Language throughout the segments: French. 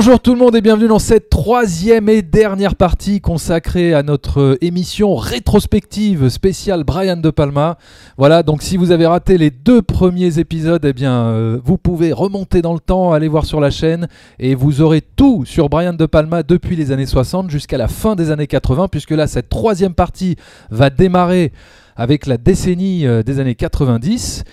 Bonjour tout le monde et bienvenue dans cette troisième et dernière partie consacrée à notre émission rétrospective spéciale Brian De Palma. Voilà, donc si vous avez raté les deux premiers épisodes, eh bien euh, vous pouvez remonter dans le temps, aller voir sur la chaîne et vous aurez tout sur Brian De Palma depuis les années 60 jusqu'à la fin des années 80 puisque là cette troisième partie va démarrer avec la décennie euh, des années 90.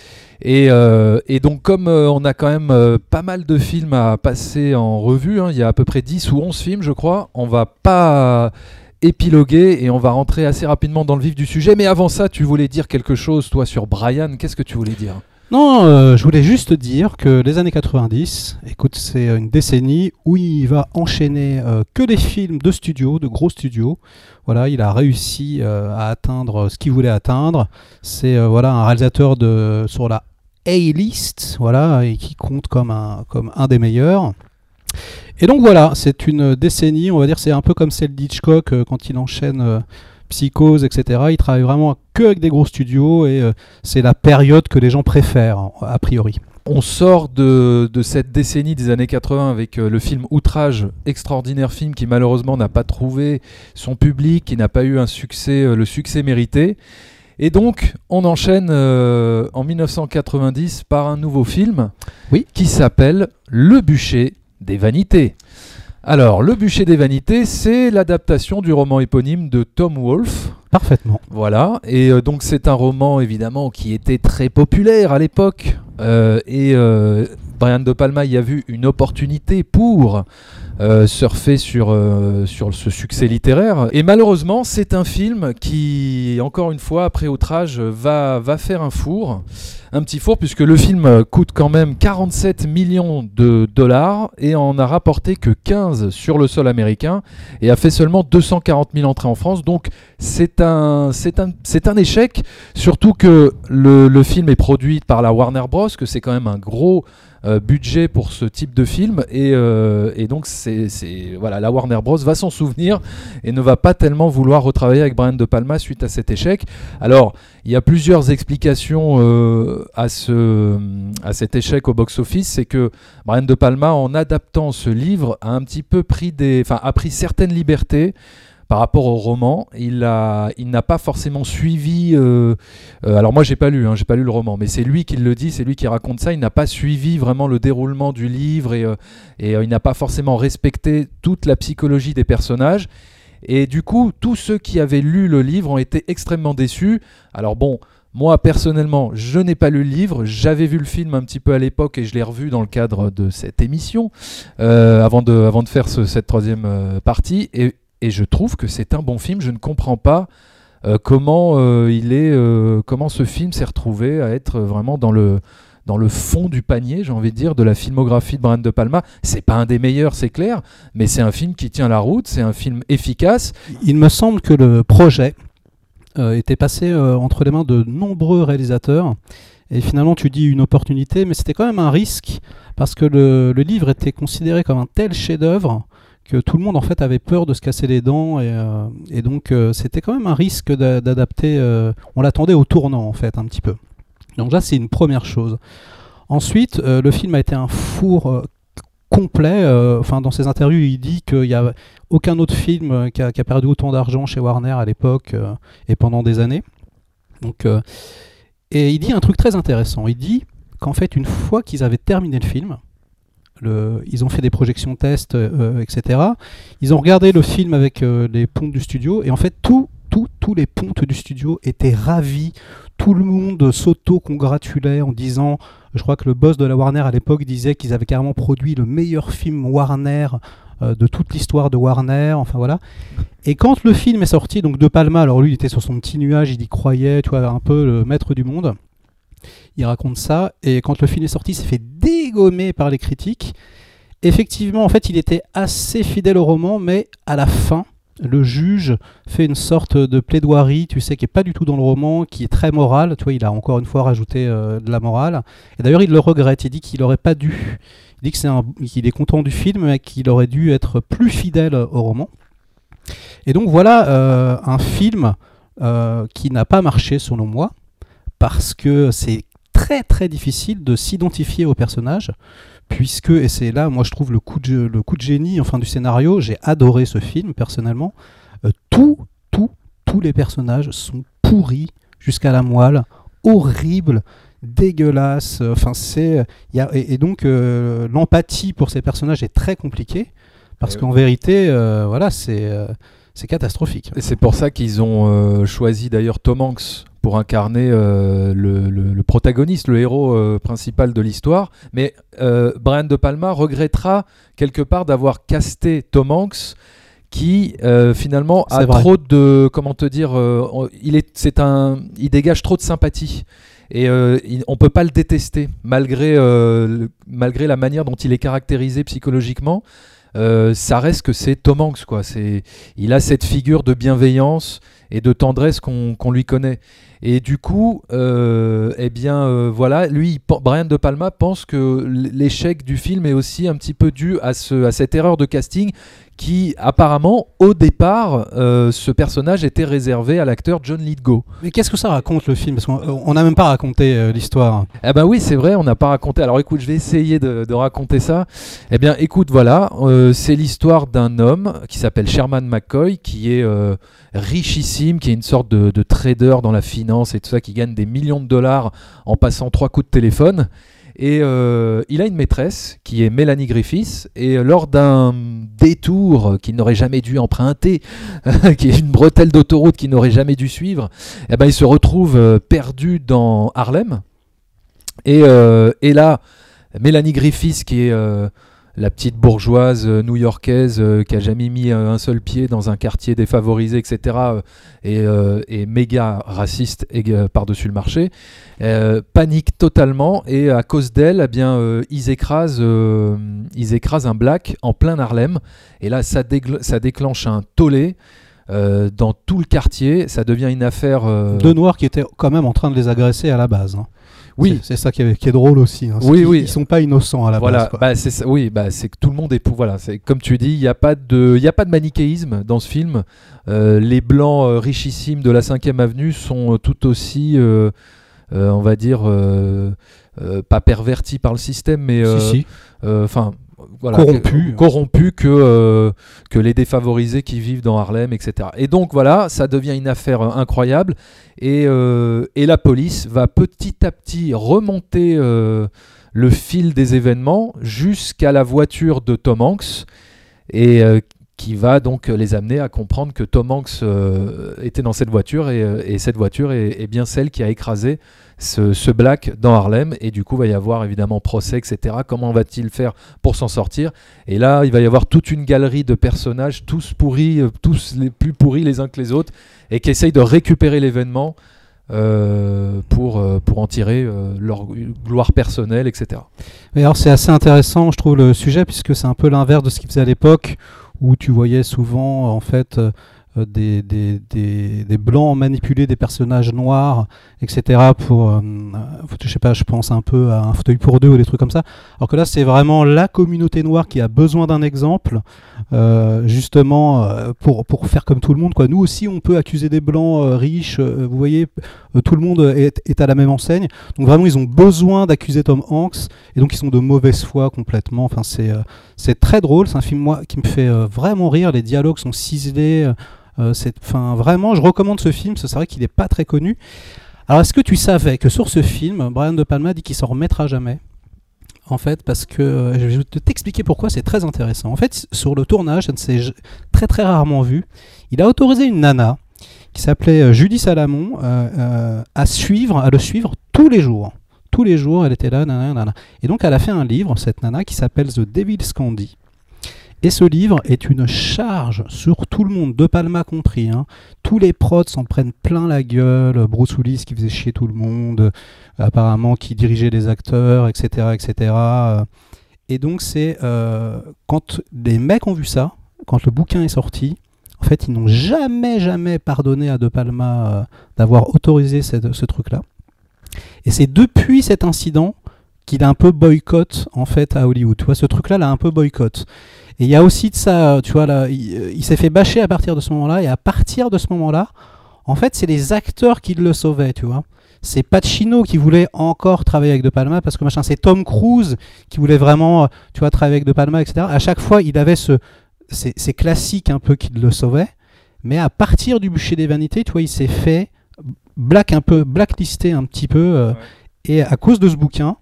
Euh, et, donc comme euh, on a quand même euh, pas mal de films à passer en revue, hein, il y a à peu près 10 ou 11 films je crois, on va pas épiloguer et on va rentrer assez rapidement dans le vif du sujet. Mais avant ça, tu voulais dire quelque chose toi sur Brian, qu'est-ce que tu voulais dire? Non, je voulais juste dire que les années 90, écoute, c'est une décennie où il va enchaîner que des films de studio, de gros studios. Voilà, il a réussi à atteindre ce qu'il voulait atteindre. C'est voilà un réalisateur de sur la a-list, voilà, et qui compte comme un, comme un des meilleurs. Et donc voilà, c'est une décennie, on va dire, c'est un peu comme celle d'Hitchcock euh, quand il enchaîne euh, Psychose, etc. Il travaille vraiment que avec des gros studios et euh, c'est la période que les gens préfèrent, a priori. On sort de, de, cette décennie des années 80 avec le film Outrage, extraordinaire film qui malheureusement n'a pas trouvé son public, qui n'a pas eu un succès, le succès mérité. Et donc, on enchaîne euh, en 1990 par un nouveau film oui. qui s'appelle Le bûcher des vanités. Alors, Le bûcher des vanités, c'est l'adaptation du roman éponyme de Tom Wolfe. Parfaitement. Voilà, et euh, donc c'est un roman évidemment qui était très populaire à l'époque. Euh, et Brian De Palma y a vu une opportunité pour euh, surfer sur, euh, sur ce succès littéraire. Et malheureusement, c'est un film qui, encore une fois, après outrage, va, va faire un four. Un petit four, puisque le film coûte quand même 47 millions de dollars et en a rapporté que 15 sur le sol américain et a fait seulement 240 000 entrées en France. Donc c'est un, c'est un, c'est un échec, surtout que le, le film est produit par la Warner Bros, que c'est quand même un gros euh, budget pour ce type de film. Et, euh, donc c'est voilà la Warner Bros. va s'en souvenir et ne va pas tellement vouloir retravailler avec Brian De Palma suite à cet échec. Alors il y a plusieurs explications euh, à, ce, à cet échec au box-office, c'est que Brian De Palma en adaptant ce livre a un petit peu pris des, enfin a pris certaines libertés par rapport au roman, il n'a il pas forcément suivi. Euh, euh, alors moi j'ai pas lu, hein, j'ai pas lu le roman, mais c'est lui qui le dit, c'est lui qui raconte ça. Il n'a pas suivi vraiment le déroulement du livre et, euh, il n'a pas forcément respecté toute la psychologie des personnages. Et du coup, tous ceux qui avaient lu le livre ont été extrêmement déçus. Alors bon, moi personnellement, je n'ai pas lu le livre, j'avais vu le film un petit peu à l'époque et je l'ai revu dans le cadre de cette émission avant, de, avant de faire cette troisième partie. Et et je trouve que c'est un bon film. Je ne comprends pas euh, comment euh, il est, euh, comment ce film s'est retrouvé à être vraiment dans le dans le fond du panier, j'ai envie de dire, de la filmographie de Brian De Palma. C'est pas un des meilleurs, c'est clair, mais c'est un film qui tient la route, c'est un film efficace. Il me semble que le projet était passé entre les mains de nombreux réalisateurs. Et finalement, tu dis une opportunité, mais c'était quand même un risque parce que le, le livre était considéré comme un tel chef-d'œuvre que tout le monde en fait avait peur de se casser les dents et, euh, donc euh, c'était quand même un risque d'adapter. Euh, on l'attendait au tournant en fait un petit peu. Donc là c'est une première chose. Ensuite le film a été un four complet. Enfin dans ses interviews il dit qu'il n'y a aucun autre film qui a, qui a perdu autant d'argent chez Warner à l'époque et pendant des années. Donc et il dit un truc très intéressant. Il dit qu'en fait une fois qu'ils avaient terminé le film ils ont fait des projections tests, euh, etc. Ils ont regardé le film avec euh, les pontes du studio et en fait tout, tous les pontes du studio étaient ravis. Tout le monde s'auto-congratulait en disant, je crois que le boss de la Warner à l'époque disait qu'ils avaient carrément produit le meilleur film Warner euh, de toute l'histoire de Warner, enfin voilà. Et quand le film est sorti, donc De Palma, alors lui il était sur son petit nuage, il y croyait, tu vois, un peu le maître du monde il raconte ça, et quand le film est sorti, il s'est fait dégommer par les critiques. Effectivement, en fait, il était assez fidèle au roman, mais à la fin, le juge fait une sorte de plaidoirie, tu sais, qui est pas du tout dans le roman, qui est très morale. Tu vois, il a encore une fois rajouté euh, de la morale. Et d'ailleurs, il le regrette. Il dit qu'il n'aurait pas dû. Il dit qu'il est content du film, mais qu'il aurait dû être plus fidèle au roman. Et donc voilà euh, un film euh, qui n'a pas marché selon moi, parce que c'est très très difficile de s'identifier au personnage, puisque, et c'est là, moi je trouve le coup de, le coup de génie enfin, du scénario, j'ai adoré ce film personnellement, euh, tout, tout, tous les personnages sont pourris jusqu'à la moelle, horribles, dégueulasses, enfin c'est... y a- Et, et donc euh, l'empathie pour ces personnages est très compliquée, parce Euh, qu'en vérité, euh, voilà, c'est... euh, c'est catastrophique. Et c'est pour ça qu'ils ont euh, choisi d'ailleurs Tom Hanks pour incarner euh, le, le- le protagoniste, le héros euh, principal de l'histoire. Mais euh, Brian De Palma regrettera quelque part d'avoir casté Tom Hanks qui euh, finalement a vrai. trop de comment te dire euh, il est c'est un il dégage trop de sympathie et euh, il- on peut pas le détester malgré le- malgré la manière dont il est caractérisé psychologiquement ça reste que c'est Tom Hanks quoi c'est il a cette figure de bienveillance et de tendresse qu'on qu'on lui connaît. Et du coup, euh, eh bien, euh, voilà, lui, Brian De Palma pense que l'échec du film est aussi un petit peu dû à cette erreur de casting qui, apparemment, au départ, euh, ce personnage était réservé à l'acteur John Lithgow. Mais qu'est-ce que ça raconte le film? Parce qu'on n'a même pas raconté euh, l'histoire. Eh ben oui, c'est vrai, on n'a pas raconté. Alors écoute, je vais essayer de, de raconter ça. Eh bien, écoute, voilà, euh, c'est l'histoire d'un homme qui s'appelle Sherman McCoy, qui est euh, richissime, qui est une sorte de, de trader dans la finance et tout ça, qui gagne des millions de dollars en passant trois coups de téléphone. Et euh, il a une maîtresse qui est Mélanie Griffiths. Et lors d'un détour qu'il n'aurait jamais dû emprunter, qui est une bretelle d'autoroute qu'il n'aurait jamais dû suivre, eh ben, il se retrouve euh, perdu dans Harlem. Et, euh, et là, Mélanie Griffiths, qui est euh, la petite bourgeoise euh, new-yorkaise euh, qui a jamais mis euh, un seul pied dans un quartier défavorisé, etc., et, méga raciste par-dessus le marché, panique totalement et à cause d'elle, eh bien, ils, écrasent, un black en plein Harlem. Et là, ça, déclenche un tollé. dans tout le quartier, ça devient une affaire. Deux noirs qui étaient quand même en train de les agresser à la base. hein. Oui, C'est ça qui est, qui est drôle aussi. hein. Oui, qu'ils- oui. Ils sont pas innocents à la voilà, base. quoi. bah, c'est oui, bah, c'est que tout le monde est pour. Voilà, c'est comme tu dis, il n'y a pas de, il y a pas de manichéisme dans ce film. Euh, les blancs euh, richissimes de la 5e avenue sont euh, tout aussi, euh, on va dire, pas pervertis par le système, mais Si, si. enfin. Voilà, Corrompus. que, corrompus que, euh, que les défavorisés qui vivent dans Harlem, etc. Et donc voilà, ça devient une affaire euh, incroyable. Et, euh, et la police va petit à petit remonter le fil des événements jusqu'à la voiture de Tom Hanks. Et qui va donc les amener à comprendre que Tom Hanks euh, était dans cette voiture et, euh, et cette voiture est, bien celle qui a écrasé ce, black dans Harlem. Et du coup va y avoir évidemment procès etc comment va-t-il faire pour s'en sortir? Et là il va y avoir toute une galerie de personnages tous pourris euh, tous les plus pourris les uns que les autres et qui essayent de récupérer l'événement pour, pour en tirer leur gloire personnelle etc Mais alors c'est assez intéressant, je trouve, le sujet, puisque c'est un peu l'inverse de ce qu'ils faisaient à l'époque, où tu voyais souvent, en fait, euh, des, des, des, des blancs manipuler des personnages noirs, etc. Pour, euh, euh, je sais pas, je pense un peu à un fauteuil pour deux ou des trucs comme ça. Alors que là, c'est vraiment la communauté noire qui a besoin d'un exemple, euh, justement, euh, pour, pour faire comme tout le monde. Quoi. Nous aussi, on peut accuser des blancs euh, riches, euh, vous voyez, euh, tout le monde est, est à la même enseigne. Donc vraiment, ils ont besoin d'accuser Tom Hanks et donc ils sont de mauvaise foi complètement. Enfin, c'est euh, c'est très drôle. C'est un film moi qui me fait euh, vraiment rire. Les dialogues sont ciselés. Euh, c'est, enfin, vraiment, je recommande ce film. C'est vrai qu'il n'est pas très connu. Alors, est-ce que tu savais que sur ce film, Brian De Palma dit qu'il s'en remettra jamais? En fait, parce que euh, je vais te- t'expliquer pourquoi c'est très intéressant. En fait, sur le tournage, ça ne s'est très très rarement vu. Il a autorisé une nana qui s'appelait euh, Julie Salamon à suivre, à le suivre tous les jours. Tous les jours, elle était là, nanana. Et donc, elle a fait un livre, cette nana, qui s'appelle The Devil's Candy. Et ce livre est une charge sur tout le monde, De Palma compris. hein. Tous les prods s'en prennent plein la gueule. Bruce Willis qui faisait chier tout le monde, apparemment qui dirigeait les acteurs, etc. etc. Et donc, c'est euh, quand les mecs ont vu ça, quand le bouquin est sorti, en fait, ils n'ont jamais, jamais pardonné à De Palma euh, d'avoir autorisé ce truc-là. Et c'est depuis cet incident qu'il a un peu boycott en fait à Hollywood. Tu vois, ce truc-là l'a un peu boycott. Et il y a aussi de ça, tu vois, là, il, euh, il s'est fait bâcher à partir de ce moment-là, et à partir de ce moment-là, en fait, c'est les acteurs qui le sauvaient, tu vois. c'est Pacino qui voulait encore travailler avec De Palma parce que machin, c'est Tom Cruise qui voulait vraiment, tu vois, travailler avec De Palma, etc. À chaque fois, il avait ce, ces, ces classiques un peu qui le sauvaient, mais à partir du bûcher des vanités, tu vois, il s'est fait black un peu blacklisté un petit peu, euh, Ouais. et à cause de ce bouquin.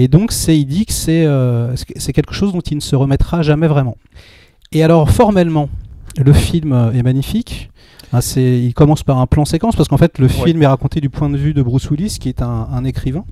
Et donc, c'est, il dit que c'est, euh, c'est quelque chose dont il ne se remettra jamais vraiment. Et alors, formellement, le film euh, est magnifique. Hein, c'est, il commence par un plan séquence parce qu'en fait, le film est raconté du point de vue de Bruce Willis, qui est un, un écrivain.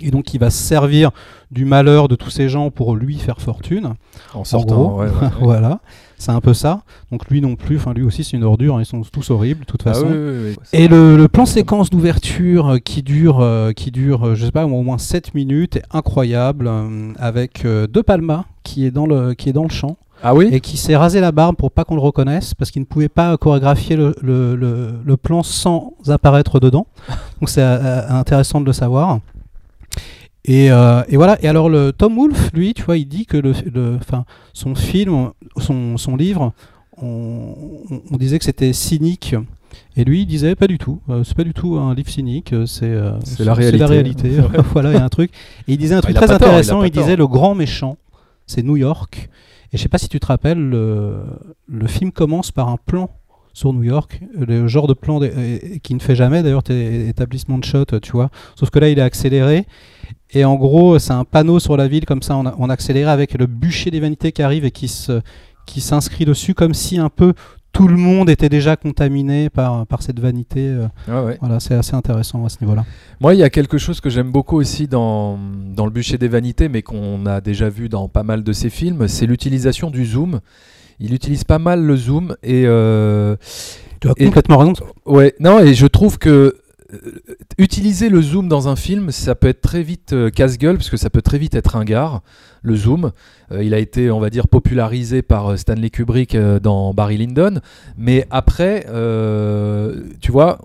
Et donc, il va se servir du malheur de tous ces gens pour lui faire fortune. En En sortant. gros, ouais, ouais, ouais. voilà, c'est un peu ça. Donc, lui non plus, enfin, lui aussi, c'est une ordure. hein, ils sont tous horribles, de toute Ah façon. oui, oui, oui. Et le, le plan séquence d'ouverture euh, qui dure, euh, qui dure euh, je sais pas, au moins 7 minutes est incroyable, euh, avec De Palma qui est, dans le, qui est dans le champ Ah oui et qui s'est rasé la barbe pour pas qu'on le reconnaisse parce qu'il ne pouvait pas chorégraphier le, le- le- le plan sans apparaître dedans. Donc c'est euh, intéressant de le savoir. Et, euh, et voilà. Et alors le Tom Wolfe, lui, tu vois, il dit que le, le- son film, son, son livre, on, on- on disait que c'était cynique. Et lui, il disait pas du tout. Euh, c'est pas du tout un livre cynique. euh, C'est euh, C'est la réalité. voilà, il y a un truc. Et il disait un truc très tort, il intéressant. Il, disait le grand méchant, c'est New York. Et je sais pas si tu te rappelles, le, le film commence par un plan sur New York, le genre de plan de- et- qui ne fait jamais d'ailleurs tes établissements de shot, tu vois. Sauf que là, il est accéléré. Et en gros, c'est un panneau sur la ville comme ça, en accéléré avec le bûcher des vanités qui arrive et qui se, qui s'inscrit dessus comme si un peu tout le monde était déjà contaminé par, par cette vanité. euh. Ouais. Voilà, c'est assez intéressant à ce niveau-là. Moi, il y a quelque chose que j'aime beaucoup aussi dans, dans Le bûcher des vanités, mais qu'on a déjà vu dans pas mal de ses films, c'est l'utilisation du zoom. Il utilise pas mal le zoom et euh, Tu as Et- complètement raison. ouais, non, et je trouve que utiliser le zoom dans un film, ça peut être très vite euh, casse-gueule, parce que ça peut très vite être ringard, le zoom. Euh, il a été, on va dire, popularisé par euh, Stanley Kubrick euh, dans Barry Lyndon. Mais après, euh, tu vois,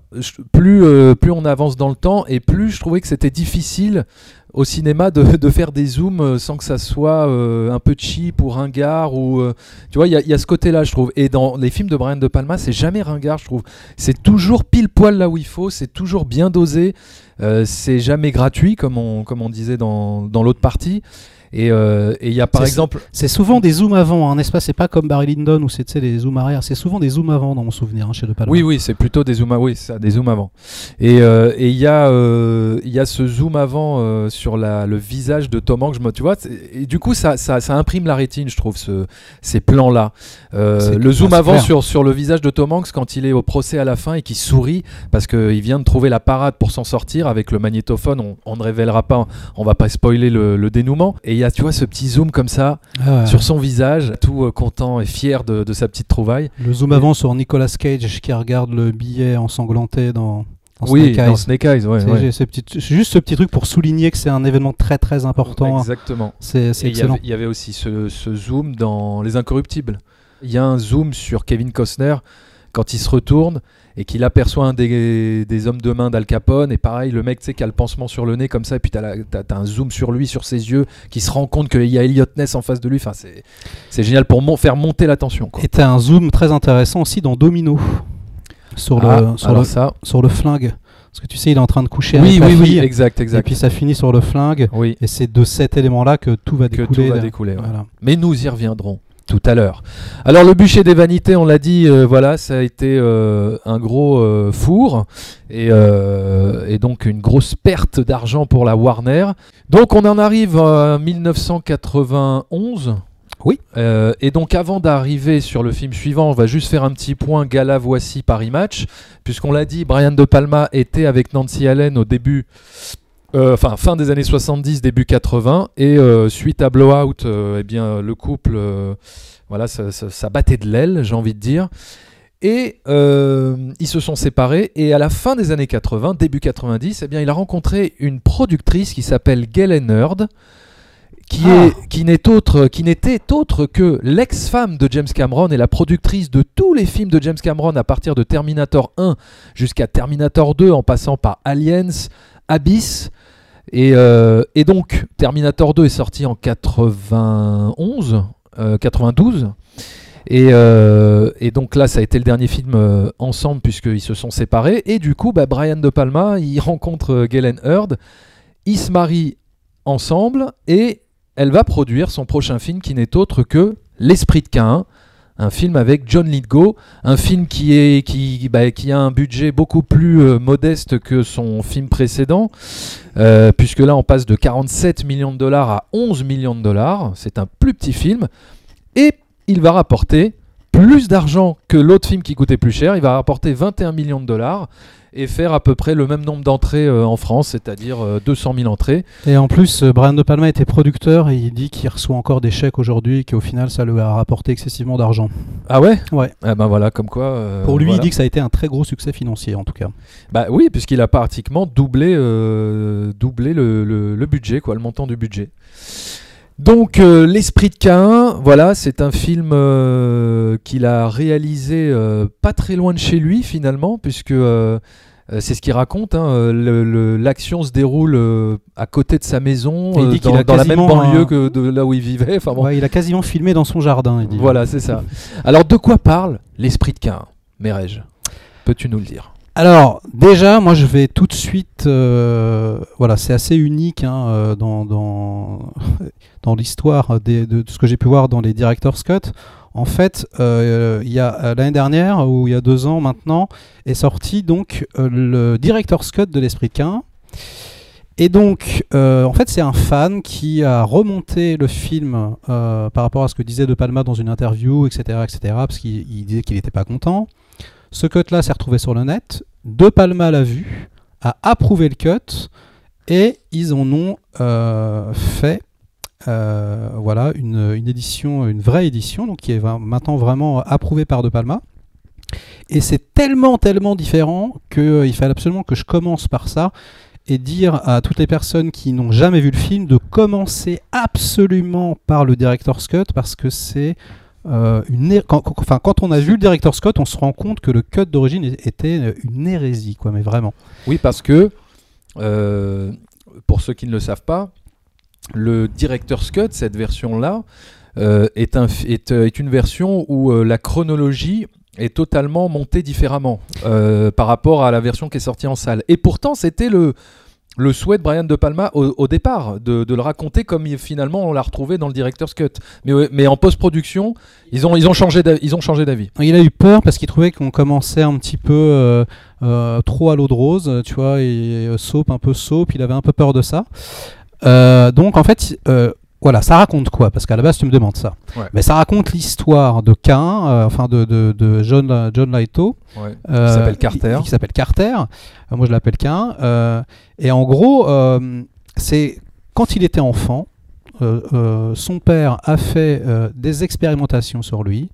plus, euh, plus on avance dans le temps, et plus je trouvais que c'était difficile au cinéma de, de faire des zooms euh, sans que ça soit euh, un peu cheap ou ringard ou euh, tu vois il y, a- ce côté là je trouve. Et dans les films de Brian de Palma c'est jamais ringard je trouve. C'est toujours pile poil là où il faut c'est toujours bien dosé. C'est jamais gratuit comme on, comme on disait dans, dans l'autre partie et euh, et il y a par exemple C'est souvent des zooms avant, hein, n'est-ce pas? C'est pas comme Barry Lyndon où c'est des zooms arrière. C'est souvent des zooms avant dans mon souvenir hein, chez De Palma. Oui, oui, c'est plutôt des zooms, oui, ça, des zooms avant. Et euh, et il y a, euh, il y a ce zoom avant euh, sur la, le visage de Tom Hanks. Tu vois, et du coup, ça, ça, ça imprime la rétine, je trouve, ce, ces plans-là. Le zoom avant sur, sur le visage de Tom Hanks quand il est au procès à la fin et qu'il sourit parce qu'il vient de trouver la parade pour s'en sortir avec le magnétophone. On, on ne révélera pas, on va pas spoiler le, le dénouement. Et il y a, tu vois, ce petit zoom comme ça Ah sur son visage, tout euh, content et fier de, de sa petite trouvaille. Le zoom avant sur Nicolas Cage qui regarde le billet ensanglanté dans, dans oui, Snake dans Eyes. Snake Eyes, ouais. C'est ouais. j'ai ce petit- c'est juste ce petit truc pour souligner que c'est un événement très très important. Exactement. C'est il y excellent. avait- il y, avait aussi ce, ce zoom dans Les Incorruptibles. Il y a un zoom sur Kevin Costner quand il se retourne et qu'il aperçoit un des, des hommes de main d'Al Capone. Et pareil, le mec, tu sais, qui a le pansement sur le nez comme ça, et puis tu as, un zoom sur lui, sur ses yeux, qui se rend compte qu'il y a Elliot Ness en face de lui. Enfin, c'est c'est génial pour mon- faire monter la tension. quoi. Et t'as un zoom très intéressant aussi dans Domino sur le, Ah, sur le, ça. sur le flingue. Parce que tu sais, il est en train de coucher Oui, avec la oui, oui, fille, exact, Et exact. puis ça finit sur le flingue. Oui, Et c'est de cet élément-là que tout va que découler. tout va découler. ouais. Voilà. Mais nous y reviendrons tout à l'heure. Alors le bûcher des vanités, on l'a dit, euh, voilà, ça a été euh, un gros euh, four et, et donc une grosse perte d'argent pour la Warner. Donc on en arrive à 1991. Oui. Et donc avant d'arriver sur le film suivant, on va juste faire un petit point gala voici Paris Match, puisqu'on l'a dit, Brian De Palma était avec Nancy Allen au début enfin fin des années 70, début 80, et euh, suite à Blowout, euh, eh bien le couple, euh, voilà, ça, ça- ça battait de l'aile, j'ai envie de dire. Et euh, ils se sont séparés, et à la fin des années 80, début 90, eh bien il a rencontré une productrice qui s'appelle Gail Hennard, qui Ah. est qui n'est autre qui n'était autre que l'ex-femme de James Cameron et la productrice de tous les films de James Cameron à partir de Terminator 1 jusqu'à Terminator 2 en passant par Aliens, Abyss. Et, euh, et donc Terminator 2 est sorti en 91 euh, 92 Et, euh, et donc là, ça a été le dernier film euh, ensemble puisqu'ils se sont séparés. Et du coup, bah, Brian De Palma, il rencontre euh, Galen Hurd, ils se marient ensemble et elle va produire son prochain film qui n'est autre que L'Esprit de Cain, un film avec John Lithgow, un film qui, est, qui, bah, a un budget beaucoup plus euh, modeste que son film précédent, euh, puisque là on passe de 47 millions de dollars à 11 millions de dollars, c'est un plus petit film, et il va rapporter plus d'argent que l'autre film qui coûtait plus cher, il va rapporter 21 millions de dollars et faire à peu près le même nombre d'entrées euh, en France, c'est-à-dire euh, 200 000 entrées. Et en plus, euh, Brian De Palma était producteur et il dit qu'il reçoit encore des chèques aujourd'hui et qu'au final, ça lui a rapporté excessivement d'argent. Ah ouais? Ouais. Ah ben voilà, comme quoi. euh, Pour lui, voilà. il dit que ça a été un très gros succès financier en tout cas. Bah oui, puisqu'il a pratiquement doublé, euh, doublé le, le- le budget, quoi, le montant du budget. Donc euh, l'esprit de Cain, voilà, c'est un film euh, qu'il a réalisé euh, pas très loin de chez lui finalement, puisque c'est ce qu'il raconte. hein, L'action se déroule à côté de sa maison, il dit dans, la même banlieue un- que de là où il vivait. Enfin bon, Ouais, il a quasiment filmé dans son jardin, il dit. voilà, c'est ça. Alors de quoi parle l'esprit de Cain, Mérège? Peux-tu nous le dire? Alors, déjà, moi, je vais tout de suite. voilà, c'est assez unique hein, dans, dans, dans l'histoire de, ce que j'ai pu voir dans les Director's Cut. En fait, euh, il y a euh, l'année dernière, ou il y a deux ans maintenant, est sorti donc euh, le Director's Cut de l'Esprit de Cain. Et donc, en fait, c'est un fan qui a remonté le film par rapport à ce que disait De Palma dans une interview, etc., etc., parce qu'il il disait qu'il n'était pas content. Ce cut-là s'est retrouvé sur le net. De Palma l'a vu, a approuvé le cut, et ils en ont fait euh, voilà, une, une édition, une vraie édition, donc qui est maintenant vraiment approuvée par De Palma. Et c'est tellement, tellement différent qu'il fallait absolument que je commence par ça et dire à toutes les personnes qui n'ont jamais vu le film de commencer absolument par le director's cut parce que c'est euh, une quand, quand- enfin, quand on a vu le director's cut, on se rend compte que le cut d'origine était une hérésie, quoi, mais vraiment. Oui, parce que, euh, pour ceux qui ne le savent pas, le Director's Cut, cette version-là, euh, euh, est une version où euh, la chronologie est totalement montée différemment par rapport à la version qui est sortie en salle. Et pourtant, c'était le, le souhait de Brian De Palma au, départ, de, de le raconter comme finalement on l'a retrouvé dans le Director's Cut. Mais, mais en post-production, ils ont, ils ont changé d'avis-. Il a eu peur parce qu'il trouvait qu'on commençait un petit peu trop à l'eau de rose, tu vois, et euh, soap, un peu soap, il avait un peu peur de ça. Euh, donc en fait, euh, voilà, ça raconte quoi? Parce qu'à la base, tu me demandes ça. Ouais. Mais ça raconte l'histoire de Cain, euh, enfin de, de, de John, John Laito, Ouais. euh, Qui s'appelle Carter. Qui, qui s'appelle Carter. Euh, moi, je l'appelle Cain. Et en gros, c'est quand il était enfant, son père a fait des expérimentations sur lui.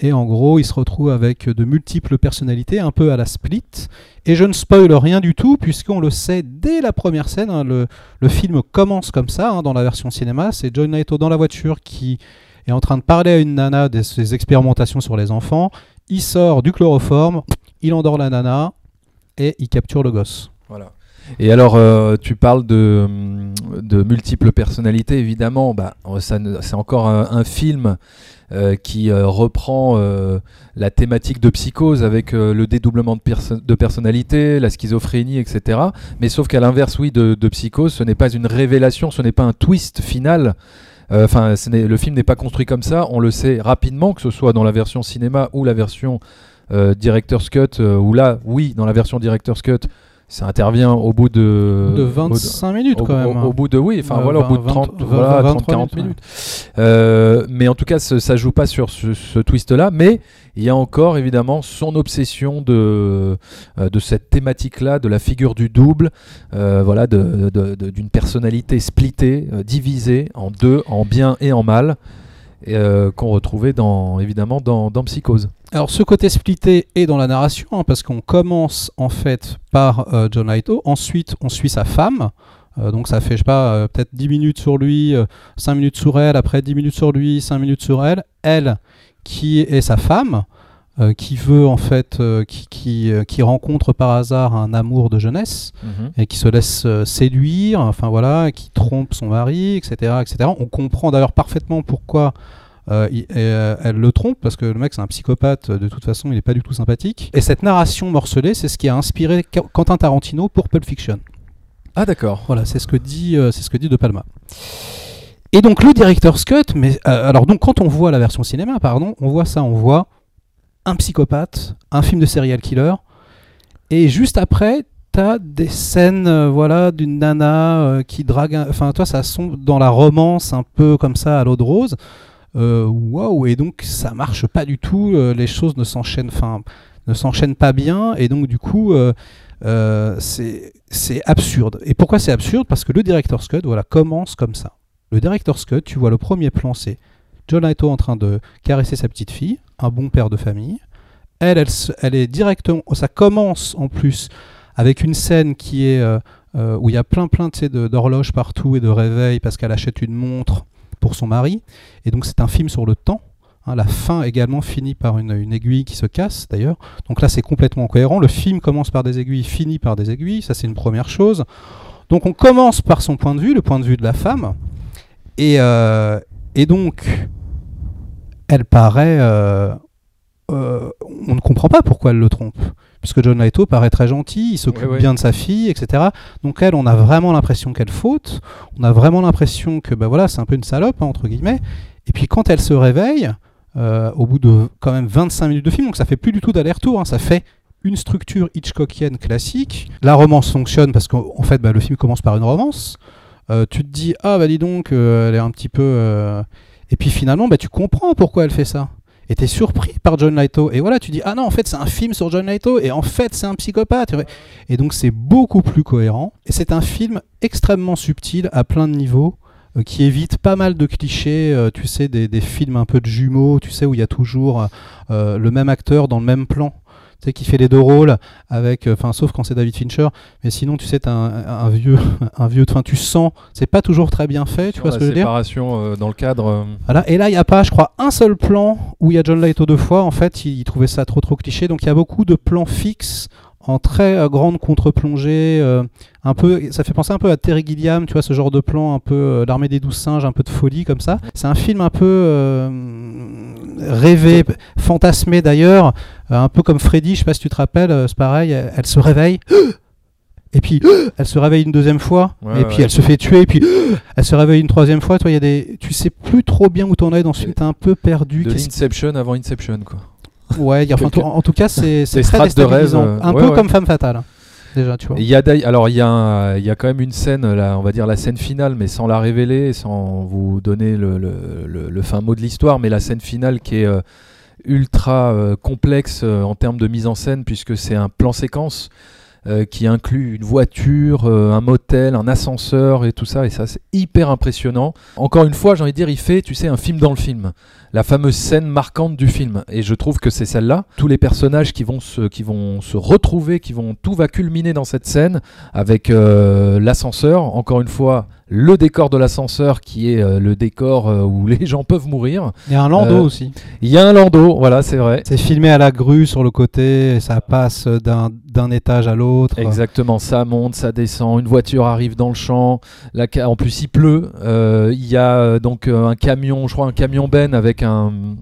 Et en gros, il se retrouve avec de multiples personnalités, un peu à la split. Et je ne spoil rien du tout, puisqu'on le sait dès la première scène. hein, le, film commence comme ça, hein, dans la version cinéma. C'est John Naito dans la voiture qui est en train de parler à une nana de ses expérimentations sur les enfants. Il sort du chloroforme, il endort la nana et il capture le gosse. Voilà. Et alors, euh, tu parles de, de multiples personnalités, évidemment. Bah, c'est encore un, film euh, qui euh, reprend la thématique de psychose avec le dédoublement de, perso- personnalité, la schizophrénie, etc. Mais sauf qu'à l'inverse, oui, de, psychose, ce n'est pas une révélation, ce n'est pas un twist final. Enfin, le film n'est pas construit comme ça. On le sait rapidement, que ce soit dans la version cinéma ou la version director's cut. où là, oui, dans la version director's cut, ça intervient au bout de de au bout 25 minutes au, quand même. au- au bout de oui, enfin Euh, voilà, au bout de 20, 30, 20, voilà, 23 30 40 minutes, minutes. Euh, mais en tout cas, ce- ça joue pas sur ce, ce twist-là, mais il y a encore évidemment son obsession de euh, de cette thématique-là, de la figure du double, euh, voilà, de- de- de- d'une personnalité splittée, divisée en deux, en bien et en mal, qu'on retrouvait dans évidemment dans, dans Psychose. Alors ce côté splitté est dans la narration, hein, parce qu'on commence en fait par euh, John Laito, ensuite on suit sa femme, euh, donc ça fait, je sais pas, euh, peut-être 10 minutes sur lui, euh, 5 minutes sur elle, après 10 minutes sur lui, 5 minutes sur elle, elle qui est sa femme, qui veut en fait, qui, qui, qui rencontre par hasard un amour de jeunesse, et qui se laisse séduire, enfin voilà, qui trompe son mari, etc., etc. On comprend d'ailleurs parfaitement pourquoi euh, il- euh, elle le trompe parce que le mec c'est un psychopathe, de toute façon il est pas du tout sympathique. Et cette narration morcelée, c'est ce qui a inspiré Quentin Tarantino pour Pulp Fiction. Ah d'accord. Voilà, c'est ce que dit, euh, c'est ce que dit De Palma. Et donc le director's cut, mais euh, alors donc quand on voit la version cinéma, pardon, on voit ça, on voit un psychopathe, un film de serial killer, et juste après, t'as des scènes, euh, voilà, d'une nana euh, qui drague, enfin toi, ça sombre dans la romance un peu comme ça à l'eau de rose. Euh, Waouh, et donc ça marche pas du tout, euh, les choses ne s'enchaînent, ne pas bien, et donc du coup. euh, c'est absurde. Et pourquoi c'est absurde? Parce que le director's cut voilà, commence comme ça. Le director's cut, tu vois le premier plan, c'est John Lithgow en train de caresser sa petite fille, un bon père de famille. Elle, elle, elle est directement. Ça commence en plus avec une scène qui est où il y a plein plein d'horloges partout et de réveils parce qu'elle achète une montre pour son mari. Et donc c'est un film sur le temps. Hein, la fin également finit par une, aiguille qui se casse d'ailleurs. Donc là c'est complètement cohérent. Le film commence par des aiguilles, finit par des aiguilles. Ça c'est une première chose. Donc on commence par son point de vue, le point de vue de la femme. Et, euh, donc elle paraît... euh, euh, on ne comprend pas pourquoi elle le trompe. Puisque John Lithgow paraît très gentil, il s'occupe Ouais, ouais. bien de sa fille, etc. Donc elle, on a vraiment l'impression qu'elle faute. On a vraiment l'impression que ben voilà, c'est un peu une salope, hein, entre guillemets. Et puis quand elle se réveille, euh, au bout de quand même 25 minutes de film, donc ça fait plus du tout d'aller-retour, hein, ça fait une structure Hitchcockienne classique. La romance fonctionne parce qu'en en fait, bah, le film commence par une romance. Euh, tu te dis, ah bah dis donc, euh, elle est un petit peu... Et puis finalement, bah, tu comprends pourquoi elle fait ça. Et t'es surpris par John Lithgow. Et voilà, tu dis, ah non, en fait, c'est un film sur John Lithgow, et en fait, c'est un psychopathe. Et donc, c'est beaucoup plus cohérent. Et c'est un film extrêmement subtil à plein de niveaux, euh, qui évite pas mal de clichés, euh, tu sais, des, des films un peu de jumeaux, tu sais, où il y a toujours euh, le même acteur dans le même plan. Sais, qui fait les deux rôles, avec, euh, enfin, sauf quand c'est David Fincher. Mais sinon, tu sais, t'as un, un vieux, un vieux, enfin, tu sens, c'est pas toujours très bien fait, tu vois ce que je veux dire? séparation euh, dans le cadre. euh, voilà. Et là, il n'y a pas, je crois, un seul plan où il y a John Lithgow deux fois. En fait, il, il trouvait ça trop trop cliché. Donc il y a beaucoup de plans fixes en très euh, grande contre-plongée. euh, un peu, ça fait penser un peu à Terry Gilliam, tu vois, ce genre de plan un peu euh, l'armée des douze singes, un peu de folie comme ça. C'est un film un peu euh, rêvé, fantasmé d'ailleurs, un peu comme Freddy. Je sais pas si tu te rappelles, c'est pareil. Elle, elle se réveille. Et puis elle se réveille une deuxième fois, Ouais, et puis ouais. elle se fait tuer, et puis elle se réveille une troisième fois. Toi, y a des, tu sais plus trop bien où t'en es dans ce film. T'es un peu perdu. de l'Inception avant Inception quoi. Ouais, y a- en, en tout cas, c'est très strates de rêve, déstabilisant. euh, un ouais, peu ouais. comme Femme Fatale. Déjà, tu vois. Il y a alors il y y a quand même une scène là, on va dire la scène finale mais sans la révéler, sans vous donner le, le- le- le fin mot de l'histoire, mais la scène finale qui est euh, ultra euh, complexe euh, en termes de mise en scène puisque c'est un plan séquence qui inclut une voiture, un motel, un ascenseur et tout ça et ça c'est hyper impressionnant. Encore une fois, j'ai envie de dire il fait tu sais un film dans le film. La fameuse scène marquante du film et je trouve que c'est celle-là. Tous les personnages qui vont se qui vont se retrouver, qui vont tout va culminer dans cette scène avec euh, l'ascenseur. Encore une fois, le décor de l'ascenseur qui est euh, le décor euh, où les gens peuvent mourir. Il y a un landau aussi. Il y a un landau, voilà, c'est vrai. C'est filmé à la grue sur le côté, et ça passe d'un d'un étage à l'autre. Exactement, ça monte, ça descend, une voiture arrive dans le champ, la en plus il pleut, il y a donc un camion, je crois un camion Ben avec un... euh,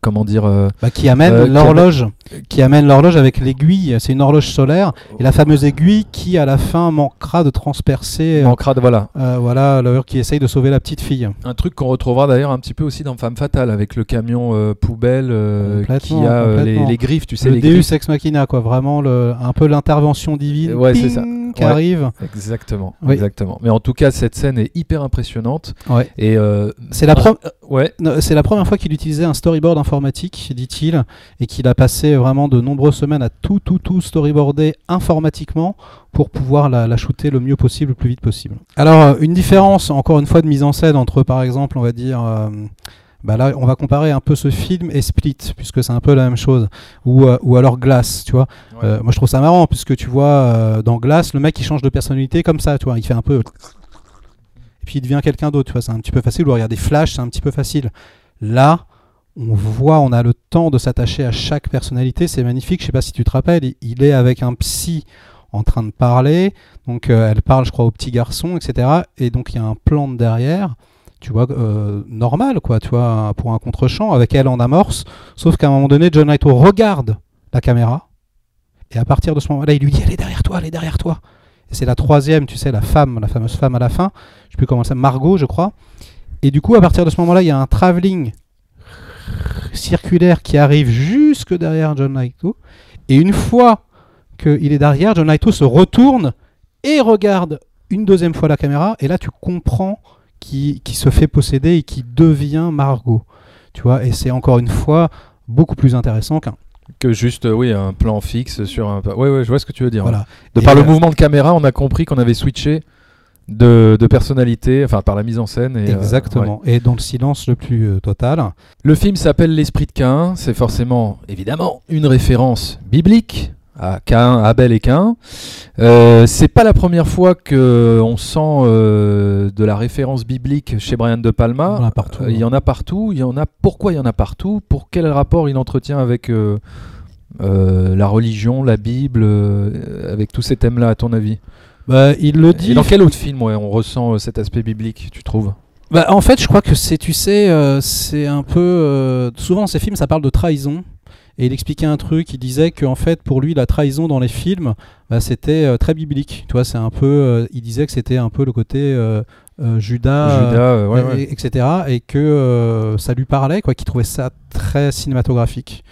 Comment dire euh, Bah, qui amène Euh, l'horloge, qui amène l'horloge avec l'aiguille. C'est une horloge solaire et la fameuse aiguille qui, à la fin, manquera de transpercer. euh, manquera de voilà euh, voilà, l'heure qui essaye de sauver la petite fille. un truc qu'on retrouvera d'ailleurs un petit peu aussi dans Femme Fatale avec le camion euh, poubelle euh, qui a euh, les, griffes, tu sais le les Deus griffes. ex machina, quoi. Vraiment, le, un peu l'intervention divine. Ouais, c'est ça. ping, Qui Ouais. arrive. Exactement, Oui. exactement. Mais en tout cas, cette scène est hyper impressionnante Ouais. et euh, C'est la, euh, ouais, C'est la première fois qu'il utilisait un storyboard informatique, dit-il, et qu'il a passé vraiment de nombreuses semaines à tout, tout, tout storyboarder informatiquement pour pouvoir la, la shooter le mieux possible, le plus vite possible. Alors, euh, une différence, encore une fois, de mise en scène entre, par exemple, on va dire... euh, bah là, on va comparer un peu ce film et Split, puisque c'est un peu la même chose. Ou, euh, ou alors Glass, tu vois. Euh, moi, je trouve ça marrant, puisque tu vois, euh, dans Glass, le mec, il change de personnalité comme ça, tu vois. Il fait un peu... Et puis il devient quelqu'un d'autre, tu vois. C'est un petit peu facile. Ou alors, il y a des flashs, c'est un petit peu facile. Là, on voit, on a le temps de s'attacher à chaque personnalité. C'est magnifique. Je sais pas si tu te rappelles, il- est avec un psy en train de parler. Donc, euh, elle parle, je crois, au petit garçon, etc. Et donc, il y a un plan de derrière. tu vois, euh, normal, quoi, tu vois, pour un contre-champ, avec elle en amorce, sauf qu'à un moment donné, John Lithgow regarde la caméra, et à partir de ce moment-là, il lui dit, elle est derrière toi, elle est derrière toi. Et c'est la troisième, tu sais, la femme, la fameuse femme à la fin, je sais plus comment Margot, je crois. Et du coup, à partir de ce moment-là, il y a un travelling circulaire qui arrive jusque derrière John Lithgow, et une fois qu'il est derrière, John Lithgow se retourne et regarde une deuxième fois la caméra, et là tu comprends qui, qui se fait posséder et qui devient Margot. Tu vois, et c'est encore une fois beaucoup plus intéressant qu'un. Que juste, euh, oui, un plan fixe sur un. Ouais, ouais, je vois ce que tu veux dire. Voilà. De Et, par le euh, mouvement de caméra, on a compris qu'on avait switché de, de personnalité, enfin par la mise en scène. Et, euh, ouais. Exactement. Et dans le silence le plus euh, total. Le film s'appelle L'Esprit de Cain. C'est forcément, évidemment, une référence biblique à Cain, Abel et Cain. Euh, c'est pas la première fois que on sent de la référence biblique chez Brian De Palma. Il y en a partout, il y en a partout. Il y en a. Pourquoi il y en a partout? Pour quel rapport il entretient avec la religion, la Bible, avec tous ces thèmes-là, à ton avis? Bah, il le dit. Et dans quel autre film ouais, on ressent euh, cet aspect biblique, tu trouves? Bah, en fait, je crois que c'est, tu sais, euh, c'est un peu. euh, souvent, ces films, ça parle de trahison. Et il expliquait un truc, il disait que en fait, pour lui, la trahison dans les films, bah, c'était euh, très biblique. Tu vois, c'est un peu. il disait que c'était un peu le côté euh, Judas, Judas, euh, ouais, et- ouais. etc. Et que euh, ça lui parlait, quoi, qu'il trouvait ça très cinématographique.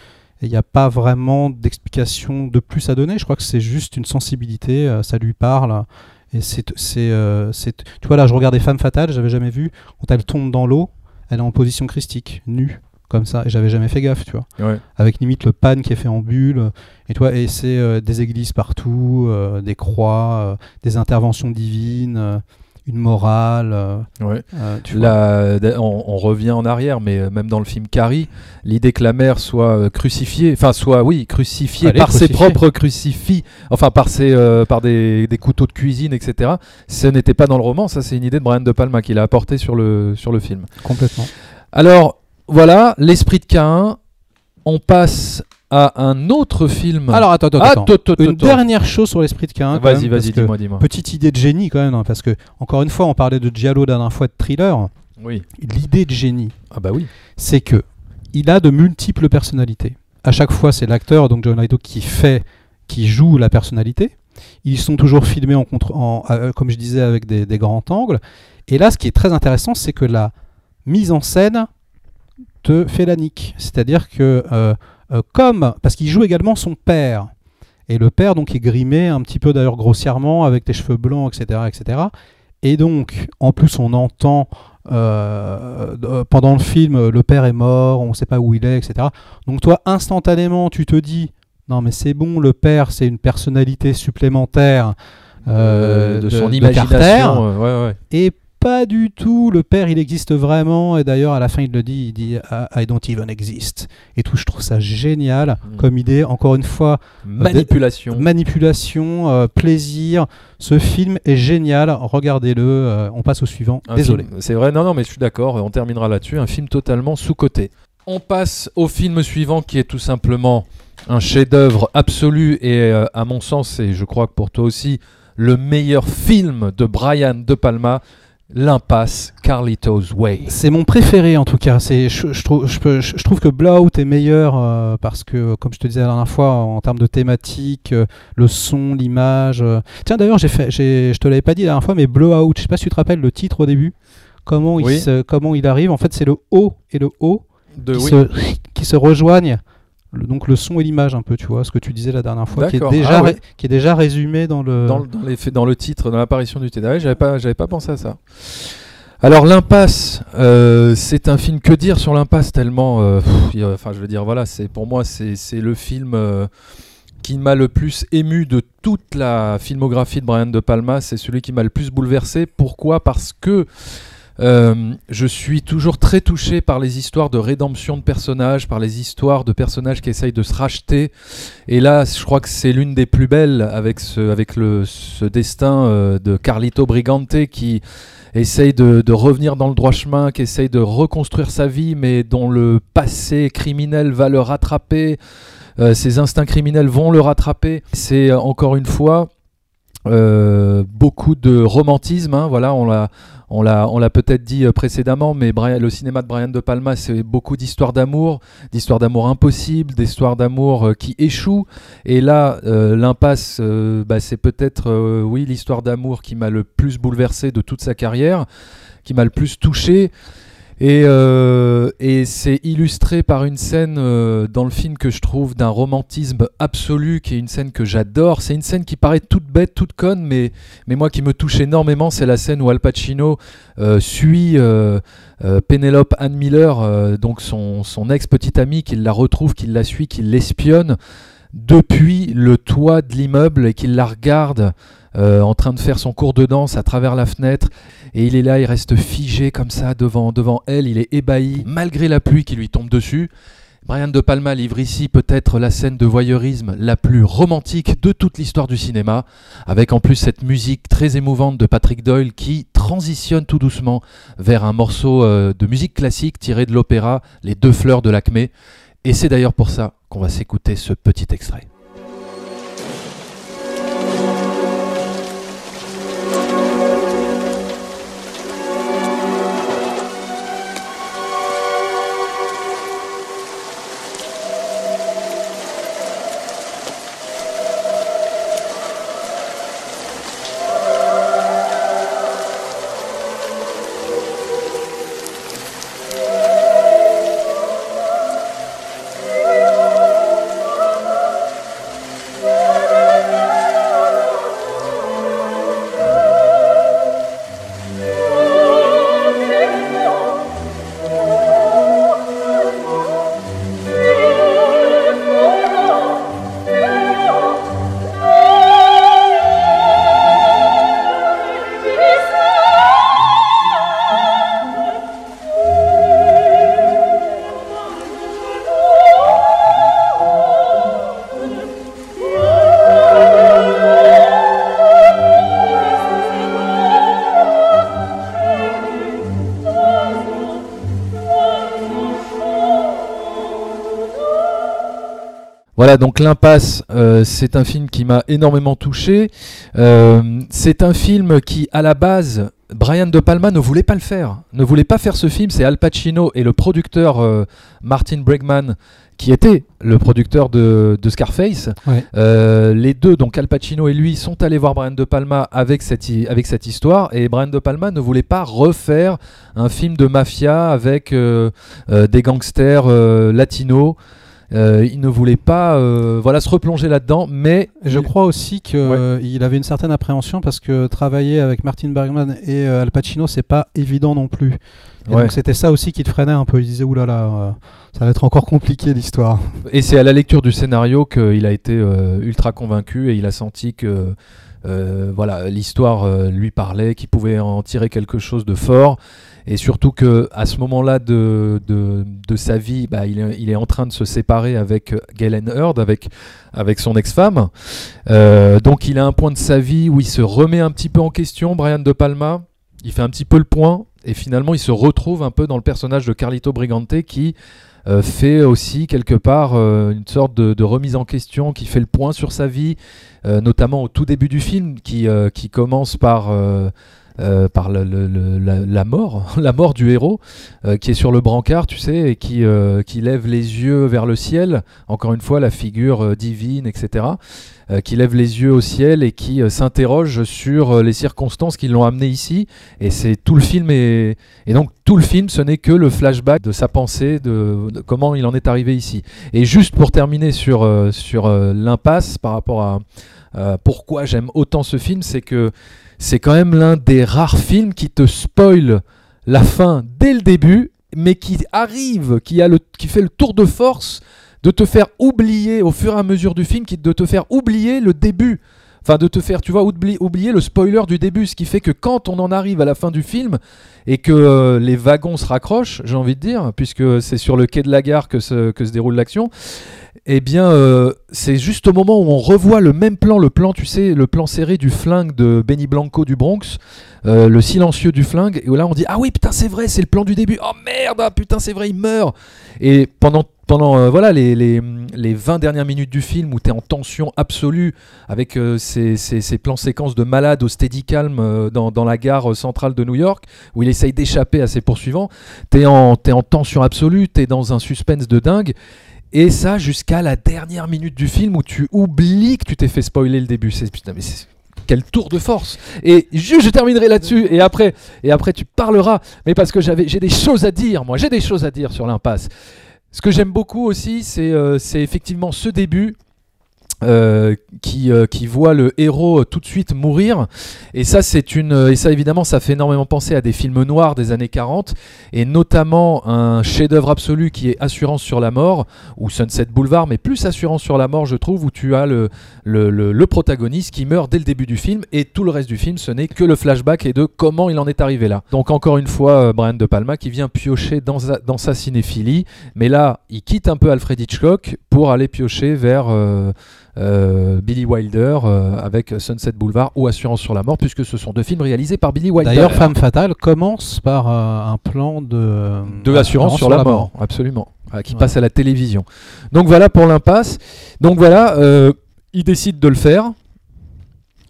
Et il n'y a pas vraiment d'explication de plus à donner. Je crois que c'est juste une sensibilité, euh, ça lui parle. Et c'est, c'est, euh, c'est- tu vois là, je regardais Femme fatale, j'avais jamais vu. Quand elle tombe dans l'eau, elle est en position christique, nue, comme ça. Et j'avais jamais fait gaffe, tu vois. Ouais. Avec limite le pan qui est fait en bulle. Et toi, et c'est euh, des églises partout, euh, des croix, des interventions divines, une morale. euh, Ouais. euh, tu. La- on, on revient en arrière, mais euh, même dans le film Carrie, l'idée que la mère soit crucifiée, enfin soit oui crucifiée par ses propres crucifix, enfin par ses, euh, par des, des couteaux de cuisine, etc. Ce n'était pas dans le roman, ça c'est une idée de Brian De Palma qu'il a apporté sur le sur le film. Complètement. Alors voilà, l'esprit de Cain. On passe à un autre film. Alors attends, attends, Ah, attends. Une dernière chose sur l'esprit de Cain. Vas-y, vas-y, dis-moi, dis-moi. Petite idée de génie quand même, hein, parce que encore une fois, on parlait de Giallo la dernière fois de thriller. Oui. L'idée de génie, Ah bah oui. c'est que il a de multiples personnalités. À chaque fois, c'est l'acteur, donc John Lithgow, qui fait, qui joue la personnalité. Ils sont toujours filmés en contre, en, euh, comme je disais, avec des, des grands angles. Et là, ce qui est très intéressant, c'est que la mise en scène te fait la nique. C'est-à-dire que, euh, euh, comme, parce qu'il joue également son père. Et le père, donc, est grimé un petit peu d'ailleurs grossièrement, avec des cheveux blancs, etc., etc. Et donc, en plus, on entend euh, pendant le film, le père est mort, on ne sait pas où il est, etc. Donc toi, instantanément, tu te dis, non mais c'est bon, le père, c'est une personnalité supplémentaire euh, de, son Carter. imagination. euh, ouais, ouais. Et pas du tout, le père, il existe vraiment. Et d'ailleurs, à la fin, il le dit, il dit, I don't even exist. Et tout, je trouve ça génial Mm. comme idée. Encore une fois, Manipulation. manipulation, euh, plaisir. Ce film est génial, regardez-le. euh, on passe au suivant. Un Désolé. C'est vrai, non, non, mais je suis d'accord, on terminera là-dessus. Un film totalement sous-coté. On passe au film suivant qui est tout simplement un chef-d'œuvre absolu et, euh, à mon sens, et je crois que pour toi aussi, le meilleur film de Brian De Palma, L'impasse Carlito's Way. C'est mon préféré en tout cas. C'est, je, je trouve, je, peux- je- je trouve que Blowout est meilleur euh, parce que, comme je te disais la dernière fois, en termes de thématique, euh, le son, l'image. euh. Tiens, d'ailleurs, j'ai fait, j'ai, je te l'avais pas dit la dernière fois, mais Blowout, je sais pas si tu te rappelles le titre au début. Comment, il, Oui. se- comment il arrive En fait, c'est le haut et le haut De, qui, oui. se, qui se rejoignent. Le- donc le son et l'image un peu, tu vois, ce que tu disais la dernière fois, qui est, déjà Ah ouais. qui est déjà résumé dans le... dans, le- dans les faits- dans le titre, dans l'apparition du TDA, j'avais pas, j'avais pas pensé à ça. Alors l'impasse, euh, c'est un film que dire sur l'impasse tellement, euh, pff, enfin je veux dire voilà, c'est pour moi c'est c'est le film euh, qui m'a le plus ému de toute la filmographie de Brian De Palma, c'est celui qui m'a le plus bouleversé. Pourquoi? Parce que euh, je suis toujours très touché par les histoires de rédemption de personnages, par les histoires de personnages qui essayent de se racheter. Et là, je crois que c'est l'une des plus belles avec ce, avec le, ce destin euh, de Carlito Brigante qui essaye de, revenir dans le droit chemin, qui essaye de reconstruire sa vie, mais dont le passé criminel va le rattraper. Euh, ses instincts criminels vont le rattraper. C'est encore une fois Euh, beaucoup de romantisme, hein, voilà, on l'a, on l'a, on l'a peut-être dit euh, précédemment, mais le cinéma de Brian De Palma, c'est beaucoup d'histoires d'amour, d'histoires d'amour impossibles, d'histoires d'amour euh, qui échouent. Et là, l'impasse, bah, c'est peut-être, oui, l'histoire d'amour qui m'a le plus bouleversé de toute sa carrière, qui m'a le plus touché. Et, euh, et c'est illustré par une scène euh, dans le film que je trouve d'un romantisme absolu, qui est une scène que j'adore. C'est une scène qui paraît toute bête, toute conne, mais, moi qui me touche énormément, c'est la scène où Al Pacino euh, suit Penelope Ann Miller, donc son, son ex-petite amie, qu'il la retrouve, qu'il la suit, qu'il l'espionne depuis le toit de l'immeuble et qu'il la regarde euh, en train de faire son cours de danse à travers la fenêtre. Et il est là, il reste figé comme ça devant, devant elle, il est ébahi, malgré la pluie qui lui tombe dessus. Brian De Palma livre ici peut-être la scène de voyeurisme la plus romantique de toute l'histoire du cinéma, avec en plus cette musique très émouvante de Patrick Doyle qui transitionne tout doucement vers un morceau euh, de musique classique tiré de l'opéra Les deux fleurs de l'Acmé. Et c'est d'ailleurs pour ça qu'on va s'écouter ce petit extrait. Donc L'Impasse, euh, c'est un film qui m'a énormément touché. Euh, c'est un film qui, à la base, Brian De Palma ne voulait pas le faire. Ne voulait pas faire ce film. C'est Al Pacino et le producteur euh, Martin Bregman qui était le producteur de, de Scarface. Ouais. Euh, les deux, donc Al Pacino et lui, sont allés voir Brian De Palma avec cette, hi- avec cette histoire. Et Brian De Palma ne voulait pas refaire un film de mafia avec euh, des gangsters latinos. Euh, il ne voulait pas euh, voilà, se replonger là-dedans, mais Je crois aussi qu'il avait une certaine appréhension parce que travailler avec Martin Bergman et euh, Al Pacino, c'est pas évident non plus. Et Ouais. Donc c'était ça aussi qui te freinait un peu. Il disait oulala, euh, ça va être encore compliqué l'histoire. Et c'est à la lecture du scénario qu'il a été euh, ultra convaincu et il a senti que euh, voilà l'histoire euh, lui parlait, qu'il pouvait en tirer quelque chose de fort. Et surtout que à ce moment-là de, de, de sa vie, bah, il, est, il est en train de se séparer avec Galen Heard, avec, avec son ex-femme. Euh, donc il a un point de sa vie où il se remet un petit peu en question, Brian De Palma. Il fait un petit peu le point et finalement il se retrouve un peu dans le personnage de Carlito Brigante qui euh, fait aussi quelque part euh, une sorte de, remise en question, qui fait le point sur sa vie, euh, notamment au tout début du film, qui, euh, qui commence par, euh, par la, mort, la mort du héros, euh, qui est sur le brancard, tu sais, et qui, euh, qui lève les yeux vers le ciel, encore une fois la figure divine, etc., qui lève les yeux au ciel et qui s'interroge sur les circonstances qui l'ont amené ici, et c'est tout le film et donc tout le film, ce n'est que le flashback de sa pensée, de, de comment il en est arrivé ici. Et juste pour terminer sur, sur l'impasse par rapport à pourquoi j'aime autant ce film, c'est que c'est quand même l'un des rares films qui te spoil la fin dès le début, mais qui arrive, qui, fait le tour de force de te faire oublier au fur et à mesure du film, de te faire oublier le début. Enfin, de te faire, tu vois, oubli- oublier le spoiler du début, ce qui fait que quand on en arrive à la fin du film et que euh, les wagons se raccrochent, j'ai envie de dire, puisque c'est sur le quai de la gare que se déroule l'action, eh bien, euh, c'est juste au moment où on revoit le même plan, le plan, tu sais, le plan serré du flingue de Benny Blanco du Bronx, euh, le silencieux du flingue, et là on dit ah oui putain c'est vrai, c'est le plan du début. Oh merde, ah, putain c'est vrai, il meurt. Et pendant pendant euh, voilà les, les, les 20 dernières minutes du film où tu es en tension absolue avec ces, ces- plans séquences de malade au steady calm euh, dans, dans la gare centrale de New York où il essaye d'échapper à ses poursuivants, tu es en, t'es en tension absolue, tu es dans un suspense de dingue. Et ça jusqu'à la dernière minute du film où tu oublies que tu t'es fait spoiler le début. C'est putain mais c'est quel tour de force. Et je, je terminerai là-dessus et après et après tu parleras mais parce que j'avais j'ai des choses à dire moi, j'ai des choses à dire sur l'impasse. Ce que j'aime beaucoup aussi, c'est euh, c'est effectivement ce début euh, qui, euh, qui voit le héros euh, tout de suite mourir. Et ça, c'est une. Et ça, évidemment, ça fait énormément penser à des films noirs des années 40, et notamment un chef-d'œuvre absolu qui est Assurance sur la mort, ou Sunset Boulevard, mais plus Assurance sur la mort, je trouve, où tu as le, le, protagoniste qui meurt dès le début du film, et tout le reste du film, ce n'est que le flashback et de comment il en est arrivé là. Donc, encore une fois, Brian De Palma qui vient piocher dans sa, dans sa cinéphilie, mais là, il quitte un peu Alfred Hitchcock pour aller piocher vers. Euh, Billy Wilder euh, avec Sunset Boulevard ou Assurance sur la mort, puisque ce sont deux films réalisés par Billy Wilder. D'ailleurs, Femme Fatale commence par euh, un plan de, de Assurance sur la mort, absolument, qui passe à la télévision. Donc voilà pour l'impasse. Donc voilà, il décide de le faire.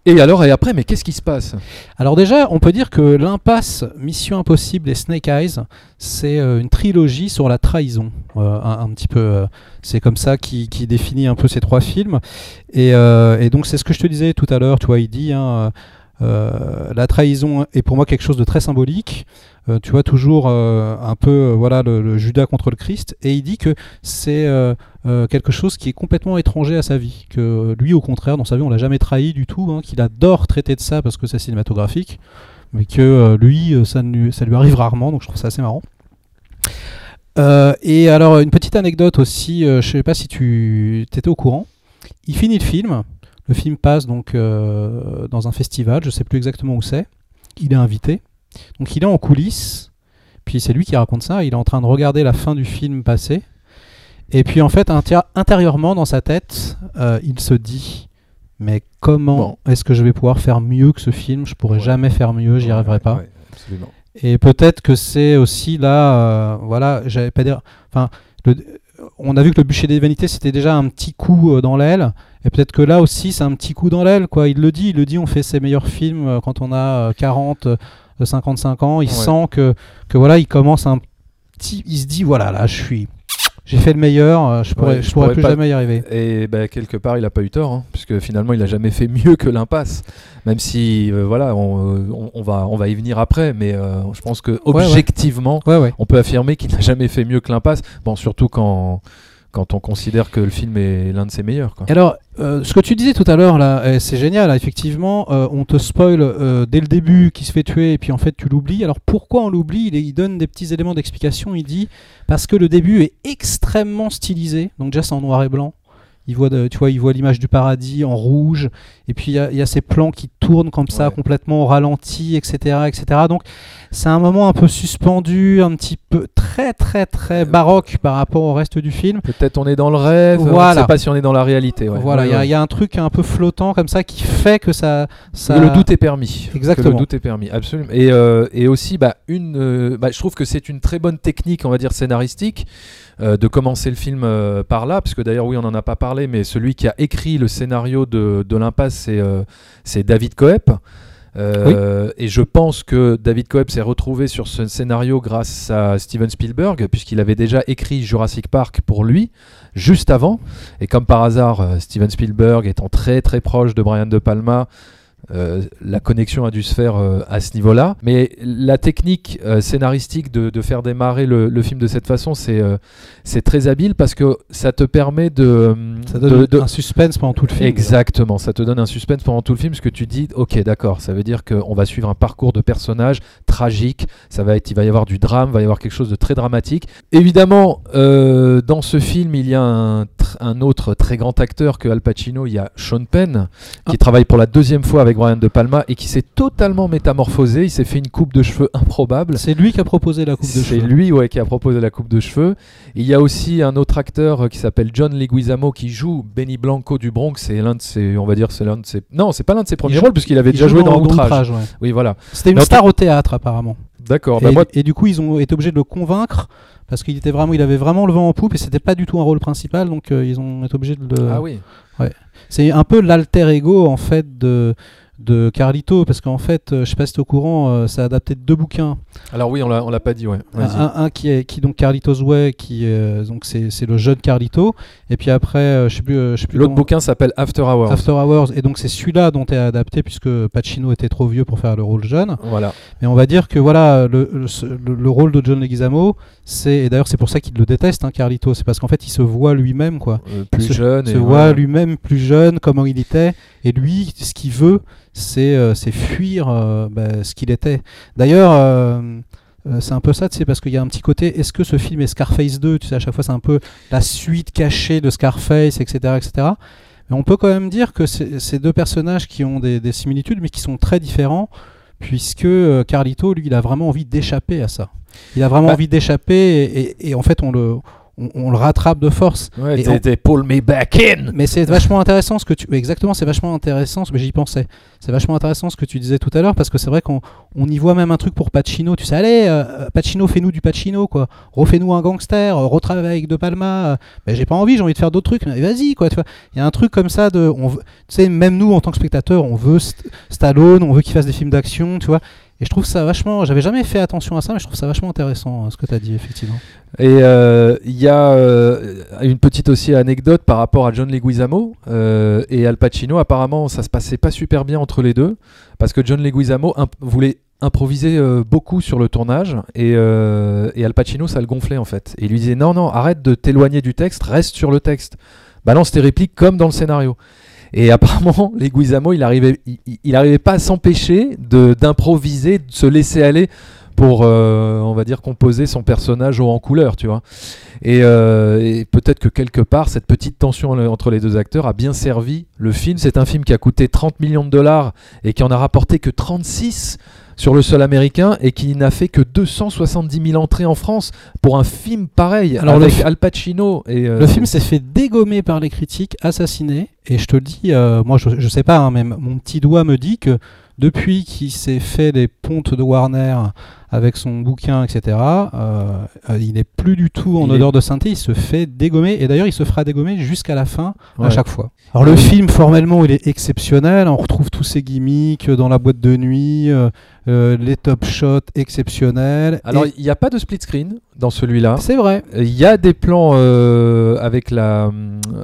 Et alors, et après, mais qu'est-ce qui se passe? Alors déjà, on peut dire que l'impasse Mission Impossible et Snake Eyes, c'est euh, une trilogie sur la trahison. Euh, un, petit peu, euh, c'est comme ça qui, définit un peu ces trois films. Et, donc c'est ce que je te disais tout à l'heure. Tu vois, il dit hein, la trahison est pour moi quelque chose de très symbolique. Euh, tu vois toujours euh, un peu euh, voilà le, Judas contre le Christ. Et il dit que c'est quelque chose qui est complètement étranger à sa vie. Que lui, au contraire, dans sa vie, on l'a jamais trahi du tout. hein, qu'il adore traiter de ça parce que c'est cinématographique, mais que lui, ça, lui, arrive rarement. Donc je trouve ça assez marrant. Et alors une petite anecdote aussi, euh, je sais pas si tu étais au courant. Il finit le film. Le film passe donc dans un festival, je sais plus exactement où c'est. Il est invité. Donc il est en coulisses. Puis c'est lui qui raconte ça. Il est en train de regarder la fin du film passer. Et puis en fait, intérieurement dans sa tête, euh, il se dit mais comment est-ce que je vais pouvoir faire mieux que ce film? Je pourrais Ouais. jamais faire mieux, j'y arriverai pas. Ouais. Et peut-être que c'est aussi là, euh, voilà, j'avais pas dire. Enfin, on a vu que le bûcher des vanités c'était déjà un petit coup euh, dans l'aile, et peut-être que là aussi c'est un petit coup dans l'aile, quoi. Il le dit, il le dit, on fait ses meilleurs films quand on a euh, 40, euh, 55 ans. Il Ouais. sent que, que voilà, il commence un petit, il se dit voilà, là, je suis, j'ai fait le meilleur, euh, je pourrais, Ouais, je je pourrais pourrais plus pas- jamais y arriver. Et ben, quelque part, il a pas eu tort, hein, puisque finalement, il a jamais fait mieux que l'impasse. Même si, euh, voilà, on, euh, on- on va, on va y venir après, mais euh, je pense que objectivement, ouais. on peut affirmer qu'il n'a jamais fait mieux que l'impasse. Bon, surtout quand, quand on considère que le film est l'un de ses meilleurs. Alors, euh, ce que tu disais tout à l'heure, là, eh, c'est génial, effectivement, euh, on te spoil euh, dès le début qui se fait tuer, et puis en fait tu l'oublies. Alors pourquoi on l'oublie? Il, donne des petits éléments d'explication, il dit, parce que le début est extrêmement stylisé, donc déjà c'est en noir et blanc. Il voit, tu vois, il voit l'image du paradis en rouge, et puis il y, a ces plans qui tournent comme ça, Ouais. complètement au ralenti, etc., etc. Donc c'est un moment un peu suspendu, un petit peu très très très baroque par rapport au reste du film. Peut-être on est dans le rêve, on ne Voilà. sait pas si on est dans la réalité. ouais. Voilà, il Ouais, y a- y, un truc un peu flottant comme ça qui fait que ça. le doute est permis. Que Exactement. le doute est permis, absolument. Et, euh, et aussi, bah, une, euh, bah, je trouve que c'est une très bonne technique, on va dire scénaristique, euh, de commencer le film euh, par là, parce que d'ailleurs, oui, on n'en a pas parlé, mais celui qui a écrit le scénario de, de l'impasse, c'est euh, c'est David Coep. Euh, Et je pense que David Coep s'est retrouvé sur ce scénario grâce à Steven Spielberg, puisqu'il avait déjà écrit Jurassic Park pour lui, juste avant. Et comme par hasard, euh, Steven Spielberg étant très très proche de Brian De Palma, euh, la connexion a dû se faire euh, à ce niveau-là. Mais la technique euh, scénaristique de, de faire démarrer le, le film de cette façon, c'est très habile parce que ça te permet de... Ça donne de- de- un suspense pendant tout le film. Exactement, ça te donne un suspense pendant tout le film, parce que tu dis, ok, d'accord, ça veut dire qu'on va suivre un parcours de personnage tragique, ça va être, il va y avoir du drame, il va y avoir quelque chose de très dramatique. Évidemment, dans ce film, il y a un un autre très grand acteur que Al Pacino, il y a Sean Penn, qui Ah. travaille pour la deuxième fois avec Brian De Palma et qui s'est totalement métamorphosé. Il s'est fait une coupe de cheveux improbable. C'est lui qui a proposé la coupe de C'est cheveux. lui ouais, qui a proposé la coupe de cheveux. Il y a aussi un autre acteur euh, qui s'appelle John Leguizamo qui joue Benny Blanco du Bronx. C'est l'un de ses, on va dire, c'est l'un de ses. Non, c'est pas l'un de ses premiers rôles puisqu'il avait Il déjà joué dans Outrage. Outrage, ouais. Oui, voilà. C'était une star au théâtre apparemment. D'accord. et, Bah, moi, et du coup, ils ont été obligés de le convaincre parce qu'il était vraiment, il avait vraiment le vent en poupe et c'était pas du tout un rôle principal, donc euh, ils ont été obligés de le. ah oui. C'est un peu l'alter ego en fait de de Carlito parce qu'en fait, euh, je sais pas si t'es au courant, euh, c'est adapté de deux bouquins. Alors oui, on l'a, on l'a pas dit, ouais. Un, qui est qui donc Carlito's Way, qui euh, donc c'est c'est le jeune Carlito, et puis après, je sais plus, je sais plus L'autre bouquin s'appelle After Hours. After Hours, et donc c'est celui-là dont est adapté puisque Pacino était trop vieux pour faire le rôle jeune. Voilà. Mais on va dire que voilà, le, le, le- le rôle de John Leguizamo, c'est et d'ailleurs c'est pour ça qu'il le déteste, hein, Carlito, c'est parce qu'en fait il se voit lui-même quoi, Euh, plus se, jeune. se et voit lui-même plus jeune, comment il était, et lui ce qu'il veut, c'est euh, c'est fuir euh, bah, ce qu'il était. D'ailleurs. euh, c'est un peu ça, tu sais, parce qu'il y a un petit côté. Est-ce que ce film est Scarface 2 Tu sais, à chaque fois, c'est un peu la suite cachée de Scarface, etc., etc. Mais on peut quand même dire que c'est ces deux personnages qui ont des, des similitudes, mais qui sont très différents, puisque Carlito, lui, il a vraiment envie d'échapper à ça. Il a vraiment Bah- envie d'échapper, et, et- et en fait, on le, on, on le rattrape de force. Ouais, Et on- pull me back in. Mais c'est vachement intéressant ce que tu. Exactement, c'est vachement intéressant. Mais j'y pensais. C'est vachement intéressant ce que tu disais tout à l'heure parce que c'est vrai qu'on on y voit même un truc pour Pacino. Tu sais, allez, euh, Pacino, fais-nous du Pacino, quoi. Refais-nous un gangster, euh, retravaille avec De Palma. euh. Mais j'ai pas envie, j'ai envie de faire d'autres trucs. Mais vas-y, quoi. Tu vois, il y a un truc comme ça de. On veut, tu sais, même nous en tant que spectateurs, on veut St- Stallone, on veut qu'il fasse des films d'action, tu vois. Et je trouve ça vachement. J'avais jamais fait attention à ça, mais je trouve ça vachement intéressant euh, ce que tu as dit, effectivement. Et euh, il y a euh, une petite aussi anecdote par rapport à John Leguizamo et Al Pacino. Apparemment, ça se passait pas super bien entre les deux parce que John Leguizamo voulait improviser beaucoup sur le tournage et Al Pacino ça le gonflait en fait. Et il lui disait non non arrête de t'éloigner du texte, reste sur le texte, balance tes répliques comme dans le scénario. Et apparemment, Leguizamo, il arrivait, il, il- arrivait pas à s'empêcher d'improviser, de se laisser aller pour, euh, on va dire, composer son personnage en couleur, tu vois. Et, euh, et peut-être que quelque part, cette petite tension entre les deux acteurs a bien servi le film. C'est un film qui a coûté 30 millions de dollars et qui en a rapporté que 36 sur le sol américain et qui n'a fait que 270 000 entrées en France pour un film pareil Alors, le avec Al Pacino. Et, euh, Le film s'est fait dégommer par les critiques, assassiné, et je te le dis, euh, moi je, je sais pas, hein, mais mon petit doigt me dit que depuis qu'il s'est fait les pontes de Warner avec son bouquin, etc., euh, euh, il n'est plus du tout en Il est- odeur de sainteté, il se fait dégommer, et d'ailleurs il se fera dégommer jusqu'à la fin, à chaque fois. Alors le film, formellement, il est exceptionnel, on retrouve tous ces gimmicks dans la boîte de nuit, euh, euh, les top shots exceptionnels. Alors, et- il n'y a pas de split screen dans celui-là. c'est vrai, Il y a des plans euh, avec la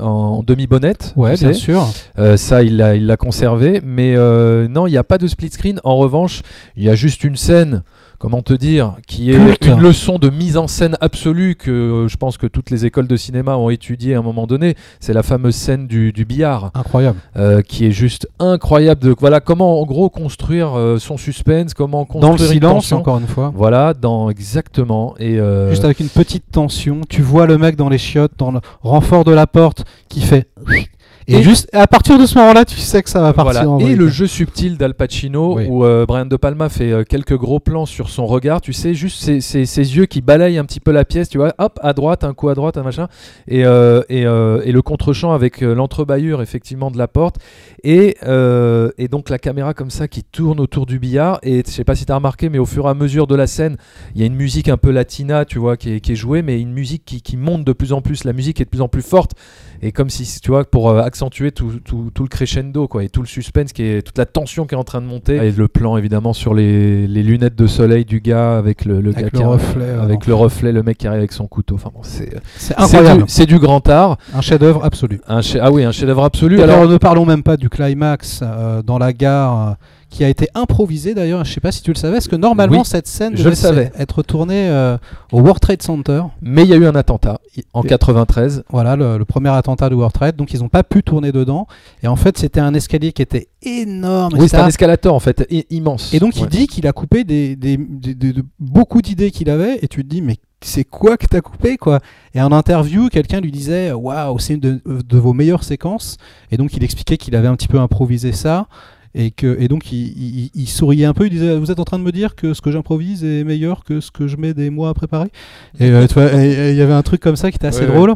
en demi-bonnette. ouais, bien sais. sûr. Euh, ça, il l'a il l'a conservé. Mais euh, non, il n'y a pas de split screen. En revanche, il y a juste une scène, comment te dire, qui est une leçon de mise en scène absolue que euh, je pense que toutes les écoles de cinéma ont étudié à un moment donné. C'est la fameuse scène du, du billard, Incroyable. euh, qui est juste incroyable. De, voilà comment, en gros, construire euh, son suspense, comment construire Dans le silence, encore une fois. Voilà, dans exactement. Et Juste avec une petite tension, tu vois le mec dans les chiottes, dans le renfort de la porte, qui fait. Et, Et- juste à partir de ce moment-là, tu sais que ça va partir. Voilà. en Et le jeu subtil d'Al Pacino, Oui. où euh, Brian De Palma fait euh, quelques gros plans sur son regard, tu sais, juste ses, ses- ses yeux qui balayent un petit peu la pièce, tu vois, hop, à droite, un coup à droite, un machin, et, euh, et, et le contre-champ avec l'entrebâillure, effectivement, de la porte, et, et donc la caméra comme ça qui tourne autour du billard, et je sais pas si tu as remarqué, mais au fur et à mesure de la scène, il y a une musique un peu latina, tu vois, qui est, qui est jouée, mais une musique qui, qui monte de plus en plus, la musique est de plus en plus forte, et comme si, tu vois, pour euh, accentuer tout, tout- tout le crescendo, quoi, et tout le suspense, qui est, toute la tension qui est en train de monter. Et le plan, évidemment, sur les, les lunettes de soleil du gars, avec le, le Avec gars le reflet, euh, avec le reflet, le mec qui arrive avec son couteau. Enfin bon, c'est C'est c'est incroyable. du, c'est du grand art. Un chef-d'œuvre absolu. Un chef- ah oui, un chef-d'œuvre absolu. Alors, Alors, ne parlons même pas du climax euh, dans la gare. Euh, qui a été improvisé d'ailleurs, je sais pas si tu le savais, parce que normalement Oui, cette scène je devait le savais. être tournée euh, au World Trade Center. mais il y a eu un attentat en Et- 93. Voilà, le, le premier attentat de World Trade, donc ils n'ont pas pu tourner dedans. Et en fait, c'était un escalier qui était énorme. Oui, c'est un escalator en fait, immense. Et donc il dit qu'il a coupé des, des- des- des- de- beaucoup d'idées qu'il avait, et tu te dis, mais c'est quoi que t'as coupé quoi? Et en interview, quelqu'un lui disait waouh, c'est une de, de vos meilleures séquences. Et donc il expliquait qu'il avait un petit peu improvisé ça. Et, que, et donc il, il- il souriait un peu, il disait Vous êtes en train de me dire que ce que j'improvise est meilleur que ce que je mets des mois à préparer Et euh, il y avait un truc comme ça qui était assez Ouais, drôle.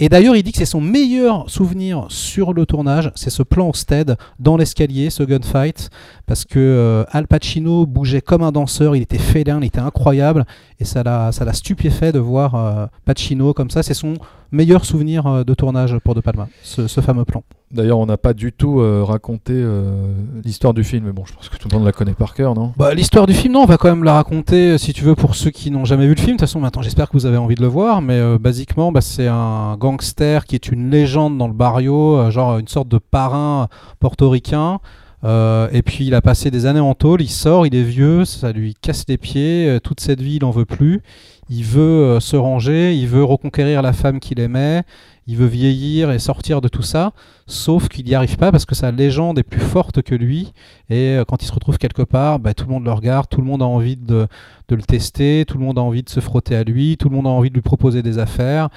Et d'ailleurs, il dit que c'est son meilleur souvenir sur le tournage, c'est ce plan au stead dans l'escalier, ce gunfight, parce que euh, Al Pacino bougeait comme un danseur, il était félin, il était incroyable, et ça l'a, ça l'a stupéfait de voir euh, Pacino comme ça. C'est son meilleur souvenir euh, de tournage pour De Palma, ce, ce fameux plan. D'ailleurs, on n'a pas du tout euh, raconté euh, l'histoire du film, mais bon, je pense que tout le monde la connaît par cœur, non? Bah, l'histoire du film, non, on va quand même la raconter si tu veux pour ceux qui n'ont jamais vu le film. De toute façon, maintenant, j'espère que vous avez envie de le voir. Mais euh, basiquement, bah, c'est un gangster qui est une légende dans le barrio, genre une sorte de parrain portoricain. Euh, et puis il a passé des années en tôle, il sort, il est vieux, ça lui casse les pieds, euh, toute cette vie il en veut plus, il veut euh, se ranger, il veut reconquérir la femme qu'il aimait, il veut vieillir et sortir de tout ça, sauf qu'il n'y arrive pas parce que sa légende est plus forte que lui, et quand il se retrouve quelque part, bah, tout le monde le regarde, tout le monde a envie de, le tester, tout le monde a envie de se frotter à lui, tout le monde a envie de lui proposer des affaires.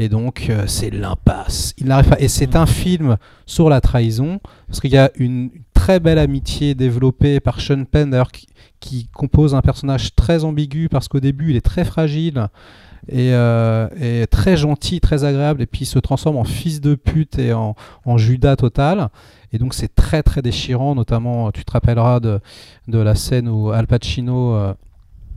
Et donc, c'est l'impasse. Il n'arrive pas. Et c'est un film sur la trahison, parce qu'il y a une très belle amitié développée par Sean Penn, qui, compose un personnage très ambigu, parce qu'au début, il est très fragile et, euh, et très gentil, très agréable, et puis il se transforme en fils de pute et en, Judas total. Et donc, c'est très, très déchirant, notamment, tu te rappelleras de, de la scène où Al Pacino euh,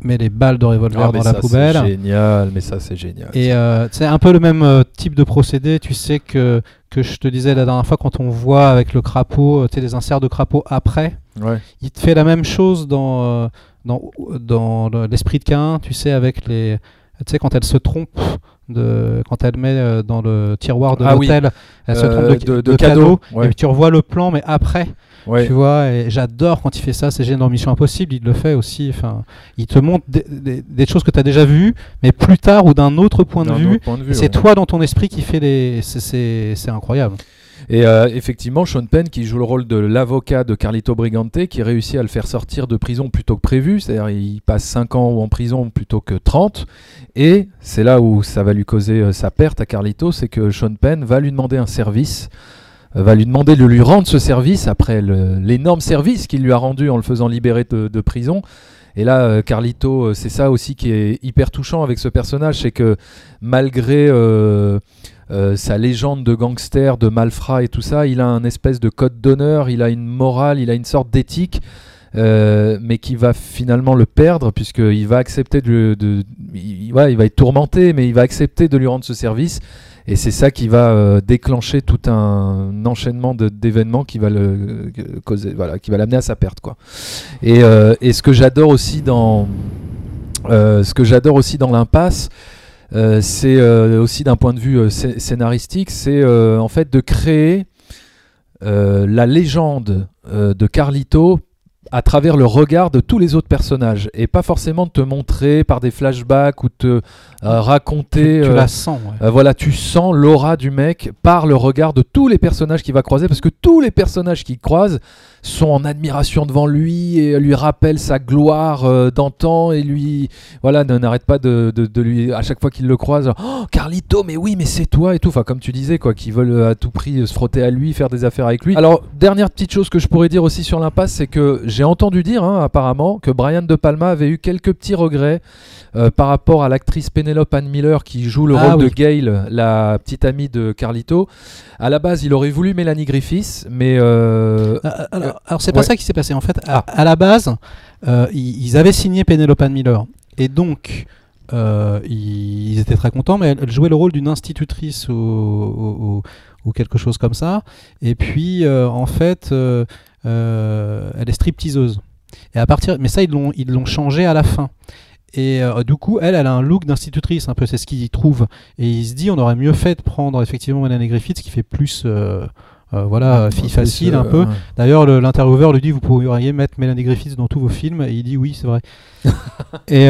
met les balles de revolver Ah, dans la ça, poubelle. C'est génial, mais ça, c'est génial. Et euh, c'est un peu le même euh, type de procédé, tu sais, que, que je te disais la dernière fois quand on voit avec le crapaud, euh, tu sais, les inserts de crapaud après. Ouais. Il te fait la même chose dans, euh, dans, dans le- l'esprit de Cain, tu sais, avec les. Tu sais, quand elle se trompe, de, quand elle met euh, dans le tiroir de Ah oui. l'hôtel, elle se Euh, trompe de, de- cadeaux, ouais. et puis tu revois le plan, mais après. Ouais. Tu vois, et j'adore quand il fait ça, c'est génial dans Mission Impossible, il le fait aussi. Enfin, il te montre des, des- des choses que tu as déjà vues, mais plus tard ou d'un autre point de vue. c'est toi dans ton esprit qui fait les. c'est- incroyable. Et euh, effectivement, Sean Penn qui joue le rôle de l'avocat de Carlito Brigante, qui réussit à le faire sortir de prison plutôt que prévu, c'est-à-dire il passe 5 ans en prison plutôt que 30, et c'est là où ça va lui causer euh, sa perte à Carlito, c'est que Sean Penn va lui demander un service, va lui demander de lui rendre ce service après l'énorme service qu'il lui a rendu en le faisant libérer de, prison. Et là, euh, Carlito, euh, c'est ça aussi qui est hyper touchant avec ce personnage, c'est que malgré euh, euh, sa légende de gangster, de malfrat et tout ça, il a un espèce de code d'honneur, il a une morale, il a une sorte d'éthique, euh, mais qui va finalement le perdre puisqu'il va accepter de, il, va être tourmenté, mais il va accepter de lui rendre ce service. Et c'est ça qui va euh, déclencher tout un enchaînement d'événements qui va le euh, causer, voilà, qui va l'amener à sa perte, quoi. Et, ce que j'adore aussi dans, ce que j'adore aussi dans l'impasse, c'est aussi d'un point de vue scé- scénaristique, c'est en fait de créer la légende de Carlito à travers le regard de tous les autres personnages et pas forcément de te montrer par des flashbacks ou te euh, raconter tu tu euh, la sens. ouais. euh, voilà, tu sens l'aura du mec par le regard de tous les personnages qu'il va croiser, parce que tous les personnages qu'il croise sont en admiration devant lui et lui rappellent sa gloire d'antan et lui, voilà, n'arrête pas de, de- de lui, à chaque fois qu'il le croise, oh Carlito, mais oui, mais c'est toi et tout, enfin comme tu disais, quoi, qui veulent à tout prix se frotter à lui, faire des affaires avec lui. Alors, dernière petite chose que je pourrais dire aussi sur l'impasse, c'est que j'ai entendu dire, hein, apparemment, que Brian De Palma avait eu quelques petits regrets euh, par rapport à l'actrice Penelope Ann Miller qui joue le Ah rôle oui. de Gail, la petite amie de Carlito. À la base, il aurait voulu Mélanie Griffiths, mais euh, Euh, alors, alors, c'est pas ça qui s'est passé. En fait, à, Ah. à la base, ils, avaient signé Penelope Ann Miller. Et donc, ils, étaient très contents, mais elle, jouait le rôle d'une institutrice ou- ou quelque chose comme ça. Et puis, euh, en fait, euh, euh, elle est stripteaseuse. Et à partir, mais ça, ils l'ont, ils l'ont changé à la fin. Et euh, du coup, elle, elle a un look d'institutrice, un peu, c'est ce qu'il trouve. Et il se dit, on aurait mieux fait de prendre effectivement Mélanie Griffiths, qui fait plus, euh, euh, voilà, fille plus, facile un peu. ouais. D'ailleurs, le- l'intervieweur lui dit Vous pourriez mettre Mélanie Griffiths dans tous vos films. Et il dit Oui, c'est vrai. et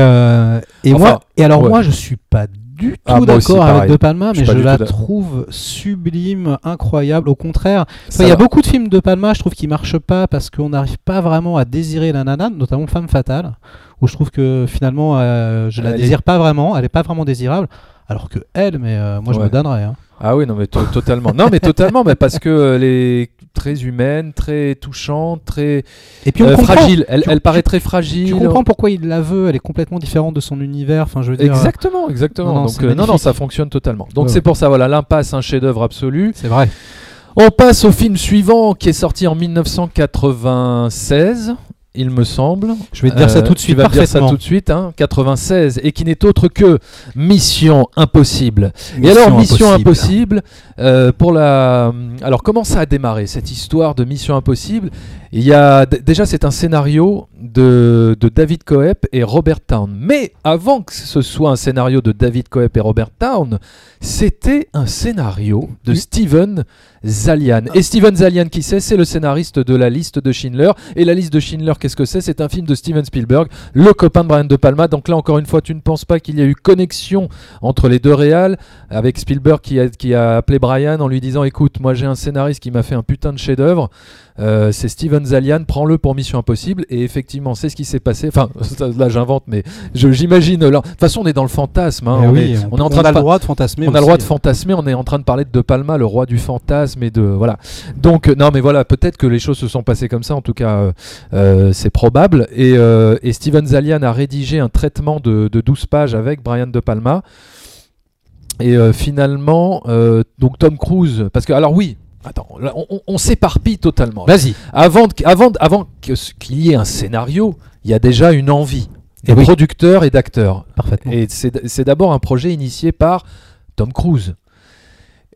et Enfin, moi, et alors ouais. moi, je suis pas du tout Ah, d'accord avec pareil. De Palma, mais je la trouve sublime, incroyable. Au contraire, il y a beaucoup de films de Palma, je trouve, qui marchent pas parce qu'on n'arrive pas vraiment à désirer la nana, notamment Femme Fatale, où je trouve que finalement, euh, je la Elle est- désire pas vraiment, elle est pas vraiment désirable. Alors que elle, mais euh, moi je me donnerais. hein. Ah oui, non, mais to- totalement. Non, mais totalement, mais parce que elle est très humaine, très touchante, très Et puis on euh, fragile. Elle, elle paraît très fragile. tu comprends pourquoi il la veut, elle est complètement différente de son univers. Enfin, je veux dire, Exactement, exactement. Non, non, Donc euh, non, non, ça fonctionne totalement. Donc Ouais, c'est ouais. pour ça, voilà, l'impasse, un chef-d'œuvre absolu. c'est vrai. On passe au film suivant qui est sorti en 1996, il me semble. Je vais te dire ça Euh, tout de tu suite vas dire ça tout de suite, hein, 96, et qui n'est autre que Mission Impossible. et Mission alors, Mission Impossible. Euh, pour la. Alors, comment ça a démarré cette histoire de Mission Impossible? Il y a déjà, c'est un scénario de, de David Coep et Robert Town. Mais avant que ce soit un scénario de David Coep et Robert Town, c'était un scénario de. Steven Zalian. Et Steven Zalian, qui c'est C'est le scénariste de La Liste de Schindler. Et La Liste de Schindler, qu'est-ce que c'est? C'est un film de Steven Spielberg, le copain de Brian De Palma. Donc là, encore une fois, tu ne penses pas qu'il y a eu connexion entre les deux réals, avec Spielberg qui a, qui a appelé Brian en lui disant Écoute, moi j'ai un scénariste qui m'a fait un putain de chef-d'œuvre. Euh, c'est Steven Zalian, prends-le pour Mission Impossible. Et effectivement, c'est ce qui s'est passé. Enfin, là j'invente, mais j'imagine. De toute façon, on est dans le fantasme. hein. On, oui, est, on est en train a de le pa- droit de fantasmer. on a le droit de fantasmer, on est en train de parler de De Palma, le roi du fantasme et de voilà. Donc euh, non, mais voilà, peut-être que les choses se sont passées comme ça. En tout cas, euh, euh, c'est probable. Et, euh, et Steven Zalian a rédigé un traitement de, de 12 pages avec Brian De Palma. Et euh, finalement, euh, donc Tom Cruise, parce que alors oui. Attends, on, on- on s'éparpille totalement. Vas-y. Avant, de- de- qu'il y ait un scénario, il y a déjà une envie de Eh oui. producteurs et d'acteurs. Parfaitement. Et c'est d'abord un projet initié par Tom Cruise.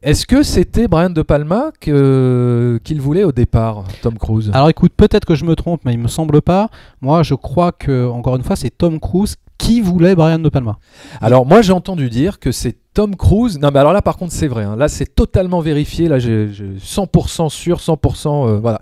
Est-ce que c'était Brian De Palma qu'il voulait au départ, Tom Cruise? Alors écoute, peut-être que je me trompe, mais il me semble pas. Moi, je crois que, encore une fois, c'est Tom Cruise qui voulait Brian De Palma. Alors moi j'ai entendu dire que c'est Tom Cruise. Non mais alors là par contre c'est vrai. hein. Là c'est totalement vérifié. Là j'ai j'ai 100% sûr, 100% euh, voilà.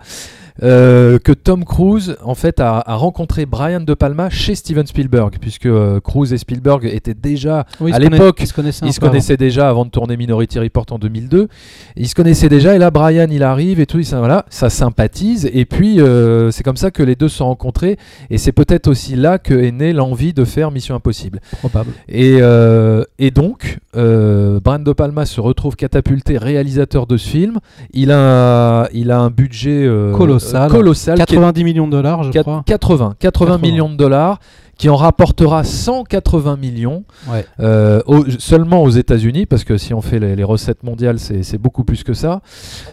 Euh, que Tom Cruise en fait a, a rencontré Brian De Palma chez Steven Spielberg puisque euh, Cruise et Spielberg étaient déjà Oui, À l'époque, ils se connaissaient. Ils se connaissaient déjà avant de tourner Minority Report en 2002. Ils se connaissaient déjà et là Brian il arrive et tout, ça, voilà, ça sympathise et puis euh, c'est comme ça que les deux se sont rencontrés et c'est peut-être aussi là que est née l'envie de faire Mission Impossible. Probable. Et, euh, et donc Brian De Palma se retrouve catapulté réalisateur de ce film. Il a, il a un budget euh, Colossal. euh, colossal qui est 90 millions de dollars, je crois. 80, 80 80. millions de dollars qui en rapportera 180 millions Ouais. euh, au- seulement aux États-Unis, parce que si on fait les, les recettes mondiales, c'est c'est beaucoup plus que ça.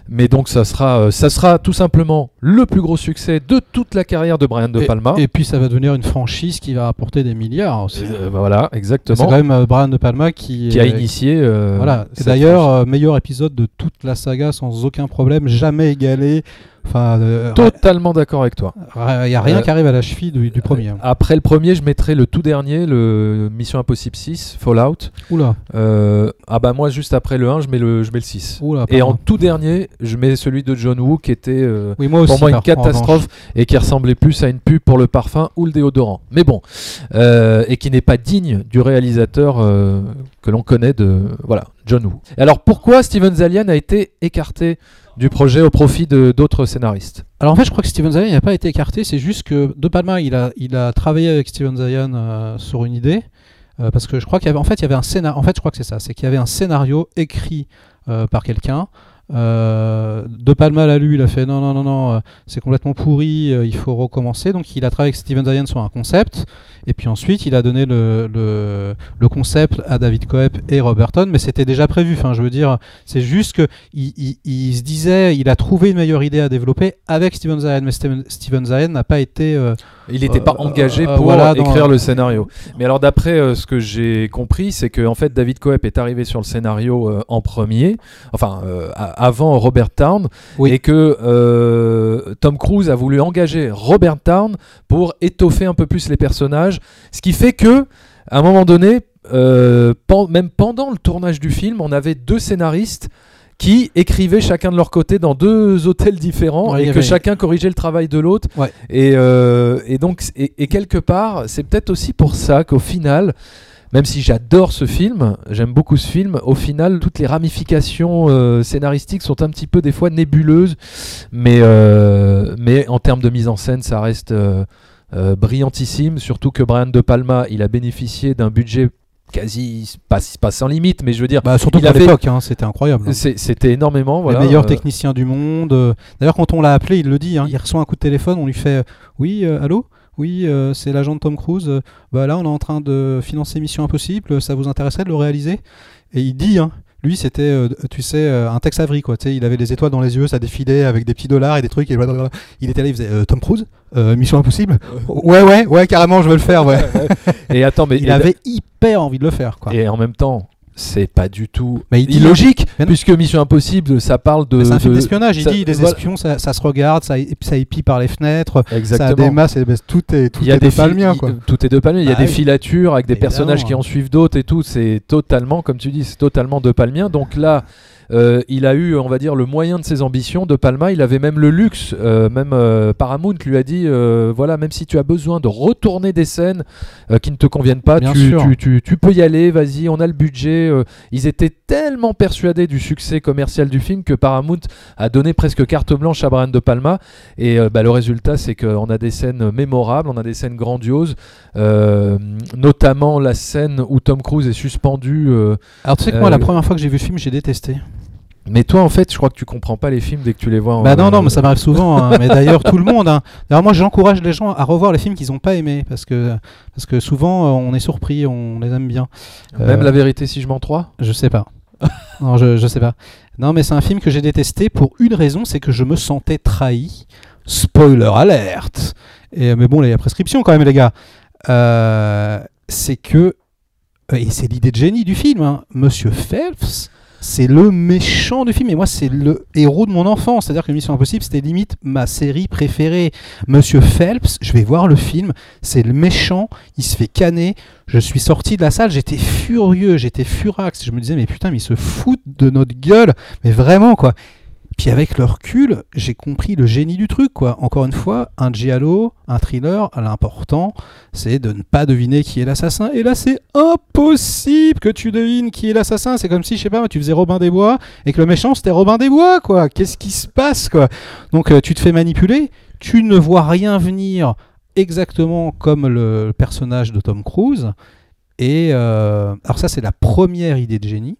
Mais donc ça sera, euh, ça sera tout simplement le plus gros succès de toute la carrière de Brian De Palma. Et puis ça va devenir une franchise qui va rapporter des milliards aussi. Euh, voilà, C'est exactement. quand même Brian De Palma qui, Qui a initié. euh, Voilà. Cette d'ailleurs, meilleur épisode de toute la saga sans aucun problème, jamais égalé. Enfin, euh, totalement d'accord avec toi. il n'y a rien Euh, qui arrive à la cheville du, du premier. hein. Après le premier, je mettrai le tout dernier, le Mission Impossible 6, Fallout. Oula, Euh, ah bah moi, juste après le 1, je mets le, je mets le 6. oula. Et en tout dernier, je mets celui de John Woo qui était oui, moi aussi, pour moi une catastrophe et qui ressemblait plus à une pub pour le parfum ou le déodorant. Mais bon, et qui n'est pas digne du réalisateur que l'on connaît de voilà John Woo. Alors pourquoi Steven Zalian a été écarté du projet au profit de d'autres scénaristes Alors en fait, je crois que Steven Zayan n'a pas été écarté. C'est juste que De Palma, il a, il a travaillé avec Steven Zayan euh, sur une idée. euh, parce que je crois qu'il y avait, en fait, il y avait un scénario. En fait, je crois que c'est ça. C'est qu'il y avait un scénario écrit euh, par quelqu'un. Euh, de Palma l'a lu, il a fait non, non, non, non, euh, c'est complètement pourri, euh, il faut recommencer. Donc il a travaillé avec Steven Zayan sur un concept, et puis ensuite il a donné le, le, le concept à David Coep et Roberton, mais c'était déjà prévu. Enfin, je veux dire, c'est juste que il, il- se disait, il a trouvé une meilleure idée à développer avec Steven Zayan, mais Steven, Steven n'a pas été. euh, Il n'était pas Euh, engagé euh, pour voilà, écrire le scénario. Mais alors d'après euh, ce que j'ai compris, c'est que en fait David Coep est arrivé sur le scénario en premier, enfin avant Robert Town, Oui. et que Tom Cruise a voulu engager Robert Town pour étoffer un peu plus les personnages, ce qui fait que à un moment donné, euh, pen- même pendant le tournage du film, on avait deux scénaristes qui écrivaient chacun de leur côté dans deux hôtels différents Ouais, et que avait- chacun corrigeait le travail de l'autre. Ouais. Et, euh, et donc, et, et quelque part, c'est peut-être aussi pour ça qu'au final, même si j'adore ce film, j'aime beaucoup ce film, au final, toutes les ramifications euh, scénaristiques sont un petit peu des fois nébuleuses, mais, euh, mais en termes de mise en scène, ça reste euh, brillantissime, surtout que Brian De Palma, il a bénéficié d'un budget quasi, pas, pas sans limite, mais je veux dire, Bah, surtout avait- l'époque, hein, c'était incroyable. hein. c'était énormément. Voilà, le meilleur euh, technicien du monde. euh. D'ailleurs, quand on l'a appelé, il le dit. hein, il reçoit un coup de téléphone, on lui fait euh, Oui, euh, allô? Oui, c'est l'agent de Tom Cruise. bah là, on est en train de financer Mission Impossible. Ça vous intéresserait de le réaliser? Et il dit hein, lui, c'était, euh, tu sais, euh, un Tex Avery, quoi. Tu sais, il avait des étoiles dans les yeux, ça défilait avec des petits dollars et des trucs. Et blablabla. il était là, il faisait euh, Tom Cruise Euh, Mission Impossible Ouais, ouais, ouais, carrément, je veux le faire. Ouais. Et attends, mais il avait hyper envie de le faire, quoi. Et en même temps, c'est pas du tout Mais il dit- illogique, Mais puisque Mission Impossible, ça parle de. C'est un film de- d'espionnage. Il ça- dit voilà. espions, ça, ça se regarde, ça, ça épie par les fenêtres. Ça a Exactement. des masses, et ben, tout est, tout Il y a est des de quoi. il- Tout est de. Il y a Bah des oui. filatures avec des Évidemment. personnages qui en suivent d'autres et tout. C'est totalement, comme tu dis, c'est totalement de palmien. Donc là, euh, il a eu, on va dire, le moyen de ses ambitions. De Palma, il avait même le luxe. euh, même euh, Paramount lui a dit, voilà, même si tu as besoin de retourner des scènes qui ne te conviennent pas, tu, sûr. tu- tu- tu peux y aller. Vas-y, on a le budget. ils étaient tellement persuadés du succès commercial du film que Paramount a donné presque carte blanche à Brian De Palma. Et bah, le résultat, c'est qu'on a des scènes mémorables, on a des scènes grandioses, notamment la scène où Tom Cruise est suspendu. Alors tu sais que moi, la première fois que j'ai vu le film, j'ai détesté. Mais toi, en fait, je crois que tu comprends pas les films dès que tu les vois. en- Bah non, non, mais ça m'arrive souvent. hein. Mais d'ailleurs, tout le monde. hein. D'ailleurs, moi, j'encourage les gens à revoir les films qu'ils n'ont pas aimés. Parce que, parce que souvent, euh, on est surpris, on les aime bien. Même Euh, la vérité si je m'en trois? Je sais pas. non, je, je sais pas. Non, mais c'est un film que j'ai détesté pour une raison, c'est que je me sentais trahi. Spoiler alerte. Et, mais bon, il y a prescription quand même, les gars. Euh, c'est que. euh, Et c'est l'idée de génie du film. hein. Monsieur Phelps, c'est le méchant du film. Et moi, c'est le héros de mon enfance. C'est-à-dire que Mission Impossible, c'était limite ma série préférée. Monsieur Phelps, je vais voir le film. C'est le méchant. Il se fait canner. Je suis sorti de la salle, j'étais furieux, j'étais furax. Je me disais, mais putain, mais ils se foutent de notre gueule. Mais vraiment, quoi. Puis avec le recul, j'ai compris le génie du truc, quoi. Encore une fois, un giallo, un thriller, l'important, c'est de ne pas deviner qui est l'assassin. Et là, c'est impossible que tu devines qui est l'assassin. C'est comme si, je sais pas, tu faisais Robin des Bois et que le méchant, c'était Robin des Bois, quoi. Qu'est-ce qui se passe, quoi? Donc, euh, tu te fais manipuler, tu ne vois rien venir exactement comme le personnage de Tom Cruise. Et euh, alors ça, c'est la première idée de génie.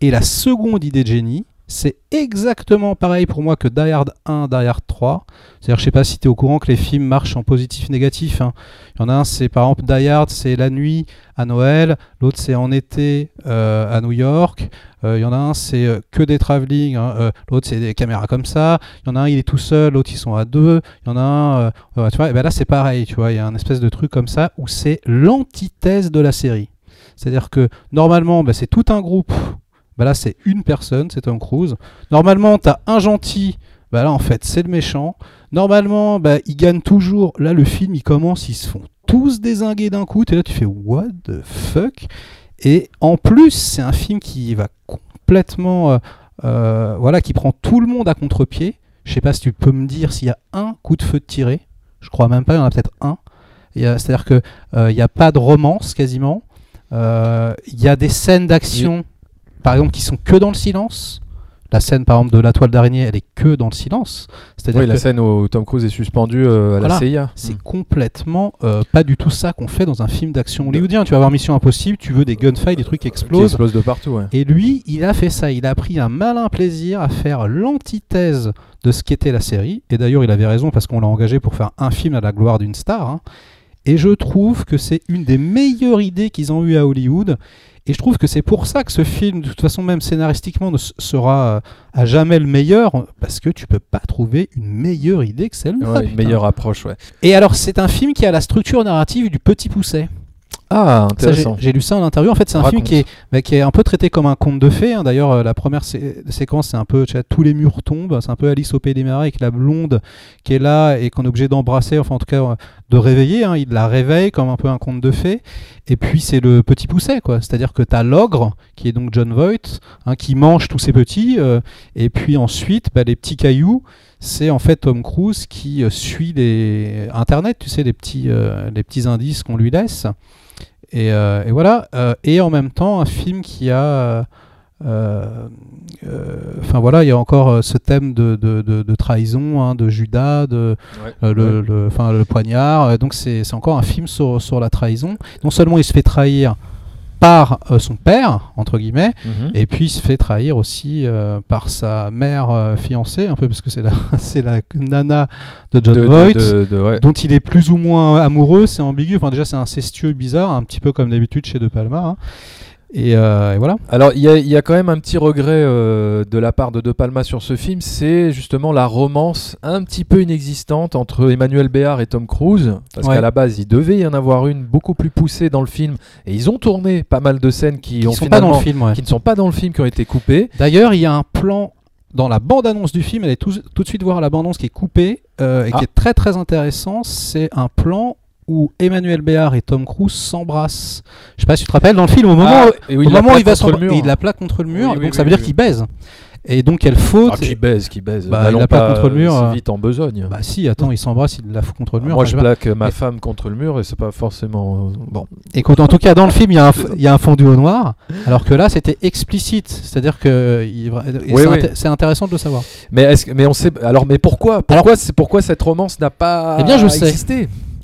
Et la seconde idée de génie, c'est exactement pareil pour moi que Die Hard 1, Die Hard 3. C'est-à-dire, je sais pas si tu es au courant que les films marchent en positif-négatif. hein. Il y en a un, c'est par exemple Die Hard, c'est la nuit à Noël. L'autre, c'est en été euh, à New York. Euh, Il y en a un, c'est euh, que des travelling. hein. L'autre, c'est des caméras comme ça. Il y en a un, il est tout seul. L'autre, ils sont à deux. Il y en a un, tu vois. Ben là, c'est pareil. Tu vois, il y a un espèce de truc comme ça où c'est l'antithèse de la série. C'est-à-dire que normalement, ben, c'est tout un groupe. Ben là, c'est une personne, c'est Tom Cruise. Normalement, tu as un gentil. Ben là, en fait, c'est le méchant. Normalement, ben, ils gagnent toujours. Là, le film, il commence, ils se font tous désinguer d'un coup. Et là, tu fais What the fuck? Et en plus, c'est un film qui va complètement. euh, euh, voilà, qui prend tout le monde à contre-pied. Je sais pas si tu peux me dire s'il y a un coup de feu de tiré. Je crois même pas, il y en a peut-être un. Il y a- C'est-à-dire qu'il n'y a pas de romance quasiment. Euh, Il y a des scènes d'action, par exemple, qui sont que dans le silence. La scène, par exemple, de la toile d'araignée, elle est que dans le silence. C'est-à-dire Oui, la scène où Tom Cruise est suspendu euh, à Voilà. la CIA. c'est Mm. complètement euh, pas du tout ça qu'on fait dans un film d'action hollywoodien. Tu vas voir Mission Impossible, tu veux des gunfights, des trucs qui Qui explosent. explose de partout. ouais. Et lui, il a fait ça. Il a pris un malin plaisir à faire l'antithèse de ce qu'était la série. Et d'ailleurs, il avait raison parce qu'on l'a engagé pour faire un film à la gloire d'une star. hein. Et je trouve que c'est une des meilleures idées qu'ils ont eues à Hollywood. Et je trouve que c'est pour ça que ce film, de toute façon, même scénaristiquement, ne sera euh, à jamais le meilleur. Parce que tu peux pas trouver une meilleure idée que celle-là. Ouais, une meilleure approche, ouais. Et alors, c'est un film qui a la structure narrative du Petit Pousset. Ah, intéressant. J'ai lu ça en interview. En fait, c'est un film qui est, bah, qui est un peu traité comme un conte de fées. hein. D'ailleurs, euh, la première sé- séquence, c'est un peu vois, tous les murs tombent. C'est un peu Alice au Pays des Merveilles avec la blonde qui est là et qu'on est obligé d'embrasser, enfin en tout cas euh, de réveiller. hein. Il la réveille comme un peu un conte de fées. Et puis c'est le petit pousset, quoi. C'est-à-dire que tu as l'ogre qui est donc John Voight, hein, qui mange tous ces petits. euh, et puis ensuite, bah, les petits cailloux. C'est en fait Tom Cruise qui euh, suit les Internet, tu sais, les petits, euh, les petits indices qu'on lui laisse. Et, euh, et voilà. euh, et en même temps, un film qui a. euh, euh, euh, Enfin voilà, il y a encore euh, ce thème de, de, de- de trahison, hein, de Judas, de, euh, le, le, enfin, le poignard. Euh, Donc c'est c'est encore un film sur, sur la trahison. Non seulement il se fait trahir par euh, son père, entre guillemets, Mhm. et puis il se fait trahir aussi euh, par sa mère euh, fiancée, un peu parce que c'est la, c'est la nana de John De- de- Voight, de- de- ouais. dont il est plus ou moins amoureux, c'est ambigu. Enfin déjà c'est incestueux, bizarre, un petit peu comme d'habitude chez De Palma. hein. Et, euh, et voilà. Alors, il y, a- il y a quand même un petit regret euh, de la part de De Palma sur ce film, c'est justement la romance un petit peu inexistante entre Emmanuel Béard et Tom Cruise, parce Ouais. qu'à la base, il devait y en avoir une beaucoup plus poussée dans le film, et ils ont tourné pas mal de scènes qui ont sont pas dans le film. ouais. qui ne sont pas dans le film, qui ont été coupées. D'ailleurs, il y a un plan dans la bande-annonce du film. Allez tout, tout de suite voir la bande-annonce qui est coupée euh, et Ah. qui est très très intéressant. C'est un plan où Emmanuel Béard et Tom Cruise s'embrassent. Je sais pas si tu te rappelles dans le film au moment, Ah, où- la moment où il va il la plaque contre le mur, Oui, oui, donc oui, ça veut dire qu'il baise. Et donc quelle faute Ah, qui baise, qui baise. Bah, il N'allons la plaque contre le mur, si vite en besogne. Bah si, attends, il s'embrasse, il la fout contre le mur. Moi, enfin, je plaque ma femme contre le mur et c'est pas forcément. euh, Bon. Écoute, en tout cas, dans le film, il y, a un f- il y a un fondu au noir, alors que là, c'était explicite. C'est-à-dire que il- Oui, c'est oui. intéressant de le savoir. Mais, on sait. Alors, mais pourquoi Pourquoi, c'est, pourquoi cette romance n'a pas Eh bien, je sais.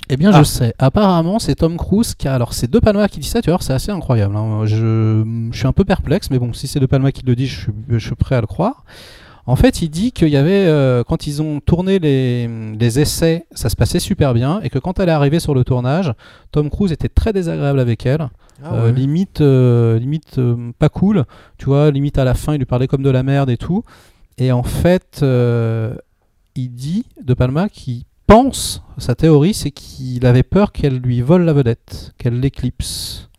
Eh bien, Ah. je sais. Apparemment, c'est Tom Cruise qui a. Alors, c'est De Palma qui dit ça, tu vois, c'est assez incroyable. hein. Je, je suis un peu perplexe, mais bon, si c'est De Palma qui le dit, je suis, je suis prêt à le croire. En fait, il dit qu'il y avait, euh, quand ils ont tourné les, les essais, ça se passait super bien, et que quand elle est arrivée sur le tournage, Tom Cruise était très désagréable avec elle. Ah Euh, limite, euh, limite pas cool, tu vois, limite à la fin, il lui parlait comme de la merde et tout. Et en fait, il dit, De Palma, qu'il pense, sa théorie, c'est qu'il avait peur qu'elle lui vole la vedette, qu'elle l'éclipse.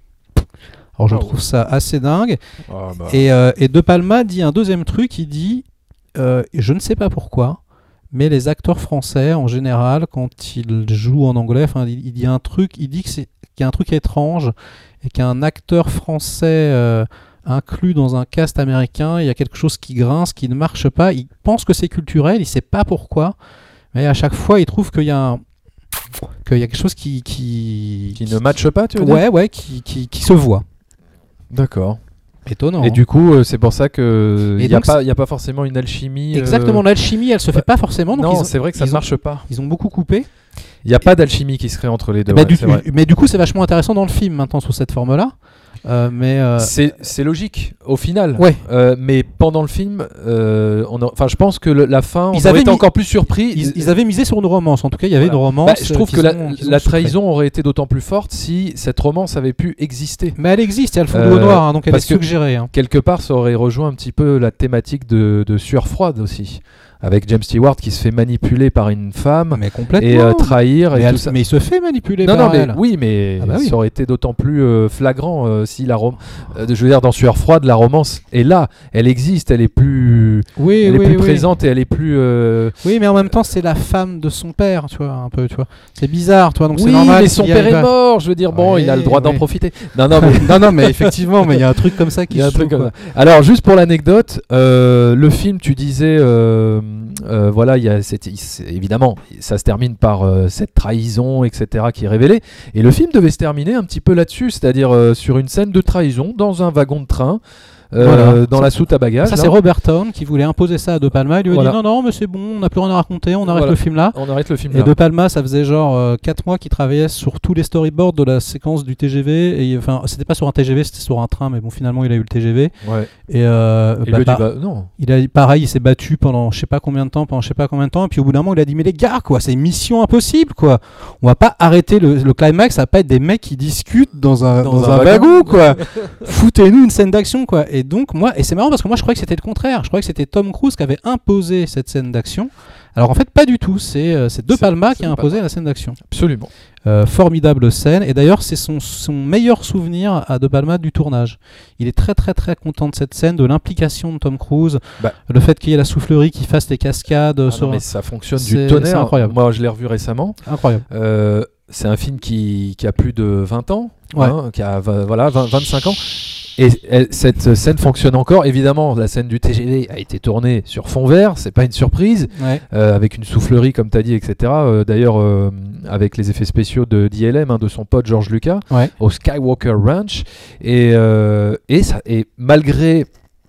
Alors je Ah trouve ça assez dingue. Ah, bah. Et, euh, et De Palma dit un deuxième truc, il dit, euh, je ne sais pas pourquoi, mais les acteurs français en général, quand ils jouent en anglais, il, il dit un truc, il dit qu'il y a un truc étrange et qu'un acteur français euh, inclus dans un cast américain, il y a quelque chose qui grince, qui ne marche pas. Il pense que c'est culturel, il sait pas pourquoi, mais à chaque fois, il trouve qu'il y a un qu'il y a quelque chose qui qui, Qui ne matche pas, tu dire? Ouais ouais qui, qui, qui se voit D'accord. étonnant Et hein. du coup, euh, c'est pour ça que il n'y a, pas- il y a pas forcément une alchimie. euh, Exactement, l'alchimie, elle se fait pas forcément. Donc non, c'est vrai que ça ne ont- marche pas. Ils ont beaucoup coupé. Il n'y a pas d'alchimie qui se crée entre les deux. Bah, ouais, du, c'est vrai. mais du coup, c'est vachement intéressant dans le film maintenant sous cette forme-là. Euh, mais euh, C'est logique au final. Ouais. Euh, mais pendant le film, enfin, je pense que le- la fin, Ils on avaient été mis- encore plus surpris. ils, ils avaient misé sur une romance. En tout cas, il y avait Voilà. une romance. Bah, je trouve que la, ont- trahison aurait été d'autant plus forte si cette romance avait pu exister. Mais elle existe, il y a le fond au noir, hein, donc elle est parce que- suggérée. hein. Quelque part, ça aurait rejoint un petit peu la thématique de, de sueur froide aussi, avec James Stewart qui se fait manipuler par une femme Mais complètement. et euh, trahir mais, et elle- tout ça. mais il se fait manipuler Non, par non, mais elle. oui, mais Ah bah oui. ça aurait été d'autant plus euh, flagrant euh, si la rom euh, je veux dire, dans Sueur froide, la romance est là, elle existe, elle est plus, Oui, elle est plus présente et elle est plus. Oui, mais en même temps, c'est la femme de son père, tu vois, un peu, tu vois. C'est bizarre, tu vois, donc c'est oui, normal. mais son père est mort. Je veux dire, bon, il a le droit d'en profiter. Non, non, mais non, non, mais effectivement, mais il y a un truc comme ça qui y a un se truc joue, comme quoi. ça. Alors, juste pour l'anecdote, le film, tu disais, euh, voilà, il y a évidemment, ça se termine par euh, cette trahison, etc., qui est révélée. Et le film devait se terminer un petit peu là-dessus, c'est-à-dire euh, sur une scène de trahison dans un wagon de train, Voilà. dans Ça- la soute à bagages. Ça, c'est Robert Town qui voulait imposer ça à De Palma. Il lui a Voilà. dit non, non, mais c'est bon, on n'a plus rien à raconter, on arrête Voilà. le film là. On arrête le film Et là. De Palma, ça faisait genre 4 mois qu'il travaillait sur tous les storyboards de la séquence du TGV. Et enfin, c'était pas sur un TGV, c'était sur un train, mais bon, finalement, il a eu le TGV. Ouais. Et, euh, Et bah, dit, bah, non. il a pareil, il s'est battu pendant je sais pas combien de temps, pendant je sais pas combien de temps. Et puis au bout d'un moment, il a dit mais les gars, quoi, c'est mission impossible, quoi. On va pas arrêter le, le climax, ça va pas être des mecs qui discutent dans un, Dans dans un wagon, quoi. Foutez-nous une scène d'action, quoi. Et donc moi, et c'est marrant parce que moi, je croyais que c'était le contraire. Je croyais que c'était Tom Cruise qui avait imposé cette scène d'action. Alors en fait, pas du tout. C'est euh, De Palma qui a imposé la scène d'action. Absolument. Euh, formidable scène. Et d'ailleurs, c'est son, son meilleur souvenir à De Palma du tournage. Il est très très très content de cette scène, de l'implication de Tom Cruise, Bah. le fait qu'il y ait la soufflerie qui fasse les cascades. Ah non, sur- mais ça fonctionne du tonnerre. c'est incroyable. Moi, je l'ai revu récemment. Incroyable. Euh, c'est un film qui, qui a plus de 20 ans, Ouais. hein, qui a voilà, 20 25 ans. Et, et cette scène fonctionne encore. Évidemment, la scène du TGV a été tournée sur fond vert, c'est pas une surprise, Ouais. euh, avec une soufflerie, comme tu as dit, etc. Euh, D'ailleurs, euh, avec les effets spéciaux de d'ILM, hein, de son pote George Lucas, Ouais. au Skywalker Ranch. Et, euh, et, ça, et malgré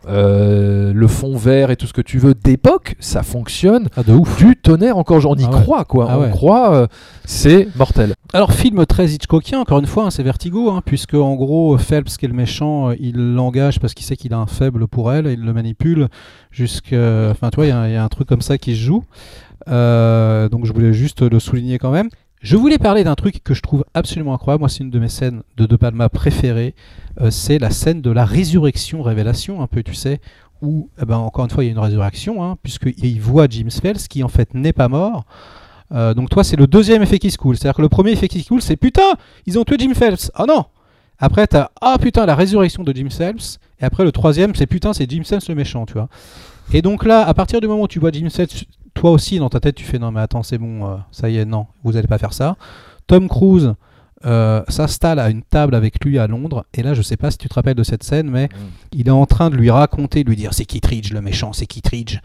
euh, le fond vert et tout ce que tu veux d'époque, ça fonctionne Ah, de ouf. du tonnerre encore. On y Ah ouais. croit, quoi. Ah on ouais. croit, euh, c'est mortel. Alors, film très Hitchcockien, encore une fois, hein, c'est Vertigo, hein, puisque en gros, Phelps, qui est le méchant, euh, il l'engage parce qu'il sait qu'il a un faible pour elle, et il le manipule jusqu'à. Enfin, tu vois, il y a un- il y, a un truc comme ça qui se joue. Euh, donc, je voulais juste le souligner quand même. Je voulais parler d'un truc que je trouve absolument incroyable. Moi, c'est une de mes scènes de De Palma préférées. Euh, c'est la scène de la résurrection-révélation, un peu, tu sais, où, eh ben, encore une fois, il y a une résurrection, hein, puisqu'il voit James Phelps, qui en fait n'est pas mort. Euh, donc toi, c'est le deuxième effet qui se coule. C'est-à-dire que le premier effet qui se coule, c'est putain, ils ont tué Jim Phelps. Oh non Après, t'as ah putain, la résurrection de Jim Phelps. Et après, le troisième, c'est putain, c'est Jim Phelps le méchant, tu vois. Et donc là, à partir du moment où tu vois Jim Phelps, toi aussi, dans ta tête, tu fais non, mais attends, c'est bon, euh, ça y est, non, vous allez pas faire ça. Tom Cruise euh, s'installe à une table avec lui à Londres. Et là, je sais pas si tu te rappelles de cette scène, mais il est en train de lui raconter, de lui dire c'est Kittredge le méchant, c'est Kittredge.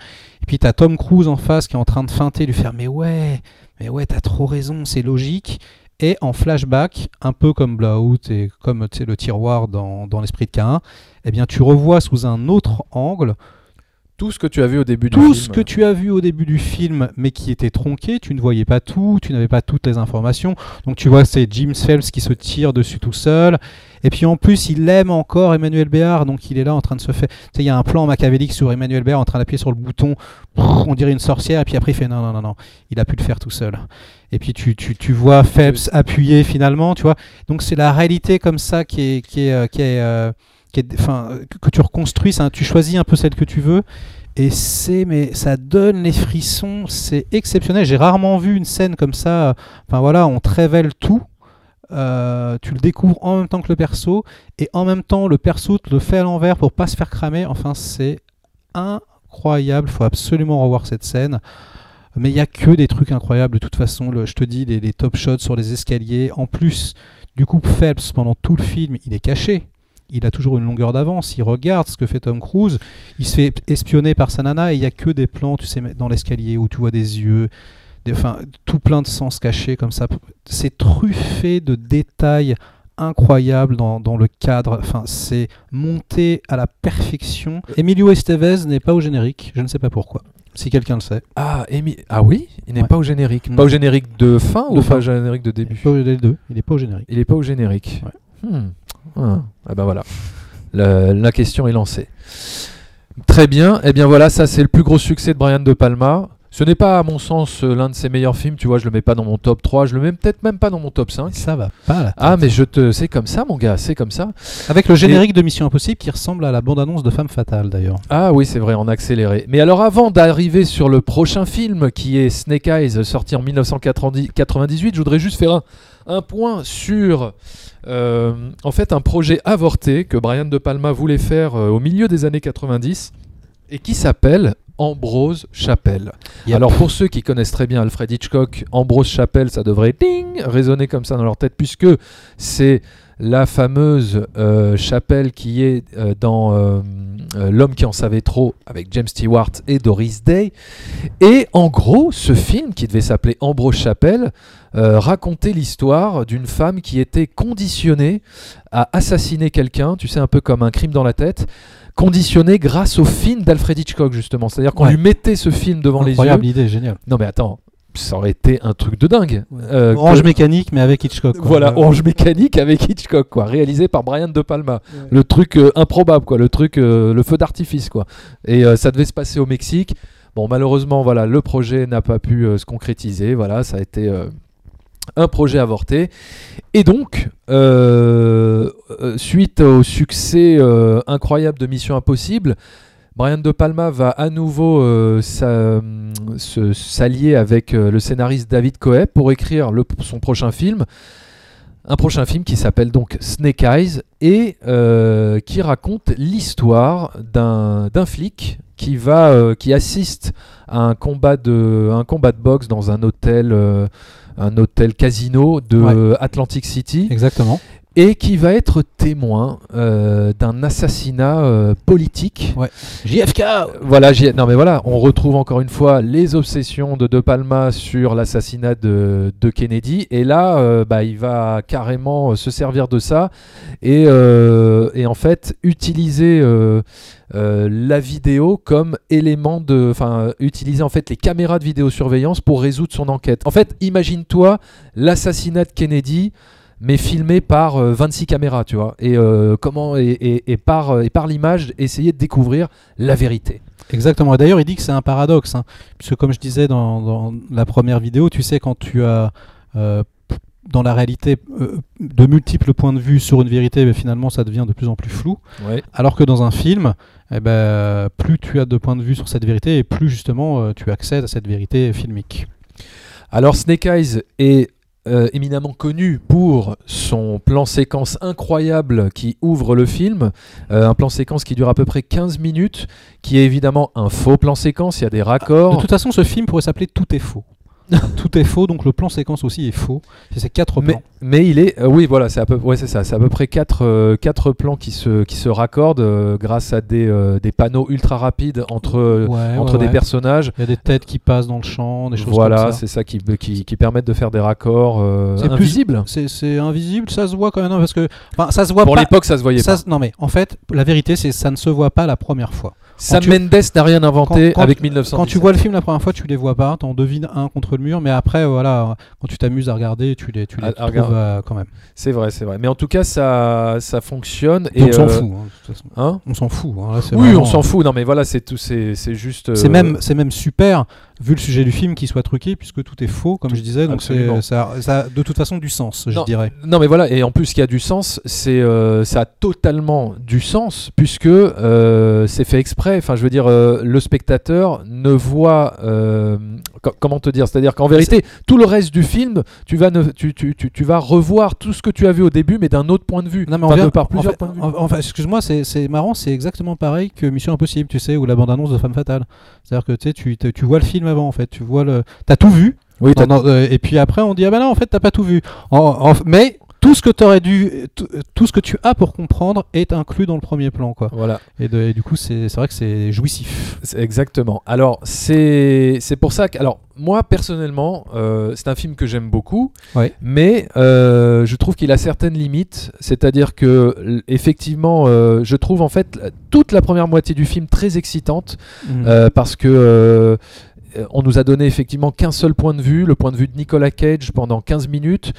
Et puis t'as Tom Cruise en face qui est en train de feinter, lui faire mais ouais, mais ouais, t'as trop raison, c'est logique. Et en flashback, un peu comme Blowout et comme le tiroir dans, dans l'esprit de Cain, eh bien tu revois sous un autre angle Tout ce que tu as vu au début du tout film. ce que tu as vu au début du film, mais qui était tronqué, tu ne voyais pas tout, tu n'avais pas toutes les informations. Donc tu vois, c'est Jim Phelps qui se tire dessus tout seul. Et puis en plus, il aime encore Emmanuel Béard, donc il est là en train de se faire. Tu sais, il y a un plan machiavélique sur Emmanuel Béard en train d'appuyer sur le bouton, on dirait une sorcière, et puis après il fait non, non, non, non, il a pu le faire tout seul. Et puis tu, tu, tu vois Phelps appuyer finalement, tu vois. Donc c'est la réalité comme ça qui est. Qui est, euh, qui est, euh, euh, que- tu reconstruis, tu choisis un peu celle que tu veux. Et c'est, mais ça donne les frissons, c'est exceptionnel. J'ai rarement vu une scène comme ça. Enfin voilà, on te révèle tout. Euh, tu le découvres en même temps que le perso, et en même temps le perso te le fait à l'envers pour pas se faire cramer. Enfin, c'est incroyable. Faut absolument revoir cette scène. Mais il y a que des trucs incroyables de toute façon. Je te dis, les, les top shots sur les escaliers. En plus, du coup, Phelps pendant tout le film, il est caché. Il a toujours une longueur d'avance. Il regarde ce que fait Tom Cruise. Il se fait espionner par sa nana et il y a que des plans, tu sais, dans l'escalier où tu vois des yeux, des, enfin, tout plein de sens cachés comme ça. C'est truffé de détails incroyables dans, dans le cadre. Enfin, c'est monté à la perfection. Emilio Estevez n'est pas au générique. Je ne sais pas pourquoi. Si quelqu'un le sait. Ah, Amy- ah oui, il n'est Ouais. pas au générique. Non. Pas au générique de fin De ou fin. pas au générique de Il début pas au- les deux. Il n'est pas au générique. Il n'est pas au générique. Ouais. Hmm. Ah. Ah ben voilà. La, la question est lancée. Très bien. Et bien voilà, ça c'est le plus gros succès de Brian De Palma. Ce n'est pas, à mon sens, euh, l'un de ses meilleurs films. Tu vois, je le mets pas dans mon top 3. Je le mets peut-être même pas dans mon top 5. Ça va pas. Ah, mais je te. C'est comme ça, mon gars. C'est comme ça. Avec le générique de Mission Impossible qui ressemble à la bande-annonce de Femme Fatale d'ailleurs. Ah oui, c'est vrai, en accéléré. Mais alors avant d'arriver sur le prochain film qui est Snake Eyes, sorti en 1998, je voudrais juste faire un, un point sur euh, en fait un projet avorté que Brian De Palma voulait faire euh, au milieu des années 90 et qui s'appelle Ambrose Chapelle. Yep. Alors pour ceux qui connaissent très bien Alfred Hitchcock, Ambrose Chapelle, ça devrait ding résonner comme ça dans leur tête puisque c'est la fameuse euh, chapelle qui est euh, dans euh, L'homme qui en savait trop avec James Stewart et Doris Day. Et en gros, ce film qui devait s'appeler Ambrose Chapelle euh, racontait l'histoire d'une femme qui était conditionnée à assassiner quelqu'un, tu sais, un peu comme un crime dans la tête, conditionnée grâce au film d'Alfred Hitchcock justement. C'est-à-dire qu'on Ouais. lui mettait ce film devant les Incroyable yeux. idée, génial. Non mais attends, ça aurait été un truc de dingue. Euh, Orange que- mécanique mais avec Hitchcock. quoi. voilà, Euh, Orange Mécanique avec Hitchcock, quoi, réalisé par Brian De Palma. Le truc euh, improbable, quoi, le truc, euh, le feu d'artifice, quoi. Et ça devait se passer au Mexique. Bon, malheureusement, voilà, le projet n'a pas pu se concrétiser. Voilà, ça a été un projet avorté. Et donc, euh, euh, suite au succès euh, incroyable de Mission Impossible, Brian De Palma va à nouveau s'allier avec le scénariste David Coe pour écrire son prochain film. Un prochain film qui s'appelle donc Snake Eyes et qui raconte l'histoire d'un flic qui va qui assiste à un combat de un combat de boxe dans un hôtel un hôtel casino de Ouais. Atlantic City Exactement. Et qui va être témoin euh, d'un assassinat euh, politique. JFK Voilà, non mais voilà, on retrouve encore une fois les obsessions de De Palma sur l'assassinat de, de Kennedy, et là, euh, bah, il va carrément euh, se servir de ça et, euh, et en fait utiliser euh, euh, la vidéo comme élément de, enfin, euh, utiliser en fait les caméras de vidéosurveillance pour résoudre son enquête. En fait, imagine-toi l'assassinat de Kennedy mais filmé par euh, 26 caméras, tu vois, et euh, comment et, et- et par euh, et par l'image essayer de découvrir la vérité. Exactement. Et d'ailleurs, il dit que c'est un paradoxe, hein, puisque comme je disais dans, dans la première vidéo, tu sais, quand tu as euh, dans la réalité euh, de multiples points de vue sur une vérité, mais finalement, ça devient de plus en plus flou. Ouais. Alors que dans un film, eh ben, plus tu as de points de vue sur cette vérité, et plus justement euh, tu accèdes à cette vérité filmique. Alors Snake Eyes est euh, éminemment connu pour son plan séquence incroyable qui ouvre le film, Euh, un plan séquence qui dure à peu près 15 minutes, qui est évidemment un faux plan séquence, il y a des De raccords. toute façon, ce film pourrait s'appeler Tout est faux. Tout est faux, donc le plan séquence aussi est faux. C'est ces quatre plans. mais il est, euh, oui, voilà, c'est à peu, ouais, c'est ça, c'est à peu près quatre, euh, quatre plans qui se, qui se raccordent euh, grâce à des, des panneaux ultra rapides entre, Ouais, entre ouais, des personnages. Il y a des têtes qui passent dans le champ, des choses Voilà, comme ça. c'est ça qui, qui, qui permettent de faire des raccords C'est invisibles. C'est invisible, ça se voit quand même, non, parce que ça se voit Pour l'époque, ça se voyait ça pas. non mais en fait, la vérité c'est ça ne se voit pas la première fois. Sam tu- Mendes n'a rien inventé quand- avec quand 1917. Quand tu vois le film la première fois, tu les vois pas, t'en devines un contre le mur, mais après voilà, quand tu t'amuses à regarder, tu les, tu les À- trouves euh, quand même. C'est vrai, c'est vrai. Mais en tout cas, ça, ça fonctionne. Et et on s'en euh, fout. hein, de toute façon. Hein? On s'en fout. hein, là, c'est oui, vraiment- on s'en fout. Non, mais voilà, c'est tout. C'est juste. C'est euh, même, c'est même super vu le sujet du film qu'il soit truqué puisque tout est faux, comme je disais. Donc ça, ça a de toute façon du sens, je dirais. Non, mais voilà. Et en plus, ce qui a du sens, c'est euh, ça a totalement du sens puisque euh, c'est fait exprès. Enfin, je veux dire, euh, le spectateur ne voit. euh, co- comment te dire C'est-à-dire qu'en vérité, tout le reste du film, tu vas, ne, tu, tu, tu, tu vas revoir tout ce que tu as vu au début, mais d'un autre point de vue. Non, mais on Enfin, vient- de par en plusieurs fait- points de vue. en- Enfin, excuse-moi, c'est, marrant, c'est exactement pareil que Mission Impossible, tu sais, ou la bande-annonce de Femme Fatale. C'est-à-dire que tu sais, tu vois le film avant, en fait, tu vois le, t'as tout vu, Oui, t'as- euh, et puis après on dit ah bah non en fait t'as pas tout vu. En- en- mais tout ce que t'aurais dû, tout, tout ce que tu as pour comprendre est inclus dans le premier plan quoi. voilà. Et, de- et du coup c'est, c'est vrai que c'est jouissif. C'est- Exactement. Alors, c'est c'est pour ça que. Alors, moi, personnellement, euh, c'est un film que j'aime beaucoup, Ouais. mais euh, je trouve qu'il a certaines limites. C'est-à-dire que, effectivement, euh, je trouve en fait toute la première moitié du film très excitante, euh, parce que. Euh, on nous a donné effectivement qu'un seul point de vue, le point de vue de Nicolas Cage pendant 15 minutes.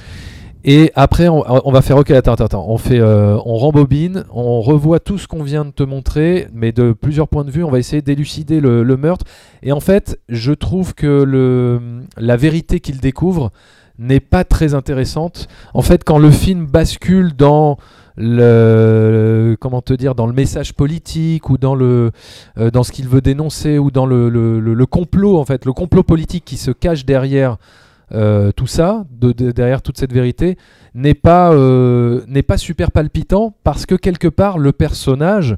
Et après, on, va faire OK, attends, attends, attends. On fait, euh, on rembobine, on revoit tout ce qu'on vient de te montrer, mais de plusieurs points de vue, on va essayer d'élucider le, meurtre. Et en fait, je trouve que la vérité qu'il découvre n'est pas très intéressante. En fait, quand le film bascule dans comment te dire dans le message politique ou dans le euh, dans ce qu'il veut dénoncer ou dans le, complot en fait le complot politique qui se cache derrière euh, tout ça de- de- derrière toute cette vérité euh, n'est pas super palpitant parce que quelque part le personnage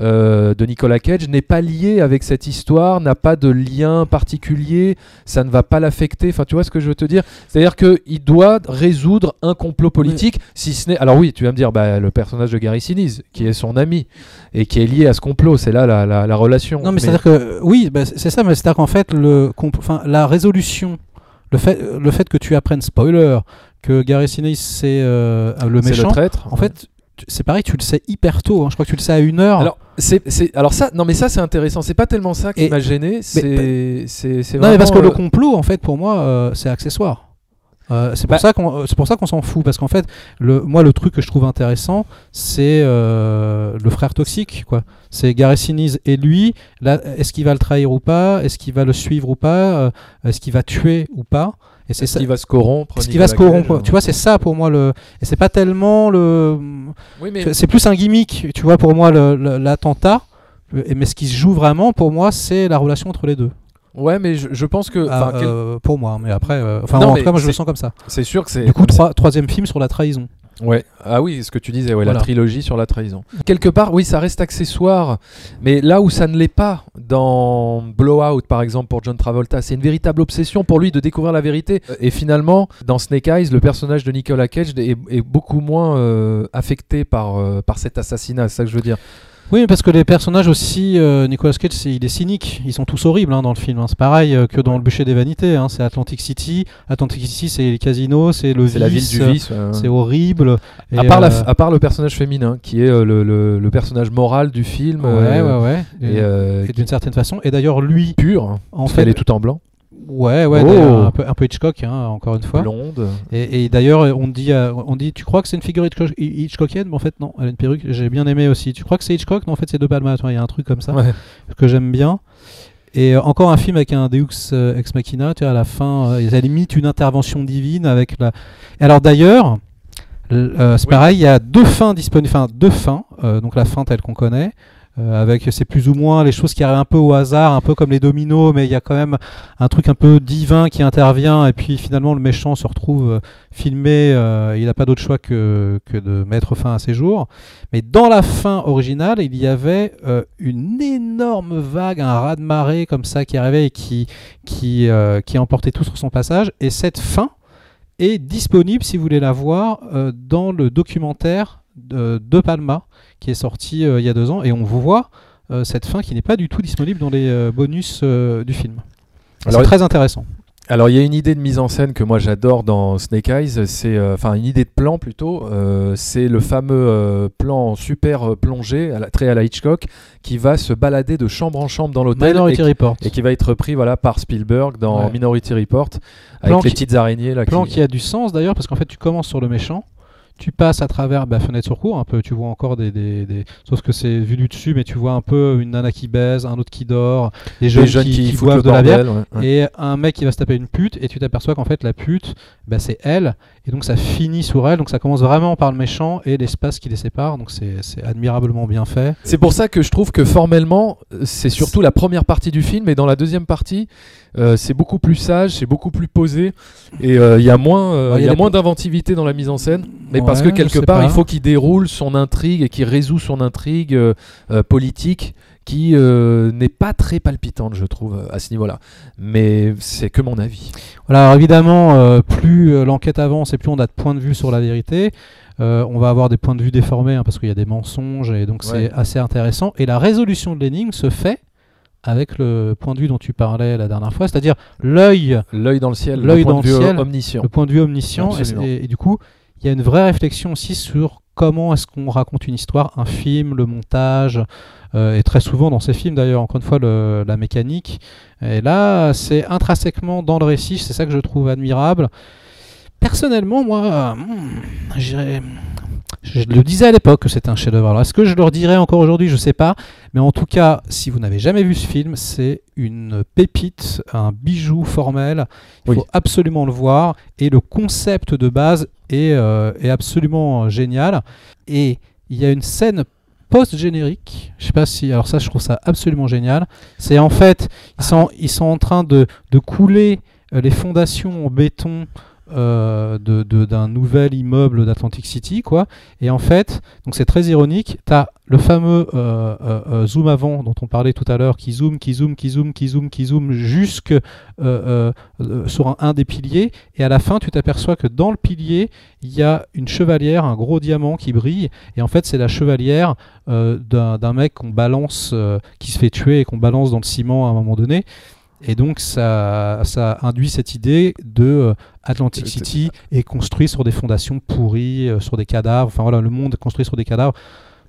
euh, de Nicolas Cage n'est pas lié avec cette histoire, n'a pas de lien particulier, ça ne va pas l'affecter. Enfin, tu vois ce que je veux te dire? C'est-à-dire qu'il doit résoudre un complot politique, si ce n'est. Alors oui, tu vas me dire, bah, le personnage de Gary Sinise, qui est son ami et qui est lié à ce complot, c'est là la, la- la relation. Non mais, c'est-à-dire que oui bah, c'est ça mais c'est-à-dire qu'en fait le, enfin, la résolution, le fait, le fait que tu apprennes spoiler que Gary Sinise c'est euh, le c'est méchant. le traître. en fait c'est pareil tu le sais hyper tôt. hein. Je crois que tu le sais à une heure. Alors, c'est, c'est- alors ça, non mais ça c'est intéressant. C'est pas tellement ça qui m'a gêné. C'est, c'est, c'est Non, mais parce que le euh, complot, en fait, pour moi, euh, c'est accessoire. Euh, c'est pour Bah- ça qu'on euh, c'est pour ça qu'on s'en fout parce qu'en fait le moi le truc que je trouve intéressant c'est euh, le frère toxique quoi. C'est Gary Sinise et lui. Là est-ce qu'il va le trahir ou pas? Est-ce qu'il va le suivre ou pas? Est-ce qu'il va tuer ou pas? Et c'est est-ce ça qu'il va se corrompre est-ce qu'il va se corrompre tu vois c'est ça pour moi le et c'est pas tellement le Oui, mais c'est plus un gimmick tu vois pour moi le- le- l'attentat. Mais ce qui se joue vraiment pour moi c'est la relation entre les deux ouais, mais je, je pense que, ah, quel- euh, pour moi, mais après, euh, enfin, Non, en mais tout cas, moi je le sens comme ça. c'est sûr que c'est. Du coup, trois- troisième film sur la trahison. Ouais. Ah oui, ce que tu disais, ouais, Voilà. la trilogie sur la trahison. Quelque part, oui, ça reste accessoire, mais là où ça ne l'est pas dans Blowout par exemple pour John Travolta. C'est une véritable obsession pour lui de découvrir la vérité. Et finalement, dans Snake Eyes, le personnage de Nicolas Cage est, est beaucoup moins euh, affecté par, euh, par cet assassinat. C'est ça que je veux dire. Oui, parce que les personnages aussi, euh, Nicolas Cage, il est cynique. Ils sont tous horribles hein, dans le film. hein. C'est pareil euh, que dans Le bûcher des vanités. hein. C'est Atlantic City. Atlantic City, c'est les casinos, c'est le C'est la ville vice, du vice. ouais. C'est horrible. À Et, part, la euh, à part le personnage féminin, qui est le, le- le personnage moral du film, Ouais, ouais, ouais. et, Et d'une certaine façon. Et d'ailleurs, lui, pure, hein, en fait, qu'elle est tout en blanc, ouais, ouais, Oh. un peu, un peu Hitchcock, hein, encore une fois. blonde. Et, et d'ailleurs, on dit, euh, on dit, tu crois que c'est une figure Hitchcock- Hitchcockienne? Mais en fait, non, elle a une perruque. J'ai bien aimé aussi. Tu crois que c'est Hitchcock? Non, en fait, c'est De Palma. Il y a un truc comme ça Ouais. que j'aime bien. Et euh, encore un film avec un Deus euh, ex machina. Tu vois, à la fin, euh, ils limite une intervention divine avec la. Et alors d'ailleurs, euh, c'est Oui. pareil. Il y a deux fins disponibles. Enfin, deux fins. euh, donc la fin telle qu'on connaît. Euh, avec c'est plus ou moins les choses qui arrivent un peu au hasard, un peu comme les dominos, mais il y a quand même un truc un peu divin qui intervient et puis finalement le méchant se retrouve euh, filmé, euh, il n'a pas d'autre choix que, que de mettre fin à ses jours. Mais dans la fin originale, il y avait une énorme vague, un raz-de-marée comme ça qui arrivait et qui, qui, qui emportait tout sur son passage. Et cette fin est disponible, si vous voulez la voir, dans le documentaire de Palma qui est sorti euh, il y a deux ans. Et on vous voit euh, cette fin qui n'est pas du tout disponible dans les euh, bonus du film. C'est très intéressant. Alors il y a une idée de mise en scène que moi j'adore dans Snake Eyes, c'est euh, enfin une idée de plan plutôt, euh, c'est le fameux euh, plan super plongé, à la, très à la Hitchcock, qui va se balader de chambre en chambre dans l'hôtel et, Minority Report. et qui va être repris voilà par Spielberg dans Ouais. Minority Report avec Plan les qui- petites araignées là. Plan qui- qui a du sens d'ailleurs parce qu'en fait tu commences sur le méchant, tu passes à travers bah, fenêtre sur cour un peu, tu vois encore des, des, des- sauf que c'est vu du dessus mais tu vois un peu une nana qui baise, un autre qui dort, des jeunes, qui, qui, qui boivent de la bière bordel, ouais, ouais. et un mec qui va se taper une pute et tu t'aperçois qu'en fait la pute bah, c'est elle et donc ça finit sur elle donc ça commence vraiment par le méchant et l'espace qui les sépare donc c'est c'est admirablement bien fait. C'est pour ça que je trouve que formellement, c'est surtout la première partie du film, et dans la deuxième partie, euh, c'est beaucoup plus sage, c'est beaucoup plus posé, et euh, il y a moins, euh, Ouais, y a moins d'inventivité dans la mise en scène. Mais parce que quelque part, pas. il faut qu'il déroule son intrigue et qu'il résout son intrigue euh, euh, politique qui euh, n'est pas très palpitante, je trouve, à ce niveau-là. Mais c'est que mon avis. Voilà, alors évidemment, euh, plus l'enquête avance et plus on a de points de vue sur la vérité, euh, on va avoir des points de vue déformés hein, parce qu'il y a des mensonges et donc Ouais. c'est assez intéressant. Et la résolution de l'énigme se fait avec le point de vue dont tu parlais la dernière fois, c'est-à-dire l'œil, L'œil dans le ciel, L'œil dans le ciel, omniscient. le point de vue omniscient. Et, Absolument. et- et du coup, il y a une vraie réflexion aussi sur comment est-ce qu'on raconte une histoire, un film, le montage, euh, et très souvent dans ces films d'ailleurs, encore une fois, le- la mécanique. Et là, c'est intrinsèquement dans le récit, c'est ça que je trouve admirable. Personnellement, moi, hmm, je le disais à l'époque que c'était un chef-d'œuvre. Alors, est-ce que je le redirais encore aujourd'hui? Je sais pas. Mais en tout cas, si vous n'avez jamais vu ce film, c'est une pépite, un bijou formel. Il Oui. faut absolument le voir. Et le concept de base est, euh, est absolument génial. Et il y a une scène post-générique. Je sais pas si. Alors, ça, je trouve ça absolument génial. C'est en fait, ils sont, ils sont en train de, de couler euh, les fondations en béton. Euh, d'un nouvel immeuble d'Atlantic City quoi. Et en fait donc c'est très ironique tu as le fameux euh, euh, zoom avant dont on parlait tout à l'heure qui zoome qui zoome qui zoome qui zoome qui zoome jusque sur un, un des piliers. Et à la fin tu t'aperçois que dans le pilier il y a une chevalière un gros diamant qui brille. Et en fait c'est la chevalière d'un mec qu'on balance qui se fait tuer et qu'on balance dans le ciment à un moment donné et donc ça, ça induit cette idée de euh, Atlantic Euh, City est construit sur des fondations pourries, euh, sur des cadavres. Enfin voilà, le monde est construit sur des cadavres.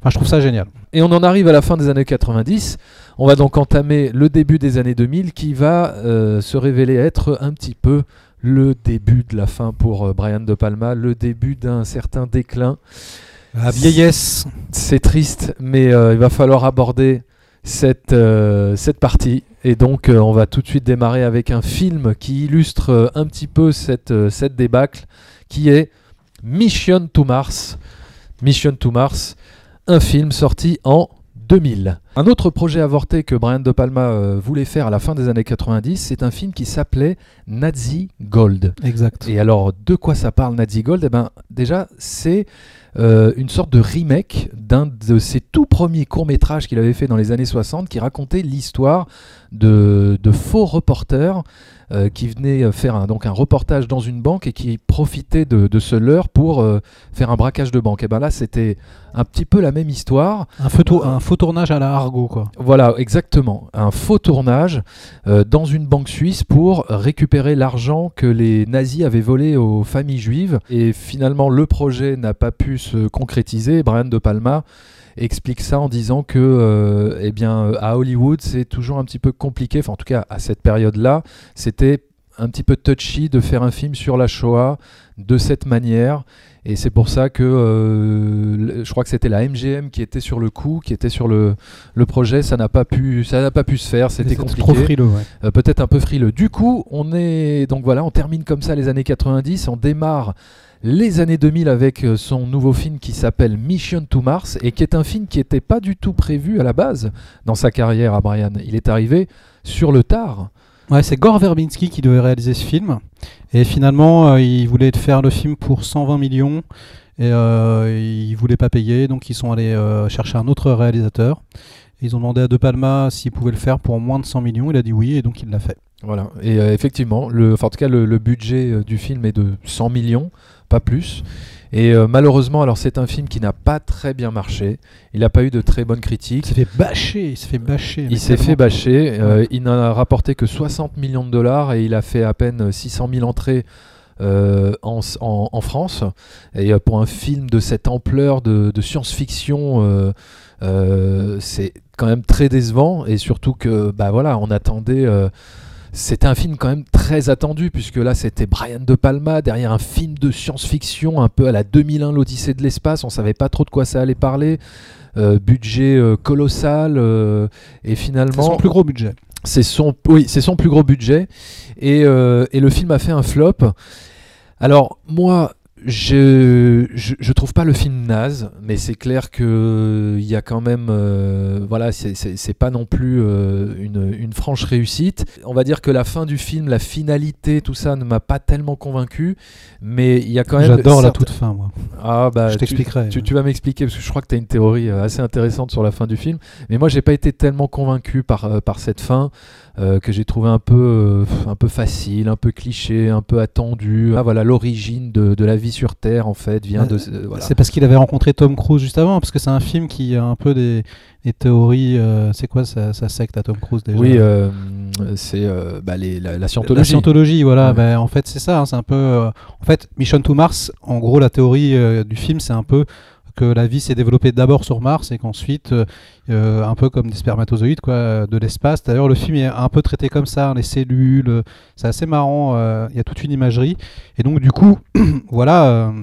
Enfin, je trouve ça génial. Et on en arrive à la fin des années 90. On va donc entamer le début des années 2000 qui va euh, se révéler être un petit peu le début de la fin pour euh, Brian De Palma, le début d'un certain déclin. La vieillesse. C'est triste, mais euh, il va falloir aborder cette, euh, cette partie. Et donc, euh, on va tout de suite démarrer avec un film qui illustre euh, un petit peu cette débâcle, qui est Mission to Mars. Mission to Mars, un film sorti en 2000. Un autre projet avorté que Brian De Palma euh, voulait faire à la fin des années 90, c'est un film qui s'appelait Nazi Gold. Exact. Et alors, de quoi ça parle Nazi Gold? Eh ben, déjà, c'est euh, une sorte de remake d'un de ses tout premiers courts-métrages qu'il avait fait dans les années 60 qui racontait l'histoire de, de faux reporters euh, qui venaient faire un, donc un reportage dans une banque et qui profitaient de, de ce leurre pour euh, faire un braquage de banque. Et ben là, c'était un petit peu la même histoire. Un faux, un faux tournage à la Argo, quoi. Voilà, exactement. Un faux tournage euh, dans une banque suisse pour récupérer l'argent que les nazis avaient volé aux familles juives. Et finalement, le projet n'a pas pu se concrétiser. Brian De Palma explique ça en disant que euh, eh bien, à Hollywood, c'est toujours un petit peu compliqué, enfin en tout cas à cette période-là, c'était un petit peu touchy de faire un film sur la Shoah de cette manière. Et c'est pour ça que euh, je crois que c'était la MGM qui était sur le coup, qui était sur le, le projet. Ça n'a pas pu, ça n'a pas pu se faire. C'était compliqué. Trop frileux, ouais. Euh, peut-être un peu frileux. Du coup, on est donc voilà, on termine comme ça les années 90. On démarre les années 2000 avec euh, son nouveau film qui s'appelle Mission to Mars et qui est un film qui n'était pas du tout prévu à la base dans sa carrière à Brian. Il est arrivé sur le tard. Ouais, c'est Gore Verbinski qui devait réaliser ce film. Et finalement, euh, il voulait faire le film pour 120 millions. Et euh, il voulait pas payer, donc ils sont allés euh, chercher un autre réalisateur. Ils ont demandé à De Palma s'il pouvait le faire pour moins de 100 millions. Il a dit oui, et donc il l'a fait. Voilà. Et euh, effectivement, le, enfin, en tout cas, le, le budget du film est de 100 millions, pas plus. Et euh, malheureusement, alors c'est un film qui n'a pas très bien marché. Il n'a pas eu de très bonnes Il critiques. s'est fait bâcher, il s'est fait bâcher. Il s'est fait bâcher. euh, il n'a rapporté que 60 millions de dollars et il a fait à peine 600 000 entrées euh, en, en- en France. Et pour un film de cette ampleur de, de science-fiction, c'est quand même très décevant. Et surtout que, bah voilà, on attendait. C'était un film quand même très attendu puisque là c'était Brian De Palma derrière un film de science-fiction un peu à la 2001 l'Odyssée de l'espace. On savait pas trop de quoi ça allait parler. Euh, budget euh, colossal euh, et C'est finalement son plus gros budget. c'est son, oui, c'est son plus gros budget. Et, euh, et le film a fait un flop. Alors, moi, je, je, je trouve pas le film naze, mais c'est clair que il y a quand même, euh, voilà, c'est- pas non plus euh, une, une franche réussite. On va dire que la fin du film, la finalité, tout ça ne m'a pas tellement convaincu, mais il y a quand même. J'adore la toute fin, moi. Ah bah, Je t'expliquerai. tu, tu vas m'expliquer parce que je crois que tu as une théorie euh, assez intéressante sur la fin du film. Mais moi, j'ai pas été tellement convaincu par, euh, par cette fin euh, que j'ai trouvé un peu, euh, un peu facile, un peu cliché, un peu attendu. Ah voilà, l'origine de, de la vie sur Terre en fait vient de. euh, voilà. C'est parce qu'il avait rencontré Tom Cruise juste avant, parce que c'est un film qui a un peu des, des théories. euh, c'est quoi sa, sa secte à Tom Cruise déjà Oui, euh, c'est euh, bah, les- la, la La scientologie. scientologie, voilà. Ouais. ben, en fait, c'est ça. hein, c'est un peu. euh, en fait, Mission to Mars. En gros, la théorie euh, du film, c'est un peu que la vie s'est développée d'abord sur Mars et qu'ensuite, euh, euh, un peu comme des spermatozoïdes, quoi, euh, de l'espace. D'ailleurs, le film est un peu traité comme ça, hein, les cellules. c'est assez marrant. Il y a toute une imagerie. Et donc, du coup, voilà.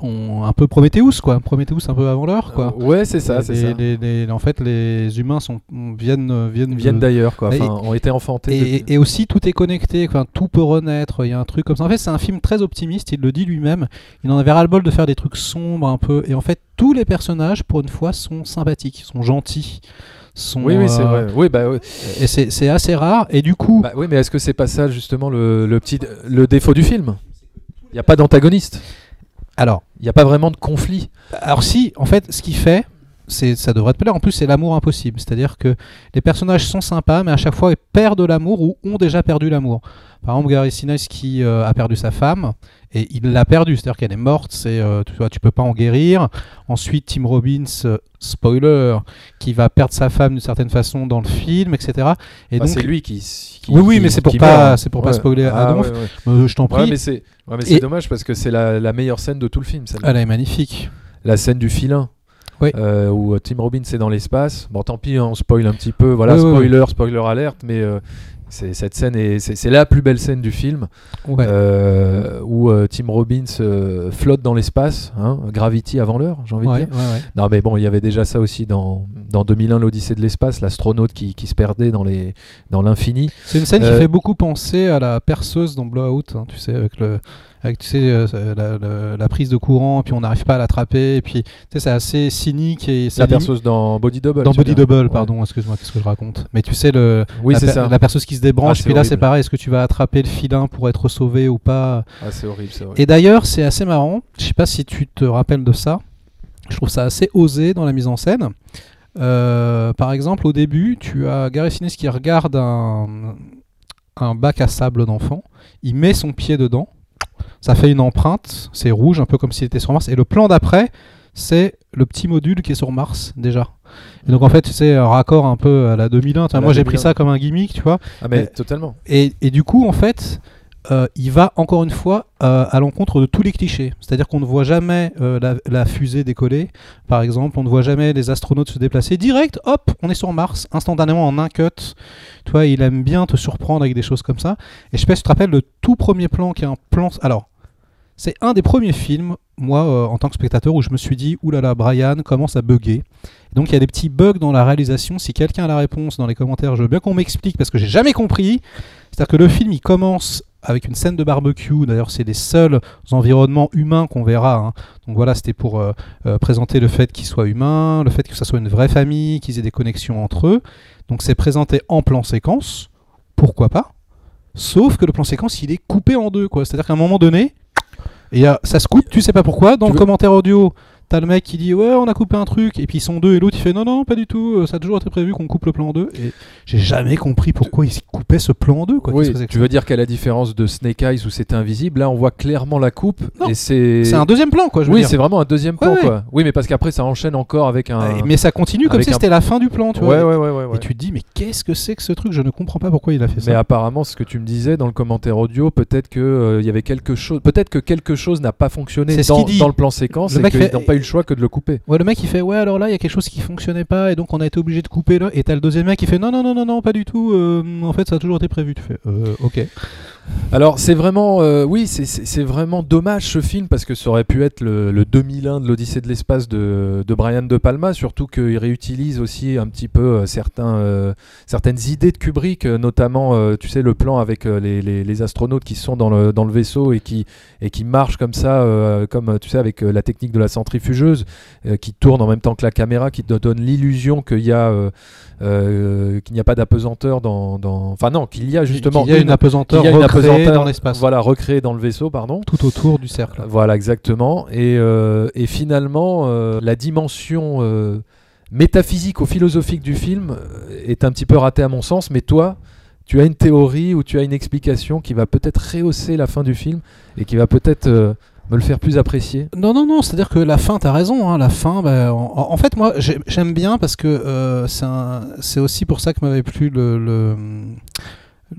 On, un peu Prometheus, quoi. Prometheus un peu avant l'heure, quoi. Euh, ouais, c'est ça, c'est ça. les- les- en fait, les humains sont, viennent, euh, viennent, viennent d'ailleurs, quoi. Et- ont été enfantés. et, depuis- et aussi, tout est connecté, enfin, tout peut renaître. Il y a un truc comme ça. En fait, c'est un film très optimiste. Il le dit lui-même. Il en avait ras-le-bol de faire des trucs sombres un peu. Et en fait, tous les personnages, pour une fois, sont sympathiques, sont gentils. Sont, Oui, oui, c'est euh, vrai. Oui, bah, oui. Et c'est c'est assez rare. Et du coup, Bah oui, mais est-ce que c'est pas ça justement le, le petit le défaut du film? Il n'y a pas d'antagoniste. Alors, Il n'y a pas vraiment de conflit. alors si, en fait, ce qu'il fait, ça devrait te plaire. En plus, c'est l'amour impossible. C'est-à-dire que les personnages sont sympas, mais à chaque fois, ils perdent l'amour ou ont déjà perdu l'amour. Par exemple, Gary Sinise qui euh, a perdu sa femme et il l'a perdue, c'est-à-dire qu'elle est morte. C'est euh, tu vois, tu peux pas en guérir. Ensuite, Tim Robbins, euh, spoiler, qui va perdre sa femme d'une certaine façon dans le film, etc. Et Bah, donc, c'est lui qui, qui- oui, oui, mais c'est pour pas, c'est pour pas spoiler Ah, donf. ouais, ouais. Je t'en prie. Mais c'est ouais, mais c'est Et- dommage parce que c'est la, la meilleure scène de tout le film. celle-là. Elle est magnifique. La scène du filin. Oui. euh, où euh, Tim Robbins est dans l'espace. Bon, tant pis, hein, on spoil un petit peu. Voilà, Oui, spoiler, spoiler alerte, mais euh, c'est cette scène est c'est la plus belle scène du film Ouais. euh, où euh, Tim Robbins euh, flotte dans l'espace, hein, Gravity avant l'heure, j'ai envie de dire. ouais. Non, mais bon, il y avait déjà ça aussi dans, dans 2001, l'Odyssée de l'espace, l'astronaute qui, qui se perdait dans les dans l'infini. C'est une scène qui fait beaucoup penser à la perceuse dans Blowout, hein, tu sais, avec le, avec tu sais euh, la, la- la prise de courant, puis on n'arrive pas à l'attraper, et puis tu sais, c'est assez cynique et La perceuse dans Body Double. dans Body. Double, Ouais. pardon, excuse-moi, qu'est-ce que je raconte Mais tu sais le Oui, la, per- ça. la perceuse qui se débranche, Ah, puis là c'est pareil, est-ce que tu vas attraper le filin pour être sauvé ou pas? Ah, c'est horrible, c'est horrible. Et d'ailleurs, c'est assez marrant. Je sais pas si tu te rappelles de ça. Je trouve ça assez osé dans la mise en scène. Euh, par exemple, au début, tu as Gary Sinise qui regarde un, un bac à sable d'enfant. Il met son pied dedans. Ça fait une empreinte. C'est rouge, un peu comme s'il était sur Mars. Et le plan d'après, c'est le petit module qui est sur Mars déjà. Et donc en fait, c'est un raccord un peu à la 2001. Tu vois, À moi, j'ai pris 2001. ça comme un gimmick, tu vois. Ah, mais totalement. Et, et du coup, en fait, euh, il va encore une fois euh, à l'encontre de tous les clichés. C'est-à-dire qu'on ne voit jamais euh, la, fusée décoller, par exemple. On ne voit jamais les astronautes se déplacer. Direct, hop, on est sur Mars, instantanément en un cut. Tu vois, il aime bien te surprendre avec des choses comme ça. Et je sais pas si tu te rappelles le tout premier plan qui est un plan. Alors, c'est un des premiers films, moi, en tant que spectateur, où je me suis dit, oulala, Brian commence à bugger. Donc il y a des petits bugs dans la réalisation. Si quelqu'un a la réponse dans les commentaires, je veux bien qu'on m'explique parce que j'ai jamais compris. C'est-à-dire que le film, il commence avec une scène de barbecue. D'ailleurs, c'est les seuls environnements humains qu'on verra. hein. Donc voilà, c'était pour euh, euh, présenter le fait qu'ils soient humains, le fait que ça soit une vraie famille, qu'ils aient des connexions entre eux. Donc c'est présenté en plan séquence. Pourquoi pas? Sauf que le plan séquence, il est coupé en deux. quoi. C'est-à-dire qu'à un moment donné, ça se coupe, tu sais pas pourquoi. Dans Tu le veux- commentaire audio, T'as le mec qui dit ouais on a coupé un truc et puis ils sont deux et l'autre il fait non non pas du tout euh, ça a toujours été prévu qu'on coupe le plan en deux et j'ai jamais compris pourquoi ils coupaient ce plan en deux quoi. Oui, tu veux dire qu'à la différence de Snake Eyes où c'était invisible, là on voit clairement la coupe Non, et c'est. C'est un deuxième plan quoi je veux Oui, c'est vraiment un deuxième plan Ouais, ouais. quoi. Oui, mais parce qu'après ça enchaîne encore avec un. Mais ça continue comme si un- c'était la fin du plan tu vois. ouais. Et tu te dis mais qu'est-ce que c'est que ce truc? Je ne comprends pas pourquoi il a fait Mais ça. apparemment, ce que tu me disais dans le commentaire audio, peut-être que euh, il y avait quelque chose, peut-être que quelque chose n'a pas fonctionné dans, le plan séquence et qu'ils n'ont pas eu choix que de le couper. Ouais, le mec il fait ouais alors là il y a quelque chose qui fonctionnait pas et donc on a été obligé de couper là et t'as le deuxième mec qui fait non non non non non pas du tout euh, en fait ça a toujours été prévu tu fais euh, ok Alors c'est vraiment, euh, oui, c'est- vraiment dommage ce film parce que ça aurait pu être le, le 2001 de l'Odyssée de l'espace de, de Brian De Palma, surtout qu'il réutilise aussi un petit peu euh, certains, euh, certaines idées de Kubrick, notamment, euh, tu sais, le plan avec les, les- les astronautes qui sont dans le, dans le vaisseau et qui, et qui marchent comme ça, comme tu sais, avec la technique de la centrifugeuse, qui tourne en même temps que la caméra, qui te donne l'illusion qu'il y a, qu'il n'y a pas d'apesanteur dans, dans, enfin non, qu'il y a justement il y a une, apesanteur une recréée apesanteur, dans l'espace Voilà, recréé dans le vaisseau, pardon. tout autour du cercle Voilà, exactement. Et, euh, et finalement, euh, la dimension euh, métaphysique ou philosophique du film euh, est un petit peu ratée à mon sens. Mais toi, tu as une théorie ou tu as une explication qui va peut-être rehausser la fin du film et qui va peut-être euh, me le faire plus apprécier? Non, non, non, c'est-à-dire que la fin, t'as raison, hein, la fin, bah, en, en fait, moi, j'ai- j'aime bien parce que euh, c'est aussi pour ça que m'avait plu le, le,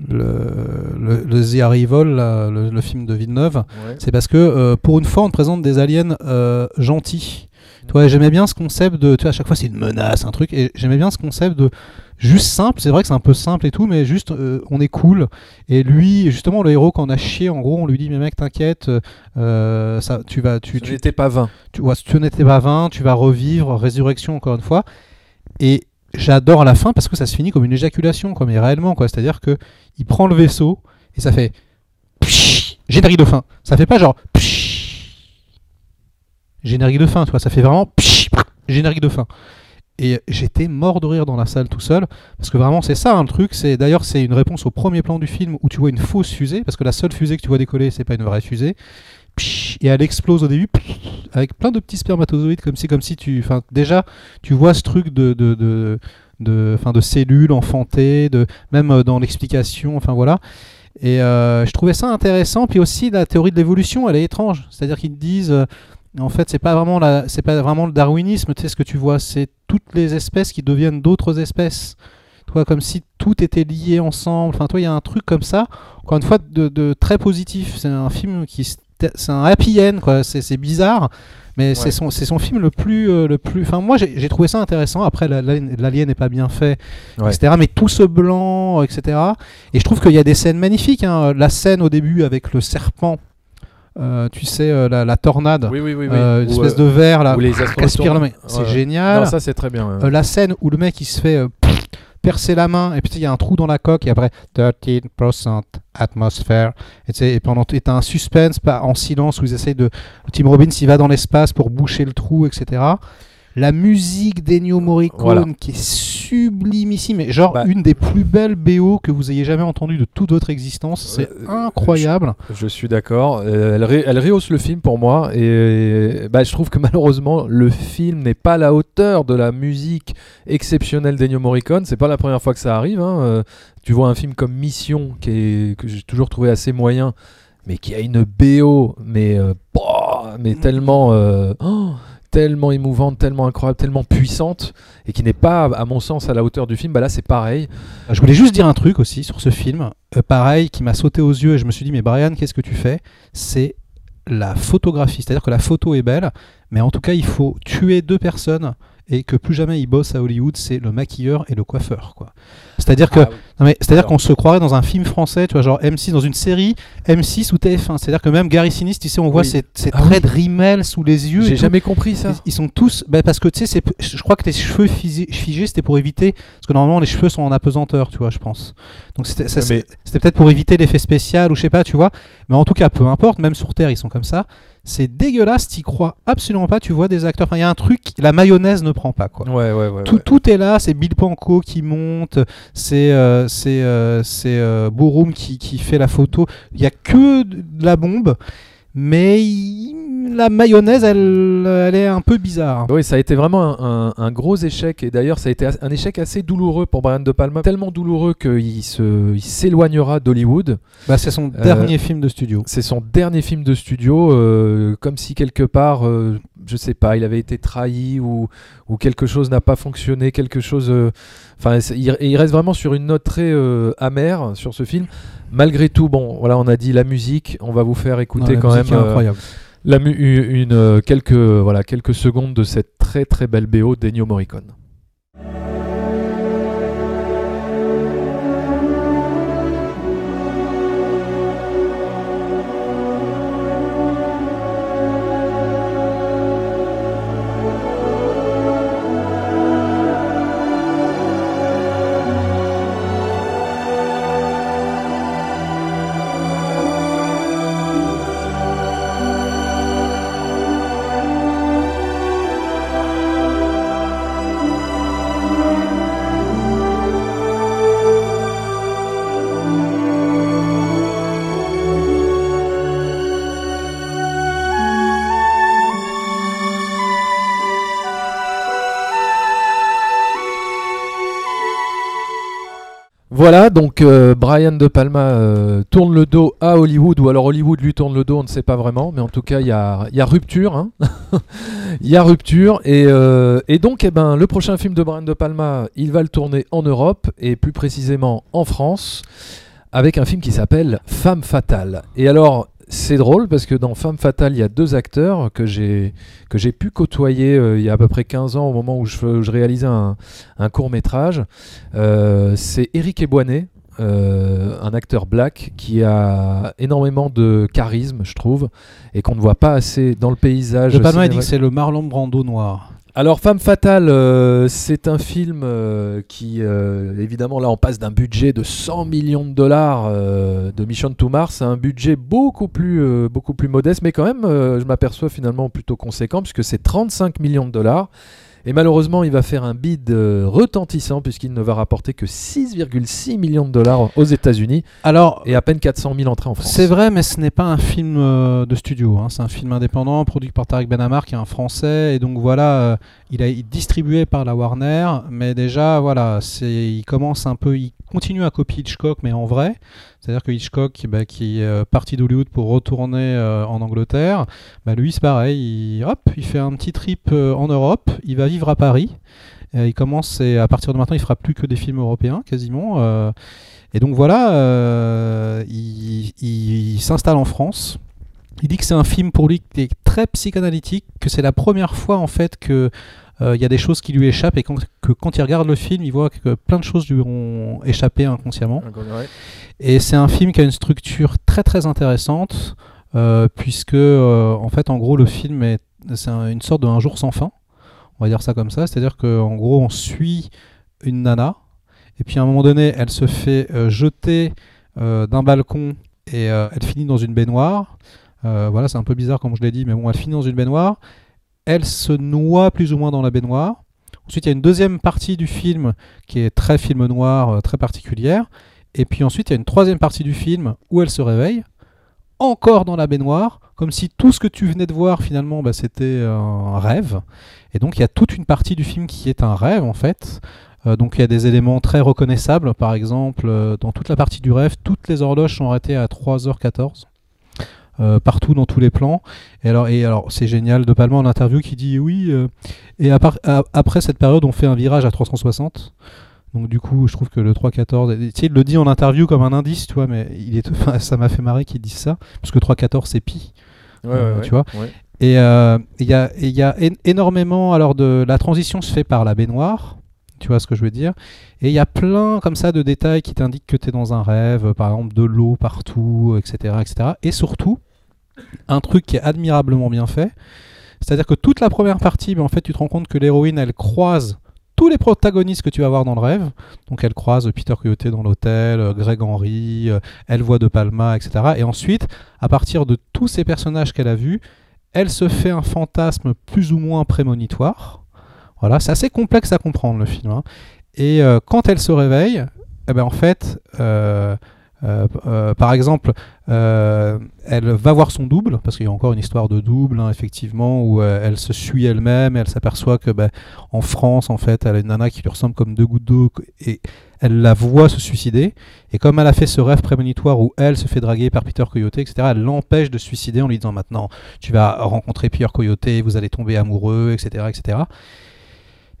le, le- le The Arrival, là, le, le film de Villeneuve. C'est parce que euh, pour une fois, on te présente des aliens euh, gentils. Tu vois, j'aimais bien ce concept de. Tu vois, à chaque fois, c'est une menace, un truc. Et j'aimais bien ce concept de. Juste simple, c'est vrai que c'est un peu simple et tout, mais juste euh, on est cool. Et lui, justement, le héros, quand on a chié, en gros, on lui dit Mais mec, t'inquiète, euh, ça, tu vas. Tu, Tu tu, n'étais pas vain. tu vois, tu n'étais pas vain, tu vas revivre, résurrection encore une fois. Et j'adore la fin parce que ça se finit comme une éjaculation, quoi, mais réellement, quoi. C'est-à-dire que il prend le vaisseau et ça fait générique de fin. Ça fait pas genre générique de fin, tu vois. Ça fait vraiment générique de fin. Et j'étais mort de rire dans la salle tout seul parce que vraiment c'est ça un truc. C'est d'ailleurs c'est une réponse au premier plan du film où tu vois une fausse fusée parce que la seule fusée que tu vois décoller c'est pas une vraie fusée. Et elle explose au début avec plein de petits spermatozoïdes comme si comme si tu enfin déjà tu vois ce truc de de de de, de cellules enfantées de même euh, dans l'explication enfin voilà. Et euh, je trouvais ça intéressant puis aussi la théorie de l'évolution elle est étrange. C'est à dire qu'ils disent euh, en fait c'est pas vraiment la c'est pas vraiment le darwinisme tu sais ce que tu vois c'est toutes les espèces qui deviennent d'autres espèces. Toi comme si tout était lié ensemble. Enfin toi il y a un truc comme ça encore une fois de, de très positif. C'est un film qui se c'est un happy end quoi c'est bizarre mais c'est Ouais. son c'est son film le plus euh, le plus enfin moi j'ai trouvé ça intéressant après la- la- l'alien n'est pas bien fait Ouais. etc mais tout ce blanc etc et je trouve qu'il y a des scènes magnifiques hein. la scène au début avec le serpent euh, tu sais euh, la, la tornade Oui, oui, oui. oui. euh, une espèce de verre là qui aspire le c'est génial Non, ça c'est très bien. la scène où le mec il se fait percer la main et puis il y a un trou dans la coque et après 13% atmosphère et, tu et pendant t'as un suspense pas en silence où ils essayent de Tim Robbins il va dans l'espace pour boucher le trou etc La musique d'Ennio Morricone Voilà. qui est sublimissime, genre Bah. une des plus belles BO que vous ayez jamais entendues de toute votre existence. C'est Euh, incroyable. Je suis d'accord. Euh, elle, ré- elle rehausse le film pour moi. Et bah, je trouve que malheureusement, le film n'est pas à la hauteur de la musique exceptionnelle d'Ennio Morricone. C'est pas la première fois que ça arrive. hein. Euh, tu vois un film comme Mission, qui est, que j'ai toujours trouvé assez moyen, mais qui a une BO, mais, bah, mais tellement. euh, oh, tellement émouvante, tellement incroyable, tellement puissante, et qui n'est pas, à mon sens, à la hauteur du film, bah là c'est pareil. Je voulais juste dire un truc aussi sur ce film, euh, pareil, qui m'a sauté aux yeux et je me suis dit, mais Brian, qu'est-ce que tu fais? C'est la photographie, c'est-à-dire que la photo est belle, mais en tout cas, il faut tuer deux personnes et que plus jamais ils bossent à Hollywood, c'est le maquilleur et le coiffeur. quoi. C'est-à-dire que Ah oui. Non, mais c'est-à-dire qu'on se croirait dans un film français, tu vois, genre M6, dans une série M6 ou TF1. C'est-à-dire que même Gary Sinise, tu sais, on voit Oui. ces, ces Ah traits oui. de rimel sous les yeux. J'ai tout. jamais compris ça. Ils, ils sont tous. bah, parce que tu sais, c'est- je crois que les cheveux figés, c'était pour éviter. Parce que normalement, les cheveux sont en apesanteur, tu vois, je pense. Donc c'était ça, Mais- c'est- c'était peut-être pour éviter l'effet spécial ou je sais pas, tu vois. Mais en tout cas, peu importe, même sur Terre, ils sont comme ça. C'est dégueulasse, t'y crois absolument pas. Tu vois des acteurs. Enfin, il y a un truc, la mayonnaise ne prend pas, quoi. Ouais, ouais, ouais. Tout, tout est là, c'est Bill Panko qui monte, c'est euh, c'est euh, c'est, euh, Borum qui, qui fait la photo. Il y a que de la bombe, mais il- la mayonnaise, elle, elle est un peu bizarre. Oui, ça a été vraiment un, un- un gros échec. Et d'ailleurs, ça a été un échec assez douloureux pour Brian De Palma. Tellement douloureux qu'il se- il s'éloignera d'Hollywood. Bah, c'est son Euh, dernier film de studio. C'est son dernier film de studio, euh, comme si quelque part, euh, je sais pas, il avait été trahi ou, ou quelque chose n'a pas fonctionné, quelque chose. euh, Enfin, il, il reste vraiment sur une note très euh, amère sur ce film. Malgré tout, bon, voilà, on a dit la musique. On va vous faire écouter quand même euh, incroyable. la mu- une, quelques voilà quelques secondes de cette très très belle BO d'Ennio Morricone. Voilà, donc euh, Brian De Palma euh, tourne le dos à Hollywood, ou alors Hollywood lui tourne le dos, on ne sait pas vraiment, mais en tout cas, il y a, rupture. hein. Il y a rupture, et, euh, et donc, eh ben, le prochain film de Brian De Palma, il va le tourner en Europe, et plus précisément en France, avec un film qui s'appelle Femme Fatale. Et alors, c'est drôle, parce que dans Femme Fatale, il y a deux acteurs que j'ai que j'ai pu côtoyer euh, il y a à peu près 15 ans, au moment où je, je réalisais un, un court métrage. Euh, c'est Eric Eboinet, euh, un acteur black qui a énormément de charisme, je trouve, et qu'on ne voit pas assez dans le paysage. Palma, dit cinéma- que c'est le Marlon Brando noir. Alors, Femme Fatale, euh, c'est un film euh, qui, euh, évidemment, là, on passe d'un budget de 100 millions de dollars de Mission to Mars à un budget beaucoup plus, beaucoup plus modeste, mais quand même, je m'aperçois finalement plutôt conséquent, puisque c'est 35 millions de dollars. Et malheureusement, il va faire un bid euh, retentissant, puisqu'il ne va rapporter que 6,6 millions de dollars aux États-Unis Alors, et à peine 400 000 entrées en France. C'est vrai, mais ce n'est pas un film euh, de studio. hein. C'est un film indépendant produit par Tarek Benamar, qui est un Français. Et donc voilà, euh, il est distribué par la Warner. Mais déjà, voilà, c'est, il commence un peu, il continue à copier Hitchcock, mais en vrai. C'est-à-dire que Hitchcock, bah, qui est euh, parti d'Hollywood pour retourner euh, en Angleterre, bah, lui c'est pareil. Il, hop, il fait un petit trip euh, en Europe. Il va vivre à Paris. Il commence et à partir de maintenant, il fera plus que des films européens quasiment. et donc voilà, il, il- il s'installe en France. Il dit que c'est un film pour lui qui est très psychanalytique, que c'est la première fois en fait que euh, il y a des choses qui lui échappent et quand- que quand il regarde le film, il voit que plein de choses lui ont échappé inconsciemment. Ouais. Et c'est un film qui a une structure très très intéressante, euh, puisque euh, en fait en gros le film est c'est un- une sorte de un jour sans fin, on va dire ça comme ça, c'est-à-dire qu'en gros on suit une nana, et puis à un moment donné elle se fait jeter d'un balcon et elle finit dans une baignoire. Voilà, c'est un peu bizarre comme je l'ai dit, mais bon, elle finit dans une baignoire. Elle se noie plus ou moins dans la baignoire. Ensuite, il y a une deuxième partie du film qui est très film noir, euh, très particulière. Et puis ensuite, il y a une troisième partie du film où elle se réveille, encore dans la baignoire, comme si tout ce que tu venais de voir finalement, bah, c'était un rêve. Et donc, il y a toute une partie du film qui est un rêve en fait. Euh, donc il y a des éléments très reconnaissables, par exemple, euh, dans toute la partie du rêve, toutes les horloges sont arrêtées à 3h14. Euh, partout dans tous les plans. Et alors, et alors c'est génial de Palma en interview qui dit oui. euh, et à part- à- après cette période, on fait un virage à 360. Donc du coup, je trouve que le 3.14, et, tu sais, il le dit en interview comme un indice, tu vois, mais il est, enfin, ça m'a fait marrer qu'il dise ça, parce que 3.14 c'est pi. Ouais, Euh, ouais, tu vois. ouais. Et euh, il y a, y a énormément, alors de la transition se fait par la baignoire, tu vois ce que je veux dire? Et il y a plein comme ça de détails qui t'indiquent que tu es dans un rêve, par exemple de l'eau partout, etc., etc. Et surtout, un truc qui est admirablement bien fait, c'est-à-dire que toute la première partie, en fait, tu te rends compte que l'héroïne, elle croise tous les protagonistes que tu vas voir dans le rêve. Donc elle croise Peter Coyote dans l'hôtel, euh, Greg Henry, euh, elle voit De Palma, etc. Et ensuite, à partir de tous ces personnages qu'elle a vus, elle se fait un fantasme plus ou moins prémonitoire. Voilà, c'est assez complexe à comprendre le film. hein. Et euh, quand elle se réveille, eh ben, en fait, euh, euh, par exemple, elle va voir son double, parce qu'il y a encore une histoire de double, hein, effectivement, où elle se suit elle-même et elle s'aperçoit que ben, en France, en fait, elle a une nana qui lui ressemble comme deux gouttes d'eau et elle la voit se suicider. Et comme elle a fait ce rêve prémonitoire où elle se fait draguer par Peter Coyote, etc., elle l'empêche de se suicider en lui disant maintenant tu vas rencontrer Peter Coyote, vous allez tomber amoureux, etc., etc.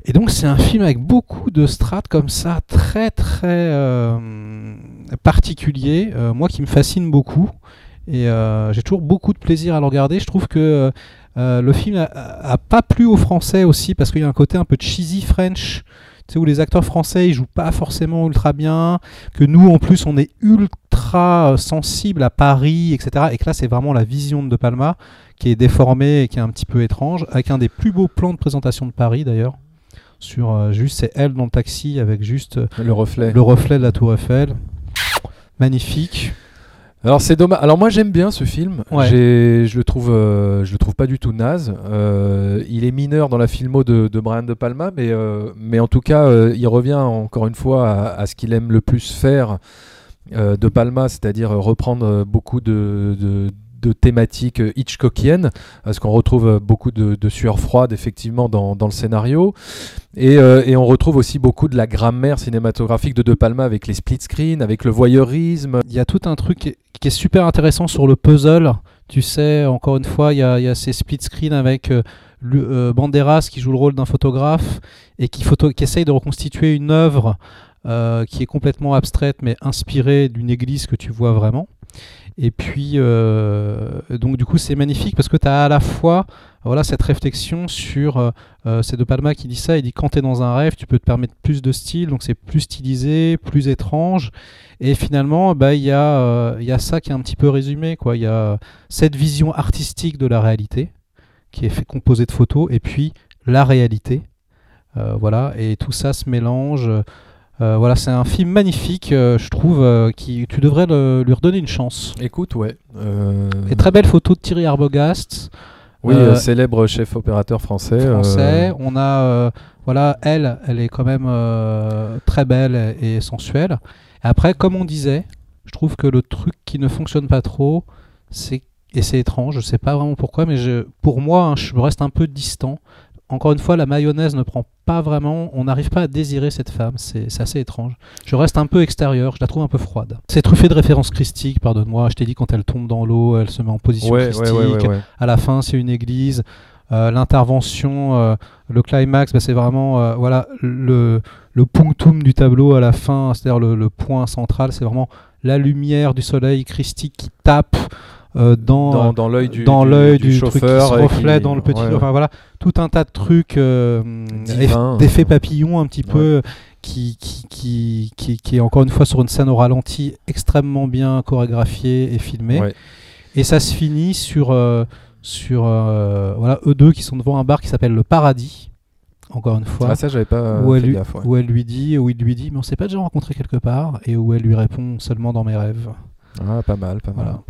Et donc c'est un film avec beaucoup de strates comme ça, très très euh, particulier, euh, moi qui me fascine beaucoup. Et euh, j'ai toujours beaucoup de plaisir à le regarder. Je trouve que euh, le film a, a pas plu aux Français aussi parce qu'il y a un côté un peu cheesy French, tu sais, où les acteurs français ils jouent pas forcément ultra bien, que nous en plus on est ultra euh, sensible à Paris, etc. Et que là c'est vraiment la vision de De Palma qui est déformée et qui est un petit peu étrange, avec un des plus beaux plans de présentation de Paris d'ailleurs. Sur euh, juste c'est elle dans le taxi avec juste euh, Le reflet. le reflet de la Tour Eiffel. Magnifique. Alors c'est dommage. Alors moi j'aime bien ce film. Ouais. Je le trouve, euh, je le trouve pas du tout naze. Euh, il est mineur dans la filmo de, de Brian De Palma, mais euh, mais en tout cas il revient encore une fois à, à ce qu'il aime le plus faire De Palma, c'est-à-dire reprendre beaucoup de, de de thématiques euh, Hitchcockiennes, parce qu'on retrouve euh, beaucoup de, sueur froide effectivement dans, le scénario, et, euh, et on retrouve aussi beaucoup de la grammaire cinématographique de De Palma avec les split screens, avec le voyeurisme, Il y a tout un truc qui est, super intéressant sur le puzzle. Tu sais, encore une fois, il y a, y a ces split screens avec Banderas qui joue le rôle d'un photographe et qui, qui essaye de reconstituer une œuvre qui est complètement abstraite mais inspirée d'une église que tu vois vraiment. Et puis, euh, donc du coup, c'est magnifique parce que tu as à la fois voilà, cette réflexion sur. euh, euh, c'est De Palma qui dit ça. Il dit quand tu es dans un rêve, tu peux te permettre plus de style, donc c'est plus stylisé, plus étrange. Et finalement, bah, il y, a, euh, il y a ça qui est un petit peu résumé. Il y a cette vision artistique de la réalité qui est fait composée de photos et puis la réalité. Voilà, et tout ça se mélange. Euh, voilà, c'est un film magnifique, euh, je trouve, euh, qui tu devrais le- lui redonner une chance. Écoute, ouais. Et très belle photo de Thierry Arbogast, Oui, célèbre chef opérateur français. français. On a, voilà, elle, elle est quand même très belle et sensuelle. Et après, comme on disait, je trouve que le truc qui ne fonctionne pas trop, c'est et c'est étrange, je sais pas vraiment pourquoi, mais je, pour moi, hein, je reste un peu distant. Encore une fois, la mayonnaise ne prend pas vraiment, on n'arrive pas à désirer cette femme, c'est assez étrange. Je reste un peu extérieur, je la trouve un peu froide. C'est truffé de références christiques, pardonne-moi, je t'ai dit quand elle tombe dans l'eau, elle se met en position ouais, christique, ouais, ouais, ouais. à la fin c'est une église. Euh, L'intervention, euh, le climax, bah, c'est vraiment euh, voilà le, le punctum du tableau à la fin, c'est-à-dire le, le point central, c'est vraiment la lumière du soleil christique qui tape dans, Dans, dans l'œil du, dans du- l'œil du du, truc qui chauffeur. se reflète qui- dans le petit. ouais, ouais. Enfin voilà, tout un tas de trucs, euh, d'effets papillons un petit peu, qui, qui, qui, qui, est encore une fois sur une scène au ralenti extrêmement bien chorégraphiée et filmée. Ouais. Et ça se finit sur, euh, sur euh, voilà, eux deux qui sont devant un bar qui s'appelle Le Paradis, encore une fois. Ah, ça, j'avais pas où, fait elle lui, gaffe, ouais. où elle lui dit, où il lui dit, mais on s'est pas déjà rencontré quelque part, et où elle lui répond seulement dans mes rêves. Ah, pas mal, pas mal. Voilà.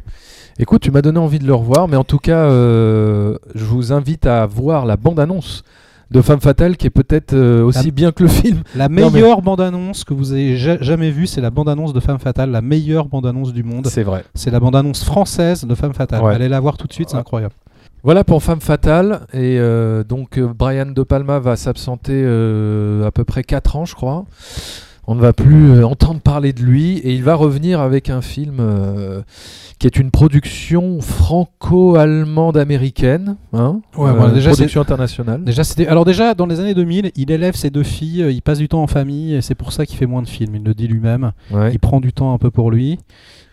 Écoute, tu m'as donné envie de le revoir, mais en tout cas, euh, je vous invite à voir la bande-annonce de Femme Fatale, qui est peut-être euh, aussi La- bien que le film. La mais- meilleure bande-annonce que vous ayez ja- jamais vue, c'est la bande-annonce de Femme Fatale, la meilleure bande-annonce du monde. C'est vrai. C'est la bande-annonce française de Femme Fatale. Ouais. Allez la voir tout de suite, c'est Ouais. incroyable. Voilà pour Femme Fatale. Et euh, donc, Brian De Palma va s'absenter à peu près 4 ans, je crois. On ne va plus euh, entendre parler de lui. Et il va revenir avec un film euh, qui est une production franco-allemande-américaine. Hein Ouais, voilà, déjà, production internationale. Déjà. Alors déjà, dans les années 2000, il élève ses deux filles, euh, il passe du temps en famille, et c'est pour ça qu'il fait moins de films, il le dit lui-même. Ouais. Il prend du temps un peu pour lui.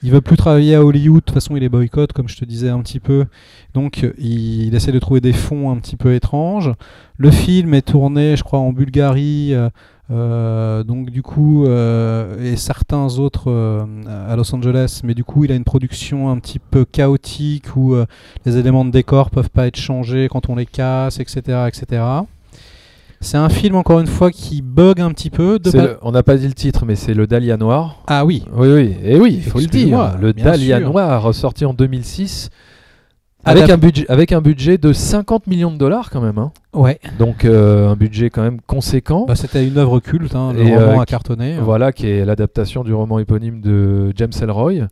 Il veut plus travailler à Hollywood, de toute façon il est boycott, comme je te disais un petit peu. Donc euh, il, il essaie de trouver des fonds un petit peu étranges. Le film est tourné, je crois, en Bulgarie. euh, euh, donc du coup, euh, et certains autres euh, à Los Angeles, mais du coup il a une production un petit peu chaotique où les éléments de décor peuvent pas être changés quand on les casse, etc. etc. C'est un film encore une fois qui bug un petit peu. De le- on n'a pas dit le titre, mais c'est le Dahlia Noir. Ah oui, Oui, oui, et oui, il faut le dire. Le Dahlia sûr. Noir, sorti en 2006, avec un, budget, avec un budget de 50 millions de dollars quand même. hein. ouais. Donc euh, un budget quand même conséquent. Bah, c'était une œuvre culte, hein, le Et, roman euh, a cartonné. Voilà, qui est l'adaptation du roman éponyme de James Ellroy.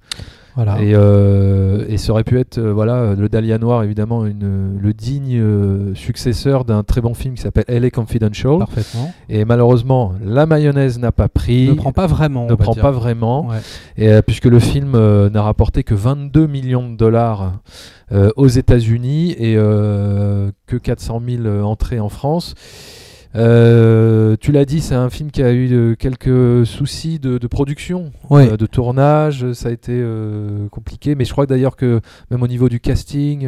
Voilà. Et, euh, et ça aurait pu être, euh, voilà, le Dahlia Noir, évidemment, une, le digne euh, successeur d'un très bon film qui s'appelle LA Confidential. Parfaitement. Et malheureusement, la mayonnaise n'a pas pris. Ne prend pas vraiment. ne prend dire. pas vraiment. Ouais. Et, puisque le film n'a rapporté que 22 millions de dollars aux États-Unis et que 400 000 euh, entrées en France. Euh, tu l'as dit, c'est un film qui a eu euh, quelques soucis de, de production, Ouais. euh, de tournage. Ça a été euh, compliqué, mais je crois d'ailleurs que même au niveau du casting,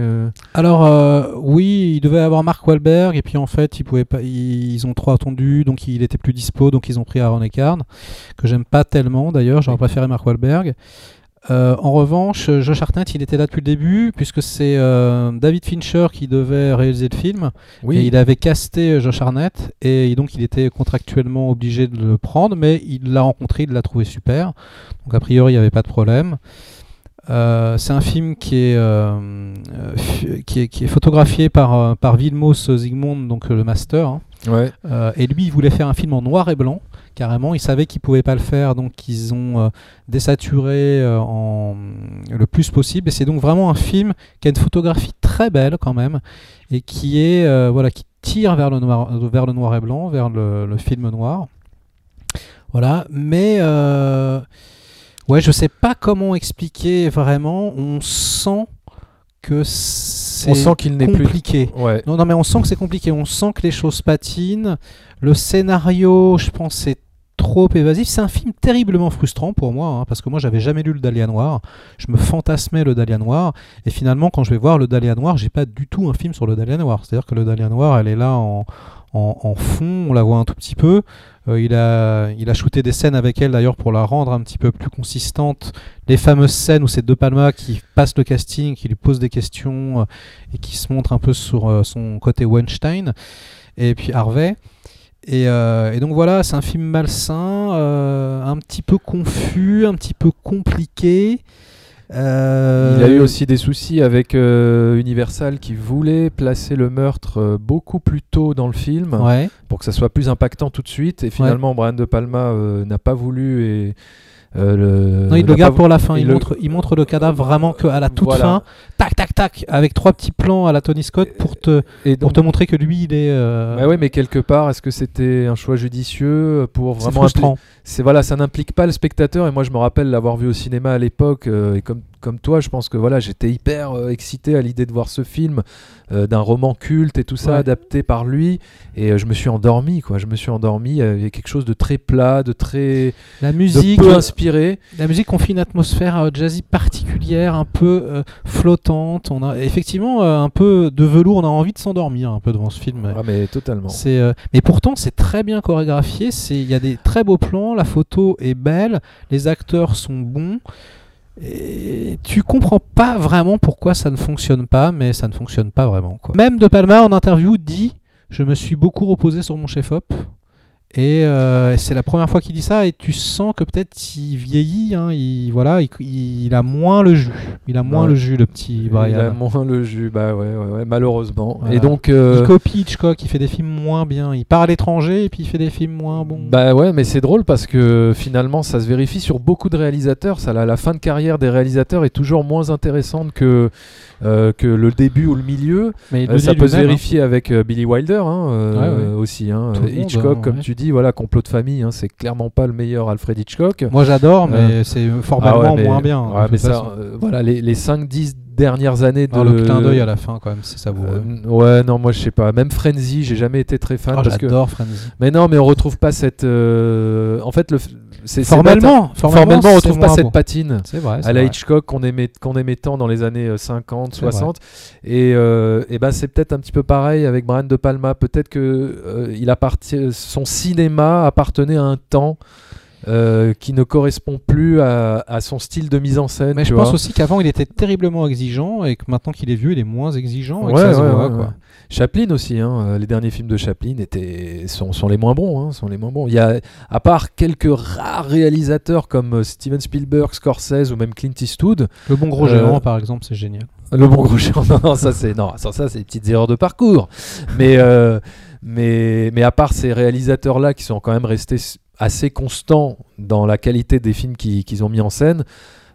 Alors euh, oui, il devait avoir Mark Wahlberg et puis en fait ils pouvaient pas, ils, ils ont trop attendu donc il était plus dispo donc ils ont pris Aaron Eckhart que j'aime pas tellement d'ailleurs, j'aurais préféré Mark Wahlberg. Euh, en revanche, Josh Hartnett, il était là depuis le début puisque c'est euh, David Fincher qui devait réaliser le film. oui, Et il avait casté euh, Josh Hartnett et donc il était contractuellement obligé de le prendre, mais il l'a rencontré, il l'a trouvé super. Donc a priori il n'y avait pas de problème. Euh, c'est un film qui est, fi- qui est, qui est photographié par, par Vilmos Zygmunt, donc le master. hein. ouais, et lui, il voulait faire un film en noir et blanc, carrément. Il savait qu'il pouvait pas le faire, donc ils ont euh, désaturé euh, le plus possible. Et c'est donc vraiment un film qui a une photographie très belle quand même, et qui est euh, voilà, qui tire vers le noir, vers le noir et blanc, vers le, film noir. Voilà, mais ouais, je sais pas comment expliquer vraiment. On sent que on sent qu'il n'est plus. compliqué. Ouais, Non, non, mais on sent que c'est compliqué. On sent que les choses patinent. Le scénario, je pense, c'est trop évasif. C'est un film terriblement frustrant pour moi, hein, parce que moi, j'avais jamais lu le Dahlia Noir. Je me fantasmais le Dahlia Noir. Et finalement, quand je vais voir le Dahlia Noir, j'ai pas du tout un film sur le Dahlia Noir. C'est-à-dire que le Dahlia Noir, elle est là en, en, fond, on la voit un tout petit peu. Euh, il, a, il a shooté des scènes avec elle d'ailleurs pour la rendre un petit peu plus consistante. Les fameuses scènes où c'est De Palma qui passe le casting, qui lui pose des questions euh, et qui se montre un peu sur euh, son côté Weinstein. Et puis Harvey. Et, et donc voilà, c'est un film malsain, un petit peu confus, un petit peu compliqué. Euh, Il a eu aussi des soucis avec euh, Universal qui voulait placer le meurtre euh, beaucoup plus tôt dans le film Ouais. pour que ça soit plus impactant tout de suite. Et finalement, Brian De Palma euh, n'a pas voulu et euh, le. Non, il le garde pour la fin. il le- montre, il montre le cadavre vraiment que à la toute Voilà. fin. Tac, tac, tac, avec trois petits plans à la Tony Scott pour te, Et pour te montrer que lui, il est. euh, bah ouais, mais quelque part, est-ce que c'était un choix judicieux pour vraiment C'est voilà, ça n'implique pas le spectateur. Et moi, je me rappelle l'avoir vu au cinéma à l'époque. euh, et comme comme toi, je pense que voilà, j'étais hyper euh, excité à l'idée de voir ce film euh, d'un roman culte et tout ça Ouais. adapté par lui. Et euh, je me suis endormi, quoi. Je me suis endormi. Il y avait quelque chose de très plat, de très La de musique, peu inspiré. la musique confie une atmosphère euh, jazzy particulière, un peu euh, flottante. On a effectivement euh, un peu de velours. On a envie de s'endormir un peu devant ce film. Ah, mais totalement. C'est, euh, mais pourtant, c'est très bien chorégraphié. C'est, il y a des très beaux plans. La photo est belle. Les acteurs sont bons. Et tu comprends pas vraiment pourquoi ça ne fonctionne pas, mais ça ne fonctionne pas vraiment. Quoi. Même De Palma en interview dit Je me suis beaucoup reposé sur mon chef-op Et euh, c'est la première fois qu'il dit ça, et tu sens que peut-être il vieillit, hein, il, voilà, il, il a moins le jus. Il a moins Ouais. le jus, le petit Brian. Il a moins le jus, bah ouais, ouais, ouais, malheureusement. Voilà. Et donc, euh, Il copie Hitchcock, il fait des films moins bien. Il part à l'étranger et puis il fait des films moins bons. Bah ouais, mais c'est drôle parce que finalement, ça se vérifie sur beaucoup de réalisateurs. Ça, la, la fin de carrière des réalisateurs est toujours moins intéressante que, euh, que le début ou le milieu. mais Euh, ça peut se hein. vérifier avec euh, Billy Wilder hein, euh, Ouais, ouais. aussi. hein. Monde, Hitchcock, comme ouais. tu dis, voilà, complot de famille, hein, c'est clairement pas le meilleur Alfred Hitchcock. Moi j'adore, mais c'est formellement Ah ouais, mais- moins bien. mais ça, euh, voilà, les, les 5-10 dernières années de. Le clin d'œil à la fin, quand même, c'est savoureux. Euh, ouais, non, moi je sais pas. Même Frenzy, j'ai jamais été très fan Oh, parce que. J'adore Frenzy. Mais non, mais on retrouve pas cette. euh, En fait, le. c'est- c'est Formellement, formellement, on retrouve pas cette patine vrai. à la vrai. Hitchcock qu'on aimait, qu'on aimait tant dans les années euh, 50, C'est 60. Et, euh, et ben c'est peut-être un petit peu pareil avec Brian De Palma. Peut-être que euh, il appartient, son cinéma appartenait à un temps euh, qui ne correspond plus à, à son style de mise en scène. Mais je pense aussi qu'avant il était terriblement exigeant et que maintenant qu'il est vieux, il est moins exigeant. et que Ouais, ça se ouais, voit, ouais, quoi. ouais. Chaplin aussi, hein, les derniers films de Chaplin étaient, sont, sont les moins bons. Hein, sont les moins bons. Il y a, à part quelques rares réalisateurs comme euh, Steven Spielberg, Scorsese ou même Clint Eastwood, Le bon gros Euh, géant, par exemple, c'est génial. le bon gros géant, non, non, ça c'est non, ça, ça, c'est des petites erreurs de parcours. Mais, euh, mais, mais à part ces réalisateurs-là qui sont quand même restés assez constants dans la qualité des films qui- qu'ils ont mis en scène,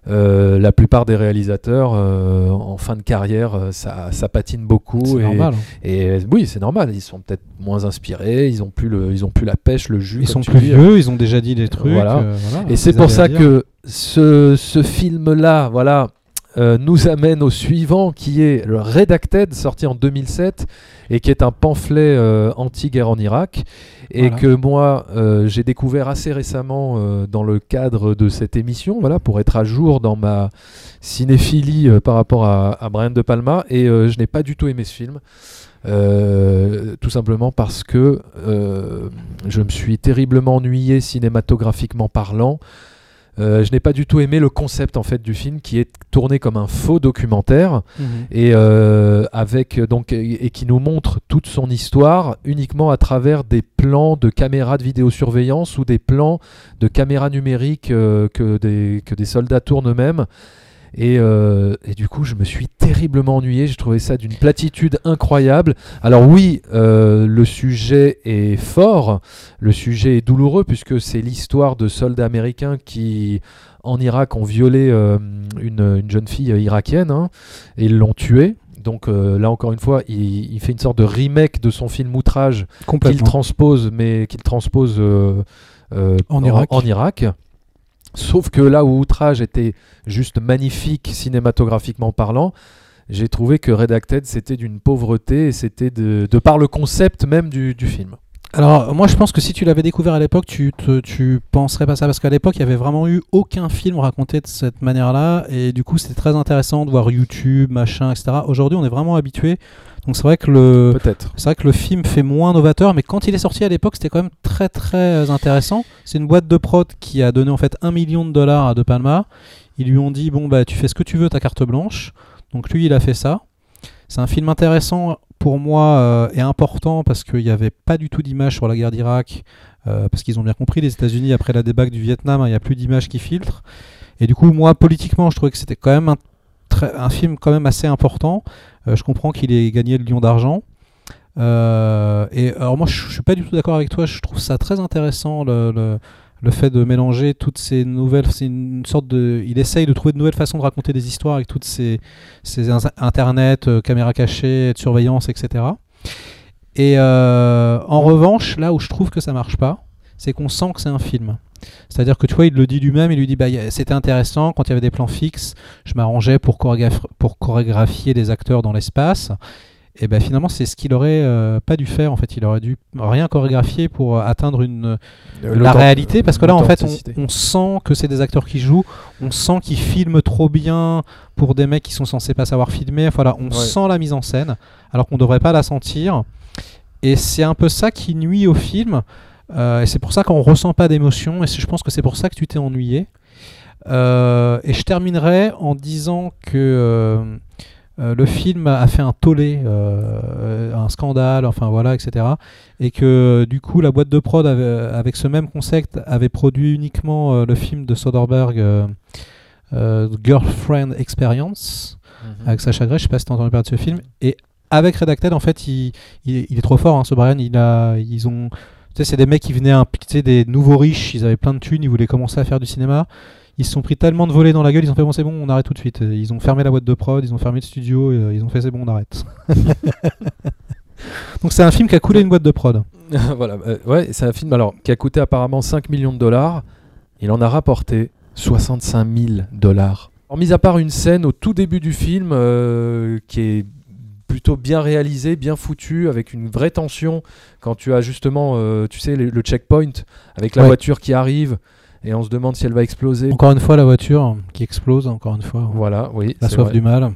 euh, la plupart des réalisateurs euh, en fin de carrière, euh, ça, ça patine beaucoup. C'est et, normal. hein. et oui, c'est normal. Ils sont peut-être moins inspirés. Ils ont plus le, ils ont plus la pêche, le jus. Ils sont plus vieux, ils ont déjà dit des trucs. Voilà. voilà, Et c'est pour ça dire. que ce, ce film-là, voilà, euh, nous amène au suivant, qui est le Redacted, sorti en 2007, et qui est un pamphlet euh, anti-guerre en Irak, et Voilà. que moi, euh, j'ai découvert assez récemment dans le cadre de cette émission, voilà, pour être à jour dans ma cinéphilie par rapport à, à Brian De Palma, et je n'ai pas du tout aimé ce film. Euh, tout simplement parce que euh, je me suis terriblement ennuyé cinématographiquement parlant. Euh, je n'ai pas du tout aimé le concept en fait du film qui est tourné comme un faux documentaire Mhm. et euh, avec donc et qui nous montre toute son histoire uniquement à travers des plans de caméras de vidéosurveillance ou des plans de caméras numériques euh, que des que des soldats tournent eux-mêmes. Et, euh, et du coup, je me suis terriblement ennuyé. J'ai trouvé ça d'une platitude incroyable. Alors oui, euh, le sujet est fort, le sujet est douloureux puisque c'est l'histoire de soldats américains qui, en Irak, ont violé euh, une, une jeune fille irakienne hein, et l'ont tuée. Donc euh, là encore une fois, il, il fait une sorte de remake de son film Outrage qu'il transpose, mais qu'il transpose euh, euh, En Irak. en Irak. Sauf que là où Outrage était juste magnifique cinématographiquement parlant, j'ai trouvé que Redacted c'était d'une pauvreté et c'était de, par le concept même du, du film. Alors, moi, je pense que si tu l'avais découvert à l'époque, tu, te, tu penserais pas ça. Parce qu'à l'époque, il y avait vraiment eu aucun film raconté de cette manière-là. Et du coup, c'était très intéressant de voir YouTube, machin, etc. Aujourd'hui, on est vraiment habitué. Donc, c'est vrai que le. C'est vrai que le film fait moins novateur, mais quand il est sorti à l'époque, c'était quand même très très intéressant. C'est une boîte de prod qui a donné en fait un million de dollars à De Palma. Ils lui ont dit bon bah tu fais ce que tu veux, ta carte blanche. Donc lui il a fait ça. C'est un film intéressant pour moi euh, et important parce qu'il n'y avait pas du tout d'images sur la guerre d'Irak. euh, parce qu'ils ont bien compris, les États-Unis, après la débâcle du Vietnam, hein, il n'y a plus d'images qui filtrent. Et du coup, moi, politiquement, je trouvais que c'était quand même un, un film quand même assez important. Euh, je comprends qu'il ait gagné le Lion d'argent. Euh, et alors moi, je, je suis pas du tout d'accord avec toi. Je trouve ça très intéressant le, le, fait de mélanger toutes ces nouvelles. C'est une sorte de. Il essaye de trouver de nouvelles façons de raconter des histoires avec toutes ces, ces internet, euh, caméras cachées, de surveillance, etc. Et euh, en revanche, là où je trouve que ça marche pas, c'est qu'on sent que c'est un film. C'est-à-dire que tu vois, il le dit lui-même, il lui dit bah, c'était intéressant quand il y avait des plans fixes, je m'arrangeais pour, pour chorégraphier des acteurs dans l'espace. Et ben finalement, c'est ce qu'il aurait euh, pas dû faire. En fait, il aurait dû rien chorégraphier pour euh, atteindre une, la réalité. Parce que là, en fait, on, sent que c'est des acteurs qui jouent. On sent qu'ils filment trop bien pour des mecs qui sont censés pas savoir filmer. Voilà, on Ouais. sent la mise en scène, alors qu'on devrait pas la sentir. Et c'est un peu ça qui nuit au film. Euh, et c'est pour ça qu'on ressent pas d'émotion. Et je pense que c'est pour ça que tu t'es ennuyé. Euh, et je terminerai en disant que euh, le film a fait un tollé, un scandale, enfin voilà, etc. Et que du coup, la boîte de prod avait- avec ce même concept avait produit uniquement le film de Soderbergh, Girlfriend Experience, avec Sacha Grey. Je sais pas si t'as entendu parler de ce film. Et avec Redacted, en fait, il, il- il est trop fort, hein, ce Brian. Il a, ils ont, tu sais, c'est des mecs qui venaient, tu des nouveaux riches. Ils avaient plein de thunes. Ils voulaient commencer à faire du cinéma. Ils se sont pris tellement de volets dans la gueule. Ils ont fait bon, c'est bon, on arrête tout de suite. Ils ont fermé la boîte de prod. Ils ont fermé le studio. euh, ils ont fait c'est bon, on arrête. Donc c'est un film qui a coulé une boîte de prod. voilà, euh, ouais, c'est un film alors qui a coûté apparemment 5 millions de dollars. Il en a rapporté 65 000 dollars. Alors, mis à part une scène au tout début du film euh, qui est plutôt bien réalisée, bien foutue, avec une vraie tension quand tu as justement, euh, tu sais, le, le checkpoint avec la Ouais. voiture qui arrive et on se demande si elle va exploser. Encore une fois, la voiture qui explose. Encore une fois, Voilà, oui. la soif vrai. du mal.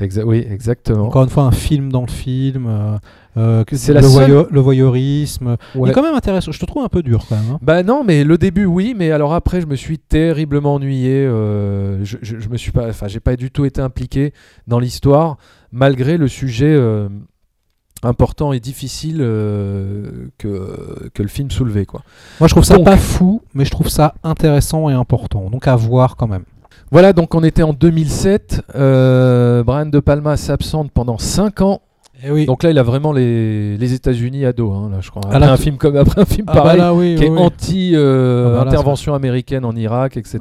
Exa- oui, exactement. Encore une fois, un film dans le film. euh, euh, C'est le, seule- voyeurisme. Il Ouais. est quand même intéressant. Je te trouve un peu dur quand même. hein. Bah non, mais le début oui, mais alors après je me suis terriblement ennuyé. euh, je, je, je me suis pas, enfin j'ai pas du tout été impliqué dans l'histoire malgré le sujet euh, important et difficile euh, que que le film soulevait quoi. Moi, je trouve ça Donc- pas fou, mais je trouve ça intéressant et important. Donc à voir quand même. Voilà, donc on était en 2007. euh, Brian De Palma s'absente pendant 5 ans. Et oui. Donc là, il a vraiment les, les États-Unis à dos, hein, là, je crois. Ah, Après, un film comme après un film Ah, bah pareil, là, oui, qui oui, est oui. anti euh, Ah, bah américaine en Irak, etc.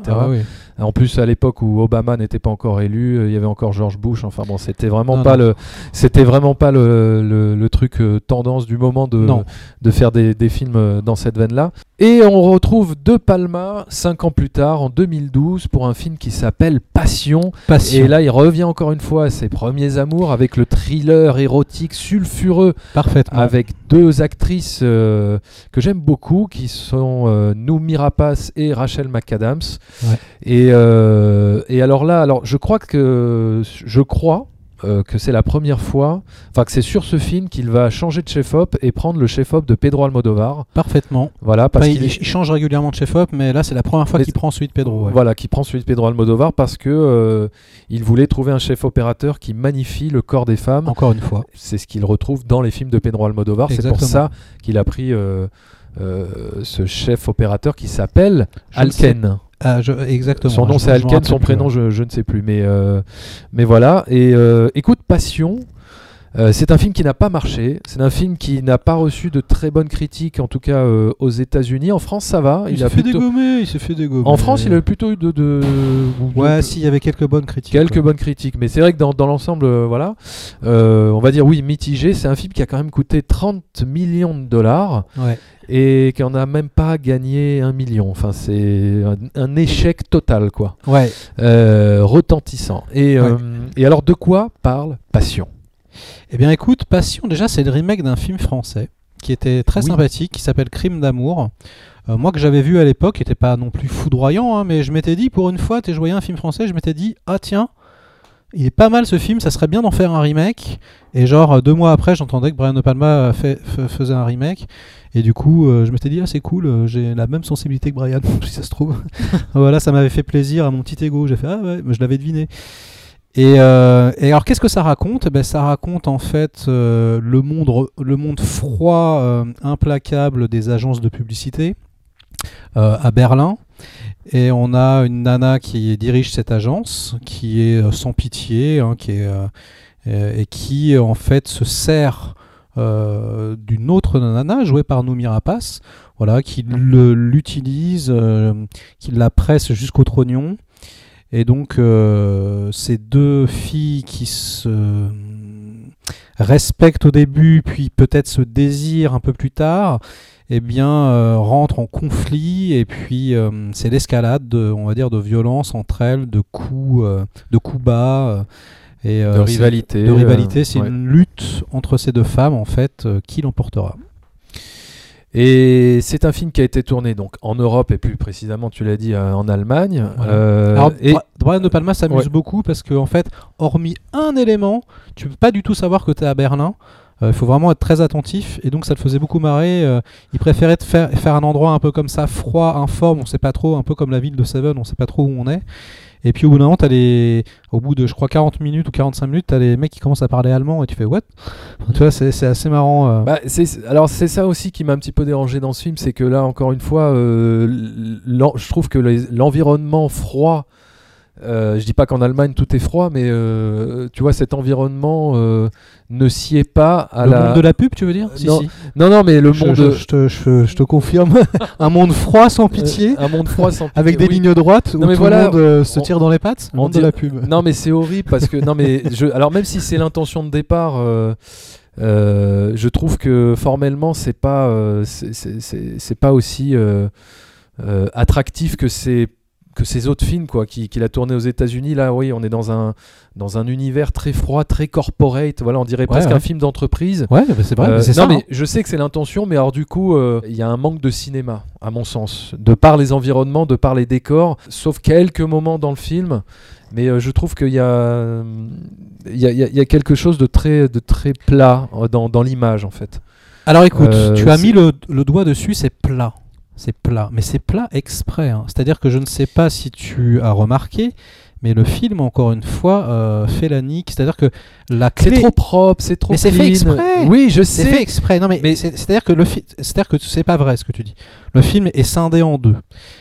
En plus, à l'époque où Obama n'était pas encore élu, euh, il y avait encore George Bush. Enfin bon, c'était vraiment Non, pas non. le, c'était vraiment pas le, le- le truc euh, tendance du moment de, de faire des, des films euh, dans cette veine-là. Et on retrouve De Palma cinq ans plus tard, en 2012, pour un film qui s'appelle Passion. Passion. Et là, il revient encore une fois à ses premiers amours avec le thriller érotique sulfureux Parfaitement. avec deux actrices euh, que j'aime beaucoup qui sont euh, Rapace et Rachel McAdams. Ouais. Et, euh, et alors là, alors je crois que je crois euh, que c'est la première fois, enfin que c'est sur ce film qu'il va changer de chef-op et prendre le chef-op de Pedro Almodovar. Parfaitement. Voilà, parce Enfin, qu'il il, change régulièrement de chef-op, mais là, c'est la première fois qu'il prend celui de Pedro. ouais. Voilà, qui prend celui de Pedro Almodovar parce que euh, il voulait trouver un chef opérateur qui magnifie le corps des femmes. Encore une fois. C'est ce qu'il retrouve dans les films de Pedro Almodovar. C'est pour ça qu'il a pris euh, ce chef opérateur qui s'appelle Alken. Ah, je- exactement. Son nom c'est Alken, son prénom je, je ne sais plus. Mais, euh, mais voilà. Et euh, écoute, Passion. Euh, c'est un film qui n'a pas marché. C'est un film qui n'a pas reçu de très bonnes critiques, en tout cas euh, aux États-Unis. En France, ça va. Il, s'est fait plutôt- dégommer. Il s'est fait dégommer. En France, il a plutôt eu de, de- Ouais, de- si, il y avait quelques bonnes critiques. Quelques bonnes critiques, mais c'est vrai que dans, dans l'ensemble, euh, voilà, on va dire oui, mitigé. C'est un film qui a quand même coûté 30 millions de dollars Ouais. et qui en a même pas gagné un million. Enfin, c'est un, un échec total, quoi, Ouais. Retentissant. Et, et alors, de quoi parle Passion? Eh bien, écoute, Passion, déjà, c'est le remake d'un film français qui était très Oui. sympathique, qui s'appelle Crime d'amour. Euh, moi, que j'avais vu à l'époque, n'était pas non plus foudroyant, hein, mais je m'étais dit, pour une fois, tu je voyais un film français, je m'étais dit, ah tiens, il est pas mal ce film, ça serait bien d'en faire un remake. Et genre, deux mois après, j'entendais que Brian De Palma fait, faisait un remake. Et du coup, euh, je m'étais dit, ah c'est cool, euh, j'ai la même sensibilité que Brian, si ça se trouve. voilà, ça m'avait fait plaisir à mon petit ego. J'ai fait, ah ouais, mais je l'avais deviné. Et, euh, et alors, qu'est-ce que ça raconte? Eh ben, Ça raconte en fait euh, le, monde, le monde froid, euh, implacable des agences de publicité euh, à Berlin. Et on a une nana qui dirige cette agence, qui est euh, sans pitié, hein, qui est, euh, et qui en fait se sert euh, d'une autre nana jouée par Noumi voilà, qui l'utilise, euh, qui la presse jusqu'au trognon. Et donc, euh, ces deux filles qui se respectent au début, puis peut-être se désirent un peu plus tard, eh bien, euh, rentrent en conflit. Et puis, euh, c'est l'escalade, de, on va dire, de violence entre elles, de coups, de coups bas. et, euh, De rivalité. de rivalité, c'est ouais. une lutte entre ces deux femmes, en fait, qui l'emportera. Et c'est un film qui a été tourné donc en Europe et plus précisément, tu l'as dit, euh, en Allemagne. Voilà. Euh, Alors, et Brian De Palma s'amuse Ouais. beaucoup parce que, en fait, hormis un élément, tu peux pas du tout savoir que tu es à Berlin. Euh, Il faut vraiment être très attentif et donc ça le faisait beaucoup marrer. euh, il préférait te faire, faire un endroit un peu comme ça, froid, informe, on sait pas trop, un peu comme la ville de Seven, on sait pas trop où on est. Et puis au bout d'un moment, t'as les... au bout de, je crois, 40 minutes ou 45 minutes, t'as les mecs qui commencent à parler allemand et tu fais what? Tu vois, c'est assez marrant. euh. Bah, alors c'est ça aussi qui m'a un petit peu dérangé dans ce film, c'est que là encore une fois, euh, je trouve que l'environnement froid, euh, je dis pas qu'en Allemagne tout est froid, mais euh, tu vois cet environnement euh, ne sied pas à le la. monde de la pub, tu veux dire? Si, non, si. Non non mais le Je, monde. je- je te, je- je te confirme, un monde froid sans pitié, euh, un monde froid sans avec pitié, des oui. lignes droites Non, où mais tout voilà, le monde euh, se on- tire dans les pattes. Le on monde de dit- la pub. Non mais c'est horrible parce que non mais je, alors même si c'est l'intention de départ, euh, euh, je trouve que formellement c'est pas euh, c'est- c'est c'est- c'est pas aussi euh, euh, attractif que ces que ces autres films quoi qui- qu'il a tourné aux États-Unis là oui on est dans un dans un univers très froid très corporate voilà on dirait presque ouais. un film d'entreprise Ouais, bah, c'est vrai, euh, c'est non ça. mais hein. je sais que c'est l'intention, mais alors du coup, euh, il y a un manque de cinéma, à mon sens, de par les environnements, de par les décors, sauf quelques moments dans le film. Mais euh, je trouve qu'il y a, il y, y a- il y a quelque chose de très, de très plat dans, dans l'image, en fait. Alors écoute, tu as mis le, le doigt dessus, c'est plat. C'est plat. Mais c'est plat exprès. hein. C'est-à-dire que je ne sais pas si tu as remarqué, mais le film, encore une fois, euh, fait la nique. C'est-à-dire que la C'est clé. trop propre, c'est trop Mais c'est fait exprès. Oui, je C'est sais. fait exprès. Non, mais, Mais- c'est- c'est-à-dire que le fi- c'est-à-dire que c'est pas vrai ce que tu dis. Le film est scindé en deux.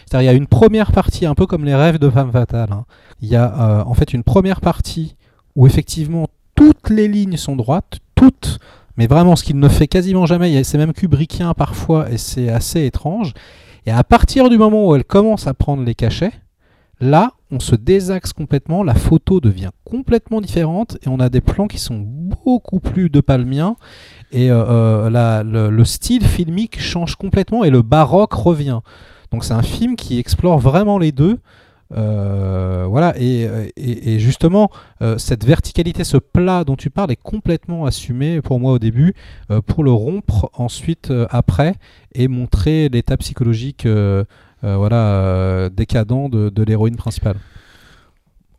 C'est-à-dire il y a une première partie un peu comme les rêves de femme fatale. hein. Il y a euh, en fait une première partie où effectivement toutes les lignes sont droites, toutes, mais vraiment ce qu'il ne fait quasiment jamais. C'est même kubrickien parfois et c'est assez étrange. Et à partir du moment où elle commence à prendre les cachets, là, on se désaxe complètement, la photo devient complètement différente et on a des plans qui sont beaucoup plus de palmien et euh, euh, le style filmique change complètement et le baroque revient. Donc c'est un film qui explore vraiment les deux. Euh, voilà, et, et- et justement, euh, cette verticalité, ce plat dont tu parles est complètement assumé pour moi au début, euh, pour le rompre ensuite euh, après et montrer l'état psychologique euh, euh, voilà, décadent de, de l'héroïne principale.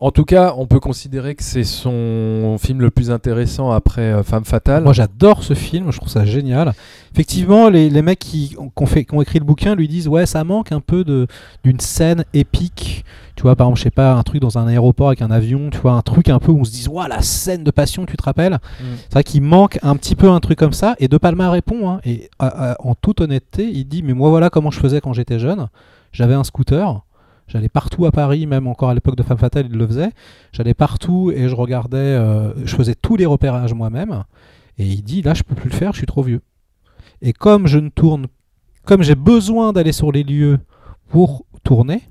En tout cas, on peut considérer que c'est son film le plus intéressant après euh, Femme Fatale. Moi j'adore ce film, je trouve ça génial. Effectivement, les, les mecs qui, ont fait, qui ont écrit le bouquin lui disent ouais ça manque un peu d'une scène épique. Tu vois par exemple je sais pas un truc dans un aéroport avec un avion, tu vois un truc un peu où on se dit ouais la scène de passion tu te rappelles? Mm. C'est vrai qu'il manque un petit peu un truc comme ça et De Palma répond hein, et à- à- en toute honnêteté il dit mais moi voilà comment je faisais quand j'étais jeune. J'avais un scooter. J'allais partout à Paris, même encore à l'époque de Femme Fatale, il le faisait. J'allais partout et je regardais, euh, je faisais tous les repérages moi-même. Et il dit là, je peux plus le faire, je suis trop vieux. Et comme je ne tourne, comme j'ai besoin d'aller sur les lieux pour tourner,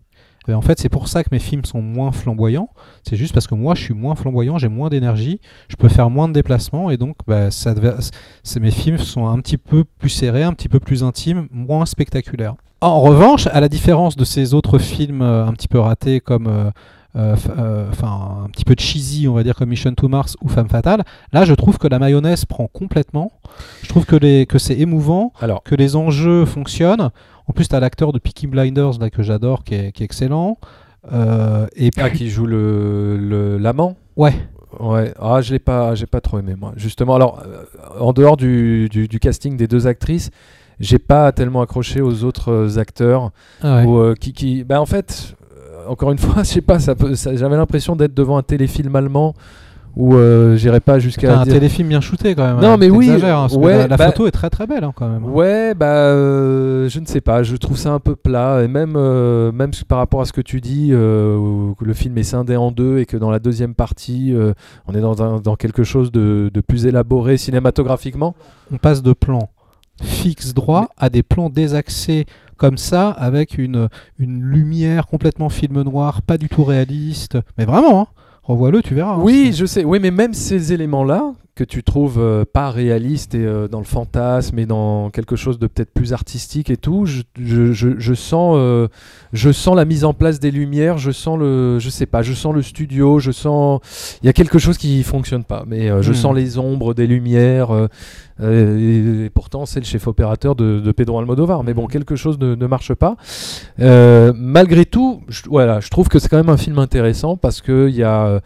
eh ben, en fait, c'est pour ça que mes films sont moins flamboyants. C'est juste parce que moi, je suis moins flamboyant, j'ai moins d'énergie, je peux faire moins de déplacements et donc, bah, mes films sont un petit peu plus serrés, un petit peu plus intimes, moins spectaculaires. En revanche, à la différence de ces autres films euh, un petit peu ratés comme euh, euh, euh, enfin un petit peu cheesy, on va dire comme Mission to Mars ou Femme Fatale, là je trouve que la mayonnaise prend complètement. Je trouve que, les, que c'est émouvant, Alors, que les enjeux fonctionnent. En plus, tu as l'acteur de Peaky Blinders là, que j'adore, qui est, qui est excellent. Euh, et puis, ah, qui joue le le- l'amant? Ouais, Ouais, ah, je l'ai pas, j'ai pas trop aimé moi. Justement, alors euh, en dehors du, du, du casting des deux actrices, j'ai pas tellement accroché aux autres euh, acteurs. Ah ouais. euh, qui, qui, bah en fait, euh, encore une fois, je sais pas, ça j'avais l'impression d'être devant un téléfilm allemand où euh, j'irais pas jusqu'à un dire. téléfilm bien shooté quand même. Non, hein, mais oui, hein, ouais, la, la bah- photo est très très belle hein, quand même. Ouais, bah, euh, je ne sais pas, je trouve ça un peu plat, et même, euh, même par rapport à ce que tu dis, où le film est scindé en deux, et que dans la deuxième partie, on est dans, un- dans quelque chose de, de plus élaboré cinématographiquement. on passe de plans fixes droits à des plans désaxés comme ça, avec une, une lumière complètement film noir, pas du tout réaliste. Mais vraiment, hein, revois-le, tu verras. hein. Oui, je sais, oui, mais même ces éléments-là, que tu trouves euh, pas réalistes et euh, dans le fantasme et dans quelque chose de peut-être plus artistique et tout, je, je- je- je sens, euh, je sens la mise en place des lumières, je sens le, je sais pas, je sens le studio, je sens, il y a quelque chose qui fonctionne pas, mais je Hmm. sens les ombres des lumières. et, et pourtant, c'est le chef opérateur de, de Pedro Almodovar. Mais bon, quelque chose ne, ne marche pas. Malgré tout, je, voilà, je trouve que c'est quand même un film intéressant parce qu'il y a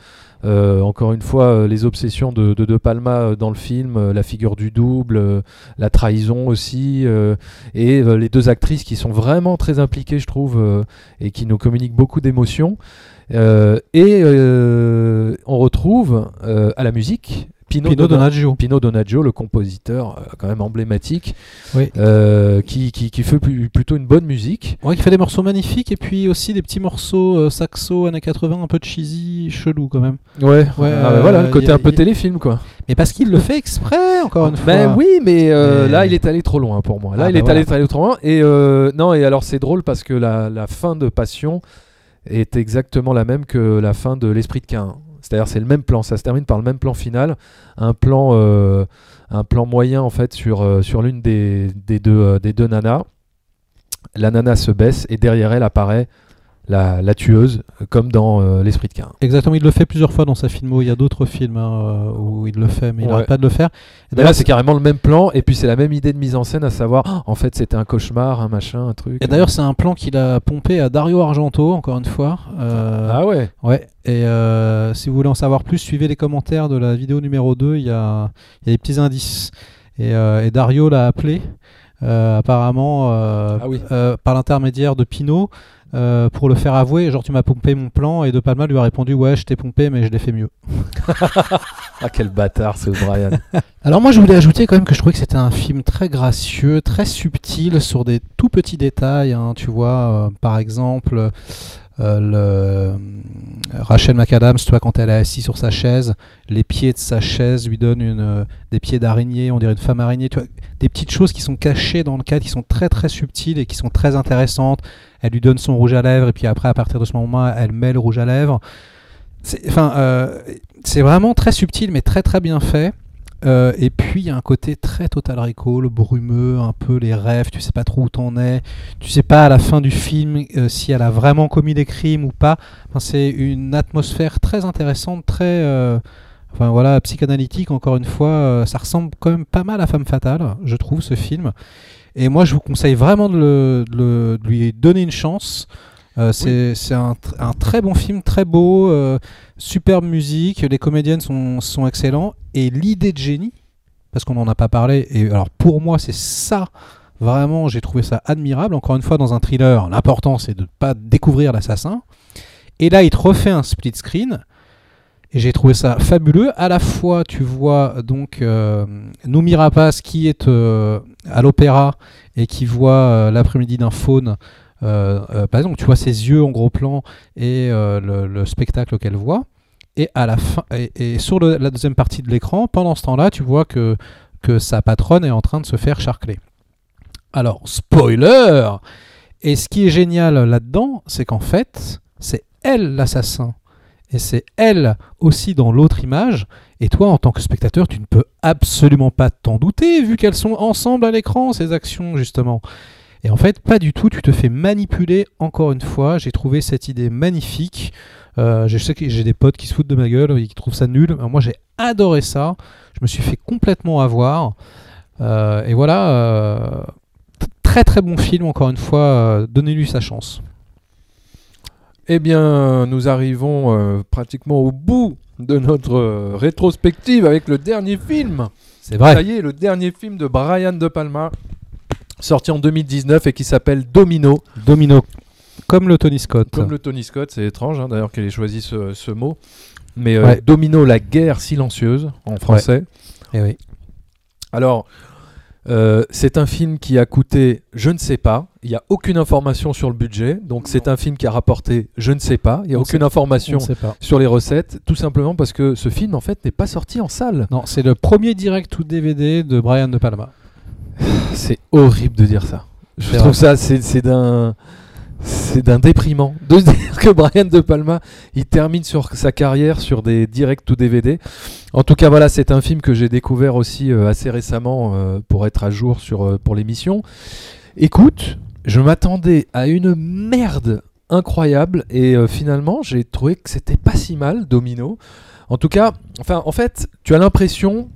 euh, encore une fois euh, les obsessions de De, Palma euh, dans le film, la figure du double, la trahison aussi, et les deux actrices qui sont vraiment très impliquées, je trouve, et qui nous communiquent beaucoup d'émotions. Et on retrouve à la musique Pino, Pino Dona- Donaggio. Pino Donaggio, le compositeur euh, quand même emblématique, Oui. euh, qui, qui, qui fait plus- plutôt une bonne musique. Ouais, qui fait des morceaux magnifiques et puis aussi des petits morceaux euh, saxo années 80 un peu cheesy, chelou quand même. Ouais, Ouais, Ah, bah voilà, le côté a- un peu a- téléfilm quoi. Mais parce qu'il le fait exprès, encore une fois. Ben oui, mais Mais- là, il est allé trop loin pour moi. Là, Ah, il bah est allé voilà. allé trop loin. Et non, et alors c'est drôle parce que la, la fin de Passion est exactement la même que la fin de l'Esprit de Cain. C'est-à-dire, c'est le même plan. Ça se termine par le même plan final, un plan, euh, moyen en fait sur euh, l'une euh, des deux nanas. La nana se baisse et derrière elle apparaît la, la tueuse, comme dans euh, l'Esprit de Cain. Exactement, il le fait plusieurs fois dans sa filmo. Il y a d'autres films hein, euh, où il le fait, mais il Ouais. n'arrête pas de le faire. Et Mais là, c'est carrément le même plan, et puis c'est la même idée de mise en scène, à savoir, oh, en fait, c'était un cauchemar, un machin, un truc. Et d'ailleurs, c'est un plan qu'il a pompé à Dario Argento, encore une fois. Euh, ah ouais. Ouais, et euh, si vous voulez en savoir plus, suivez les commentaires de la vidéo numéro 2, il y a, il y a des petits indices. Et, euh, et Dario l'a appelé, euh, apparemment, euh, Ah oui. euh, par l'intermédiaire de Pinot, euh, pour le faire avouer. Genre, tu m'as pompé mon plan, et De Palma lui a répondu Ouais, je t'ai pompé, mais je l'ai fait mieux. Ah quel bâtard ce Brian. Alors moi je voulais ajouter quand même que je trouvais que c'était un film très gracieux, très subtil sur des tout petits détails. hein, tu vois, euh, par exemple, le, euh, Rachel McAdams, tu vois, quand elle est assise sur sa chaise, les pieds de sa chaise lui donnent une, euh, des pieds d'araignée, on dirait une femme araignée. Tu vois, des petites choses qui sont cachées dans le cadre, qui sont très très subtiles et qui sont très intéressantes. Elle lui donne son rouge à lèvres et puis après à partir de ce moment elle met le rouge à lèvres. Enfin, euh, c'est vraiment très subtil mais très très bien fait. Euh, et puis il y a un côté très Total Recall, brumeux, un peu les rêves, tu sais pas trop où t'en es, tu sais pas à la fin du film euh, si elle a vraiment commis des crimes ou pas. C'est une atmosphère très intéressante, très euh, enfin voilà psychanalytique encore une fois. Ça ressemble quand même pas mal à Femme Fatale, je trouve ce film. Et moi je vous conseille vraiment de, de lui donner une chance. Euh, c'est un, tr- un très bon film, très beau, euh, superbe musique, les comédiennes sont, sont excellents et l'idée de génie, parce qu'on n'en a pas parlé, et alors pour moi c'est ça, vraiment j'ai trouvé ça admirable, encore une fois dans un thriller, l'important c'est de ne pas découvrir l'assassin, et là il te refait un split screen, et j'ai trouvé ça fabuleux, à la fois tu vois donc euh, Noumi Rapace qui est euh, à l'opéra et qui voit euh, l'après-midi d'un faune par exemple, tu vois ses yeux en gros plan et euh, le, le spectacle qu'elle voit. Et à la fin, et, sur la deuxième partie de l'écran, pendant ce temps-là, tu vois que, que sa patronne est en train de se faire charcler. Alors, spoiler Et ce qui est génial là-dedans, c'est qu'en fait, c'est elle l'assassin. Et c'est elle aussi dans l'autre image. Et toi, en tant que spectateur, tu ne peux absolument pas t'en douter, vu qu'elles sont ensemble à l'écran, ces actions, justement. Et en fait, pas du tout, tu te fais manipuler encore une fois. J'ai trouvé cette idée magnifique. Euh, je sais que j'ai des potes qui se foutent de ma gueule et qui trouvent ça nul. Moi, j'ai adoré ça. Je me suis fait complètement avoir. Euh, et voilà, euh, très très bon film, encore une fois. Donnez-lui sa chance. Eh bien, nous arrivons pratiquement au bout de notre rétrospective avec le dernier film. C'est Ça vrai. y est, le dernier film de Brian De Palma, sorti en 2019 et qui s'appelle Domino. Domino, comme le Tony Scott. Comme le Tony Scott, c'est étrange hein, d'ailleurs qu'elle ait choisi ce, ce mot. Mais euh, Ouais. Domino, la guerre silencieuse en français. Eh oui. Alors, euh, c'est un film qui a coûté, je ne sais pas. Il n'y a aucune information sur le budget. Donc, c'est un film qui a rapporté, je ne sais pas. Il n'y a On aucune sait- information sur les recettes. Tout simplement parce que ce film, en fait, n'est pas sorti en salle. Non, c'est le premier direct ou DVD de Brian De Palma. C'est horrible de dire ça. Je C'est trouve vrai. ça, c'est d'un. C'est d'un déprimant de se dire que Brian De Palma, il termine sur sa carrière sur des directs ou DVD. En tout cas, voilà, c'est un film que j'ai découvert aussi euh, assez récemment euh, pour être à jour sur, euh, pour l'émission. Écoute, je m'attendais à une merde incroyable et finalement, j'ai trouvé que c'était pas si mal, Domino. En tout cas, enfin, en fait, tu as l'impression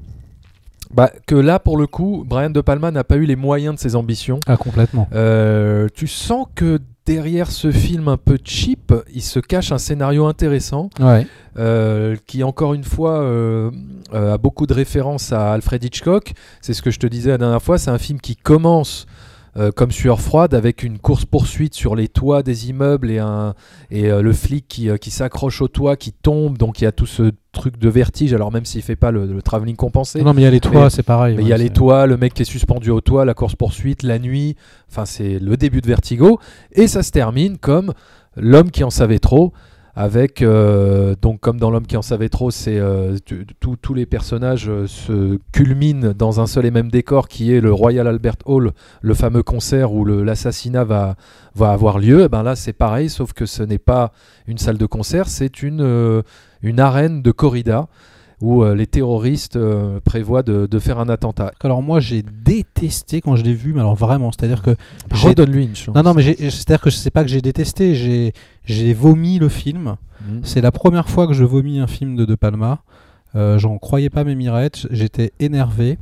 bah, que là, pour le coup, Brian De Palma n'a pas eu les moyens de ses ambitions. Ah, complètement. Euh, tu sens que derrière ce film un peu cheap, il se cache un scénario intéressant Ouais. euh, qui, encore une fois, euh, euh, a beaucoup de références à Alfred Hitchcock. C'est ce que je te disais la dernière fois. C'est un film qui commence euh, comme sueur froide avec une course poursuite sur les toits des immeubles et un et euh, le flic qui, euh, qui s'accroche au toit qui tombe donc il y a tout ce truc de vertige alors même s'il fait pas le, le travelling compensé Non, mais il y a les toits, c'est pareil. il ouais, y a les toits, le mec qui est suspendu au toit, la course poursuite, la nuit. Enfin, c'est le début de Vertigo. Et ça se termine comme l'homme qui en savait trop. Avec euh, donc comme dans l'homme qui en savait trop, c'est euh, tous les personnages euh, se culminent dans un seul et même décor qui est le Royal Albert Hall, le fameux concert où l'assassinat va avoir lieu. Et ben là c'est pareil, sauf que ce n'est pas une salle de concert, c'est une arène de corrida où euh, les terroristes euh, prévoient de, de faire un attentat. Alors moi j'ai détesté quand je l'ai vu, mais alors vraiment, c'est-à-dire que j'ai- Rodon Lynch. hein. non non mais c'est-à-dire que je sais pas que j'ai détesté, j'ai vomi le film. Mhm. C'est la première fois que je vomis un film de De Palma. Euh, J'en croyais pas mes mirettes, j'étais énervé.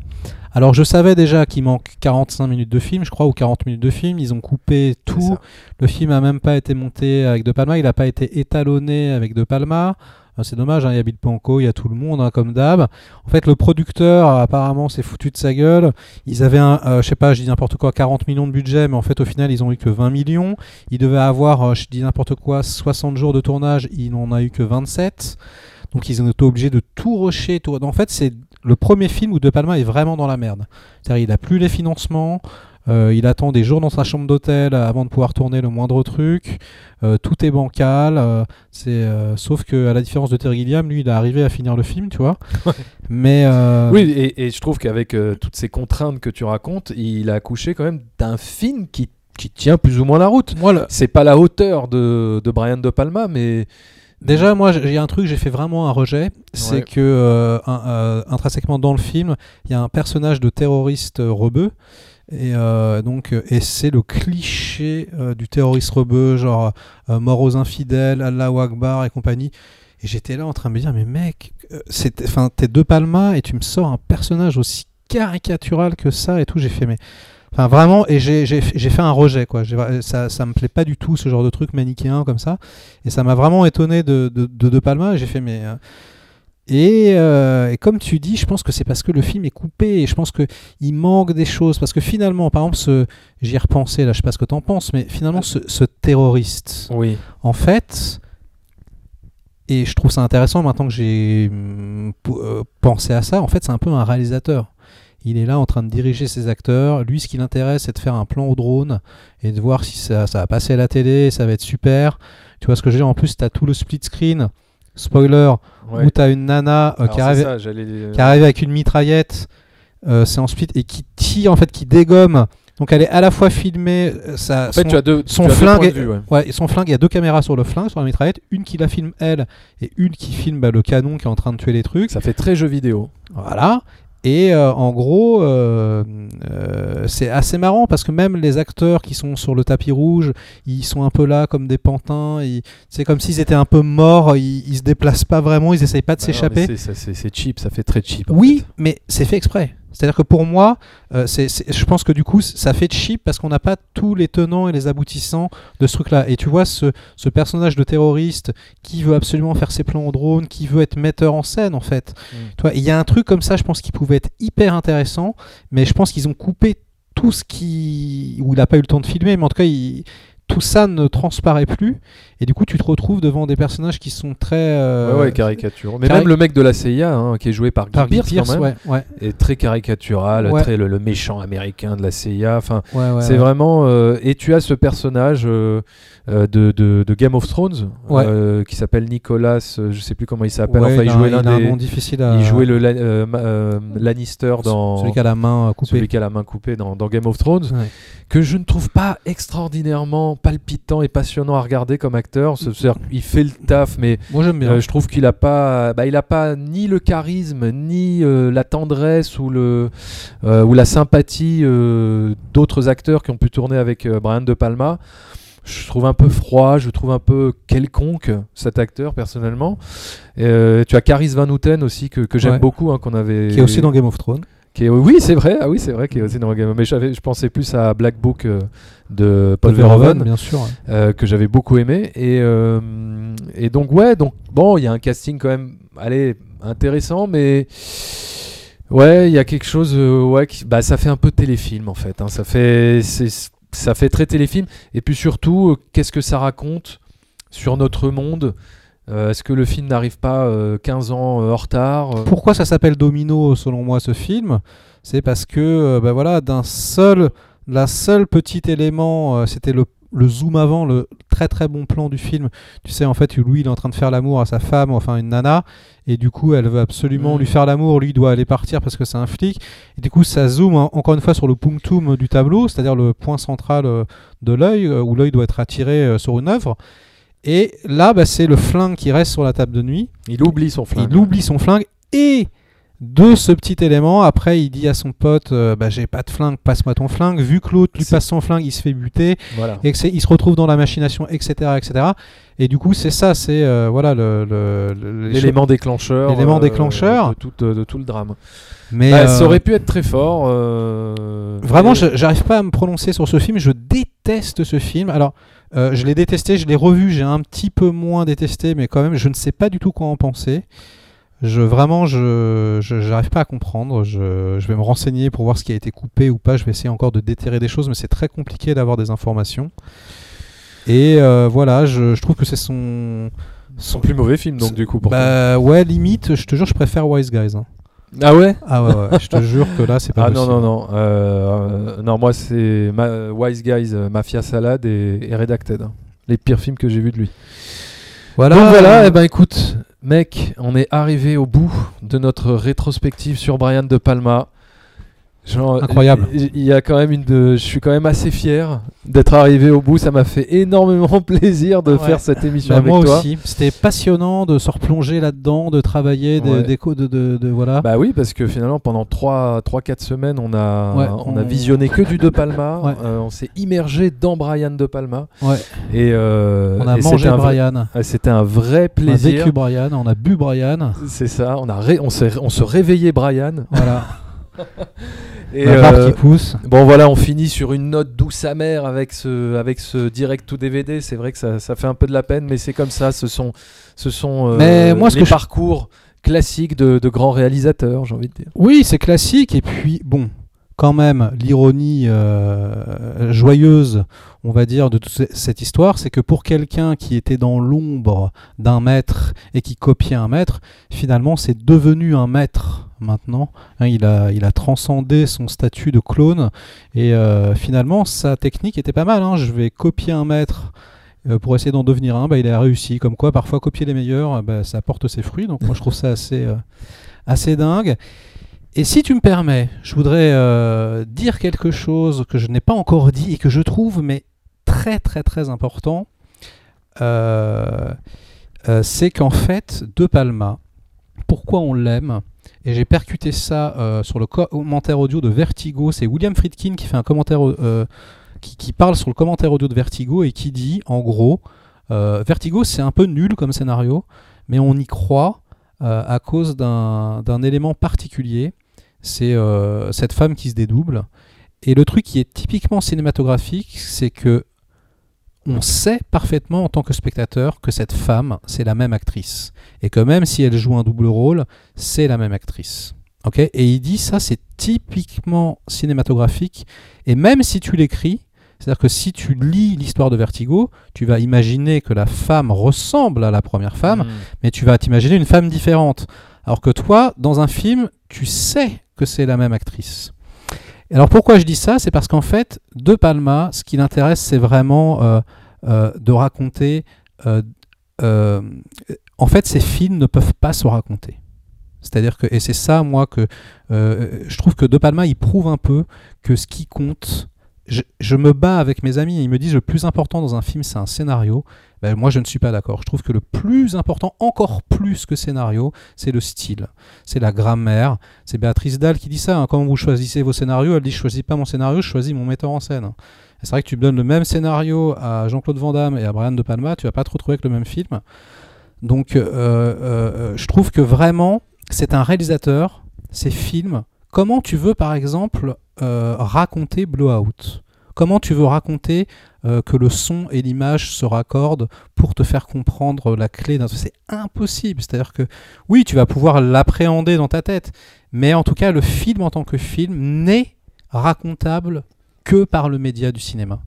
Alors je savais déjà qu'il manque 45 minutes de film, je crois, ou 40 minutes de film. Ils ont coupé C'est tout. Le film a même pas été monté avec De Palma, il n'a pas été étalonné avec De Palma. Euh, C'est dommage, hein, il y a Bill Panko, il y a tout le monde, hein, comme d'hab. En fait, le producteur, apparemment, s'est foutu de sa gueule. Ils avaient, un, euh, je sais pas, je dis n'importe quoi, 40 millions de budget, mais en fait, au final, ils ont eu que 20 millions. Ils devaient avoir, euh, je dis n'importe quoi, 60 jours de tournage, il n'en a eu que 27. Donc, ils ont été obligés de tout rusher. Tout... En fait, c'est le premier film où De Palma est vraiment dans la merde. C'est-à-dire, il a plus les financements. Euh, il attend des jours dans sa chambre d'hôtel avant de pouvoir tourner le moindre truc. Euh, tout est bancal. euh, c'est euh, sauf que à la différence de Terry Gilliam, lui, il est arrivé à finir le film, tu vois. Mais euh, Oui, et, et je trouve qu'avec euh, toutes ces contraintes que tu racontes, il a accouché quand même d'un film qui, qui tient plus ou moins la route. moi, le- C'est pas la hauteur de, de Brian De Palma, mais déjà, moi, j'ai un truc, j'ai fait vraiment un rejet. C'est que euh, un- euh, intrinsèquement dans le film, il y a un personnage de terroriste euh, rebeu. Et euh, donc, euh, et c'est le cliché euh, du terroriste rebeu, genre mort aux infidèles, Allahu Akbar et compagnie. Et j'étais là en train de me dire, mais mec, enfin, t'es deux Palma et tu me sors un personnage aussi caricatural que ça et tout. J'ai fait, mais. Enfin, vraiment, et j'ai fait un rejet, quoi. Ça, ça me plaît pas du tout, ce genre de truc manichéen comme ça. Et ça m'a vraiment étonné de De, de, De Palma. J'ai fait, mais. Et, euh, et comme tu dis, je pense que c'est parce que le film est coupé et je pense que il manque des choses. Parce que finalement, par exemple, ce, j'y ai repensé, là, je sais pas ce que t'en penses, mais finalement, ce, ce terroriste, oui. en fait, et je trouve ça intéressant maintenant que j'ai hum, euh, pensé à ça, en fait, c'est un peu un réalisateur. Il est là en train de diriger ses acteurs. Lui, ce qui l'intéresse, c'est de faire un plan au drone et de voir si ça, ça va passer à la télé, ça va être super. Tu vois ce que dire? En plus, tu as tout le split screen, spoiler, Ouais. où tu as une nana euh, qui, arrive, ça, j'allais- qui arrive avec une mitraillette, euh, c'est en split, et qui tire, en fait, qui dégomme. Donc elle est à la fois filmée, euh, ça, En fait, son- tu as deux, son tu as deux flingue points est- de vue, ouais. Ouais, et son flingue, il y a deux caméras sur le flingue, sur la mitraillette, une qui la filme elle, et une qui filme bah, le canon qui est en train de tuer les trucs. Ça fait très jeu vidéo. Voilà. Et euh, en gros, euh, euh, c'est assez marrant parce que même les acteurs qui sont sur le tapis rouge, ils sont un peu là comme des pantins. C'est comme s'ils étaient un peu morts. Ils, ils se déplacent pas vraiment. Ils essayent pas de Ah s'échapper. c'est- cheap, ça fait très cheap. Oui, fait. mais c'est fait exprès. C'est-à-dire que pour moi, euh, je pense que du coup, ça fait cheap parce qu'on n'a pas tous les tenants et les aboutissants de ce truc-là. Et tu vois, ce, ce personnage de terroriste qui veut absolument faire ses plans au drone, qui veut être metteur en scène, en fait. Mm. Vois, il y a un truc comme ça, je pense, qui pouvait être hyper intéressant, mais je pense qu'ils ont coupé tout ce qui. où il n'a pas eu le temps de filmer, mais en tout cas, il- tout ça ne transparaît plus. Et du coup, tu te retrouves devant des personnages qui sont très. euh, Ouais, ouais, caricature. Mais cari- même le mec de la CIA, hein, qui est joué par par Guy Pearce, Pearce, quand même, ouais, ouais, est très caricatural, très le, le méchant américain de la CIA. Enfin, c'est vraiment. euh, et tu as ce personnage euh, euh, de, de- de Game of Thrones qui s'appelle Nicolas. je sais plus comment il s'appelle. Enfin, il jouait l'un un des. nom difficile à. Il jouait le Lannister dans. Celui qui a la main coupée. celui qui a la main coupée dans, dans Game of Thrones, que je ne trouve pas extraordinairement palpitant et passionnant à regarder comme acteur. C'est-à-dire qu'il fait le taf, mais Moi j'aime bien. euh, je trouve qu'il a pas, bah, il a pas ni le charisme, ni euh, la tendresse ou le euh, ou la sympathie d'autres acteurs qui ont pu tourner avec Brian De Palma. Je trouve un peu froid, je trouve un peu quelconque cet acteur personnellement. Tu as Caris Van Houten aussi que, que j'aime Ouais. beaucoup, hein, qu'on avait. Qui est aussi dans Game of Thrones. Qui est- oui, c'est vrai. Ah oui, c'est vrai qu'il est aussi dans Game of Mais je pensais plus à Black Book euh, de Paul Verhoeven bien sûr. euh, que j'avais beaucoup aimé et euh, et donc ouais donc bon il y a un casting quand même allez intéressant mais Ouais, il y a quelque chose, ouais, qui- bah, ça fait un peu téléfilm en fait. hein. Ça fait, ça fait très téléfilm. Et puis surtout, qu'est-ce que ça raconte sur notre monde? Euh, Est-ce que le film n'arrive pas euh, 15 ans euh, en retard Euh, Pourquoi ça s'appelle Domino selon moi ce film? C'est parce que euh, bah voilà d'un seul la seule petit élément euh, c'était le, le zoom avant le très très bon plan du film. Tu sais en fait Louis il est en train de faire l'amour à sa femme enfin une nana et du coup elle veut absolument Mm. lui faire l'amour, lui il doit aller partir parce que c'est un flic et du coup ça zoome en- encore une fois sur le punctum du tableau, c'est-à-dire le point central euh, de l'œil euh, où l'œil doit être attiré euh, sur une œuvre. Et là, bah, c'est le flingue qui reste sur la table de nuit. Il oublie son flingue. Il oublie son flingue et de ce petit élément, après il dit à son pote euh, bah, J'ai pas de flingue, passe-moi ton flingue. Vu que l'autre lui passe son flingue, il se fait buter Voilà. et il se retrouve dans la machination, etc. etc. Et du coup, c'est ça, c'est euh, voilà le, le- L'élément déclencheur. L'élément euh, déclencheur. De tout, de- de tout le drame. Mais Bah, euh, Ça aurait pu être très fort. euh, Vraiment, mais- j'arrive pas à me prononcer sur ce film. Je déteste ce film. Alors, euh, je l'ai détesté, je l'ai revu, j'ai un petit peu moins détesté, mais quand même, je ne sais pas du tout quoi en penser. Je vraiment, je j'arrive pas à comprendre. Je, je vais me renseigner pour voir ce qui a été coupé ou pas. Je vais essayer encore de déterrer des choses, mais c'est très compliqué d'avoir des informations. Et euh, voilà, je, je trouve que c'est son son plus mauvais film, donc du coup. pour bah ouais, limite, je te jure, je préfère Wise Guys. hein. Ah ouais? Ah ouais, ouais, je te jure que là, c'est pas Ah non, possible. non, non. Euh, euh, non, moi, c'est Ma- Wise Guys, euh, Mafia Salade et, et Redacted. hein. Les pires films que j'ai vus de lui. Voilà, Donc voilà, eh ben écoute, mec, on est arrivé au bout de notre rétrospective sur Brian De Palma. Genre, Incroyable. Il y a quand même une de, je suis quand même assez fier d'être arrivé au bout. Ça m'a fait énormément plaisir de Ouais. faire cette émission Bah, avec moi toi. aussi. C'était passionnant de se replonger là-dedans, de travailler, des, Ouais. des co- de, de, de- voilà. Bah oui, parce que finalement, pendant 3-4 semaines, on a, Ouais, on a on- visionné que du De Palma. Ouais. Euh, on s'est immergé dans Brian De Palma. ouais. Et, euh, on a et mangé vrai- Brian, ah, C'était un vrai on a plaisir. vécu Brian, on a bu Brian. C'est ça, on, a ré- on, s'est- on se réveillait Brian. Voilà. Et, la euh, qui pousse. bon voilà, on finit sur une note douce amère avec ce, avec ce direct to DVD. C'est vrai que ça, ça fait un peu de la peine, mais c'est comme ça. Ce sont, ce sont euh, Mais moi, ce les que je- parcours classiques de, de grands réalisateurs, j'ai envie de dire. Oui, c'est classique. Et puis, bon, quand même, l'ironie euh, joyeuse, on va dire, de toute ce- cette histoire, c'est que pour quelqu'un qui était dans l'ombre d'un maître et qui copiait un maître, finalement, c'est devenu un maître maintenant. Hein, il, a, il a transcendé son statut de clone. Et euh, finalement, sa technique était pas mal. hein. Je vais copier un maître. euh, Pour essayer d'en devenir un, bah, il a réussi. Comme quoi, parfois, copier les meilleurs, bah, ça porte ses fruits. Donc, moi, je trouve ça assez, euh, assez dingue. Et si tu me permets, je voudrais dire quelque chose que je n'ai pas encore dit et que je trouve mais très très très important. C'est qu'en fait, De Palma, pourquoi on l'aime? Et j'ai percuté ça euh, sur le commentaire audio de Vertigo. C'est William Friedkin qui fait un commentaire, euh, qui, parle sur le commentaire audio de Vertigo et qui dit, en gros, euh, Vertigo c'est un peu nul comme scénario, mais on y croit à cause d'un élément particulier. C'est cette femme qui se dédouble. Et le truc qui est typiquement cinématographique, c'est que on sait parfaitement en tant que spectateur que cette femme, c'est la même actrice. Et que même si elle joue un double rôle, c'est la même actrice. Et il dit ça, c'est typiquement cinématographique. Et même si tu l'écris, c'est-à-dire que si tu lis l'histoire de Vertigo, tu vas imaginer que la femme ressemble à la première femme, Mm. mais tu vas t'imaginer une femme différente. Alors que toi, dans un film, tu sais que c'est la même actrice. Alors pourquoi je dis ça? C'est parce qu'en fait, De Palma, ce qui l'intéresse, c'est vraiment euh, euh, de raconter... euh, en fait, ces films ne peuvent pas se raconter. C'est-à-dire que, et c'est ça, moi, que je trouve que De Palma, il prouve un peu que ce qui compte, je, me bats avec mes amis et ils me disent le plus important dans un film, c'est un scénario. Ben, moi, je ne suis pas d'accord. Je trouve que le plus important, encore plus que scénario, c'est le style, c'est la grammaire. C'est Béatrice Dalle qui dit ça. hein. Quand vous choisissez vos scénarios, elle dit Je choisis pas mon scénario, je choisis mon metteur en scène. C'est vrai que tu donnes le même scénario à Jean-Claude Van Damme et à Brian De Palma, tu vas pas te retrouver avec le même film. Donc, euh, euh, je trouve que vraiment, c'est un réalisateur, ces films. Comment tu veux, par exemple, euh, raconter Blowout Comment tu veux raconter euh, que le son et l'image se raccordent pour te faire comprendre la clé d'un... C'est impossible. C'est-à-dire que, oui, tu vas pouvoir l'appréhender dans ta tête, Mais en tout cas, le film en tant que film n'est racontable que par le média du cinéma.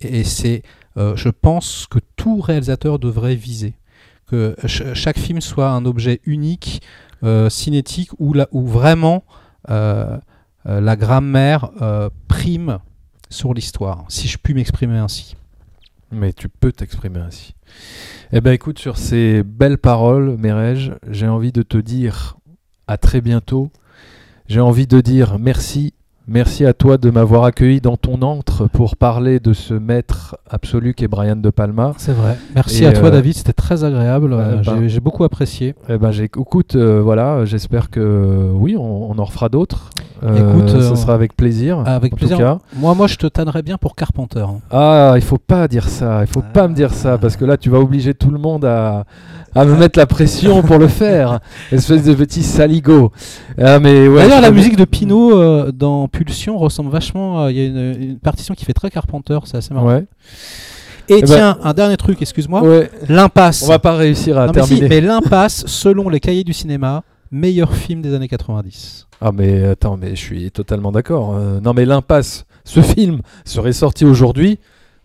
Et c'est, euh, je pense, que tout réalisateur devrait viser. Que ch- chaque film soit un objet unique, euh, cinétique, où, où vraiment euh, euh, la grammaire euh, prime sur l'histoire, si je puis m'exprimer ainsi. Mais tu peux t'exprimer ainsi. Eh ben écoute, sur ces belles paroles, Mérège, j'ai envie de te dire à très bientôt. J'ai envie de dire merci. Merci à toi de m'avoir accueilli dans ton antre pour parler de ce maître absolu qu'est Brian De Palma. C'est vrai. Merci Et, à toi, euh, David. C'était très agréable. Euh, bah. j'ai- beaucoup apprécié. Eh ben écoute, euh, voilà, j'espère que oui, on, on en refera d'autres. Écoute, ce sera avec plaisir. Avec en plaisir. Tout cas. Moi, moi, je te tannerais bien pour Carpenter. hein. Ah, il faut pas dire ça, il faut Ah. pas me dire ça parce que là tu vas obliger tout le monde à, à me mettre la pression pour le faire, espèce de petit saligo. Ah mais ouais. D'ailleurs, la musique de Pinot dans Pulsion ressemble vachement. à- Il y a une, une partition qui fait très Carpenter, c'est assez marrant. Ouais. Et ben- tiens, un dernier truc, excuse-moi. ouais. L'impasse. On va pas réussir à Non, mais si, terminer. mais l'impasse, selon les cahiers du cinéma, meilleur film des années 90. Ah mais attends, mais je suis totalement d'accord. Euh, non mais l'impasse, ce film serait sorti aujourd'hui,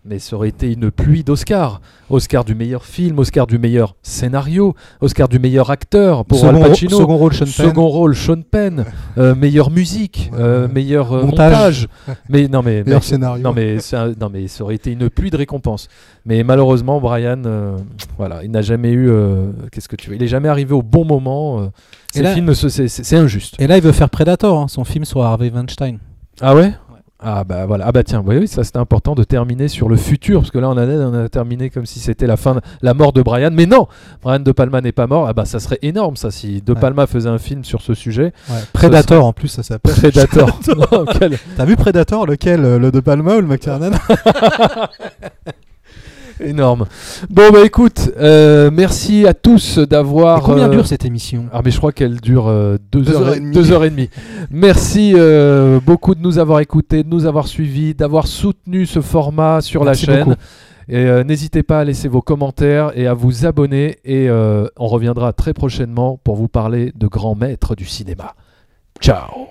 mais ça aurait été une pluie d'Oscars. Oscar du meilleur film, Oscar du meilleur scénario, Oscar du meilleur acteur pour second, Al Pacino. second rôle, Sean Penn. Second rôle, Sean Penn. Euh, meilleure musique, euh, meilleur euh, Montage. montage. Mais non mais Meilleur scénario. non mais non ça aurait été une pluie de récompenses. Mais malheureusement, Brian, euh, voilà, il n'a jamais eu. euh, Qu'est-ce que tu veux Il est jamais arrivé au bon moment. c'est injuste. Et là, il veut faire Predator, hein, son film sur Harvey Weinstein. Ah ouais? Ah bah voilà, ah bah tiens, oui, oui, ça c'était important de terminer sur le futur, parce que là on a, on a terminé comme si c'était la fin, de- la mort de Brian, mais non, Brian De Palma n'est pas mort, ah bah ça serait énorme ça, si De Ouais. Palma faisait un film sur ce sujet, Predator, en plus, ça s'appelle. Predator. Quel- T'as vu Predator, lequel euh, Le De Palma ou le McTiernan? Énorme. Bon bah écoute, euh, merci à tous d'avoir. Et combien euh, dure cette émission? Ah mais je crois qu'elle dure euh, deux, Deux heures, heures et, demie. deux heures et demie. Merci euh, beaucoup de nous avoir écoutés, de nous avoir suivis, d'avoir soutenu ce format sur Merci la chaîne. beaucoup. Et euh, n'hésitez pas à laisser vos commentaires et à vous abonner. Et euh, on reviendra très prochainement pour vous parler de grands maîtres du cinéma. Ciao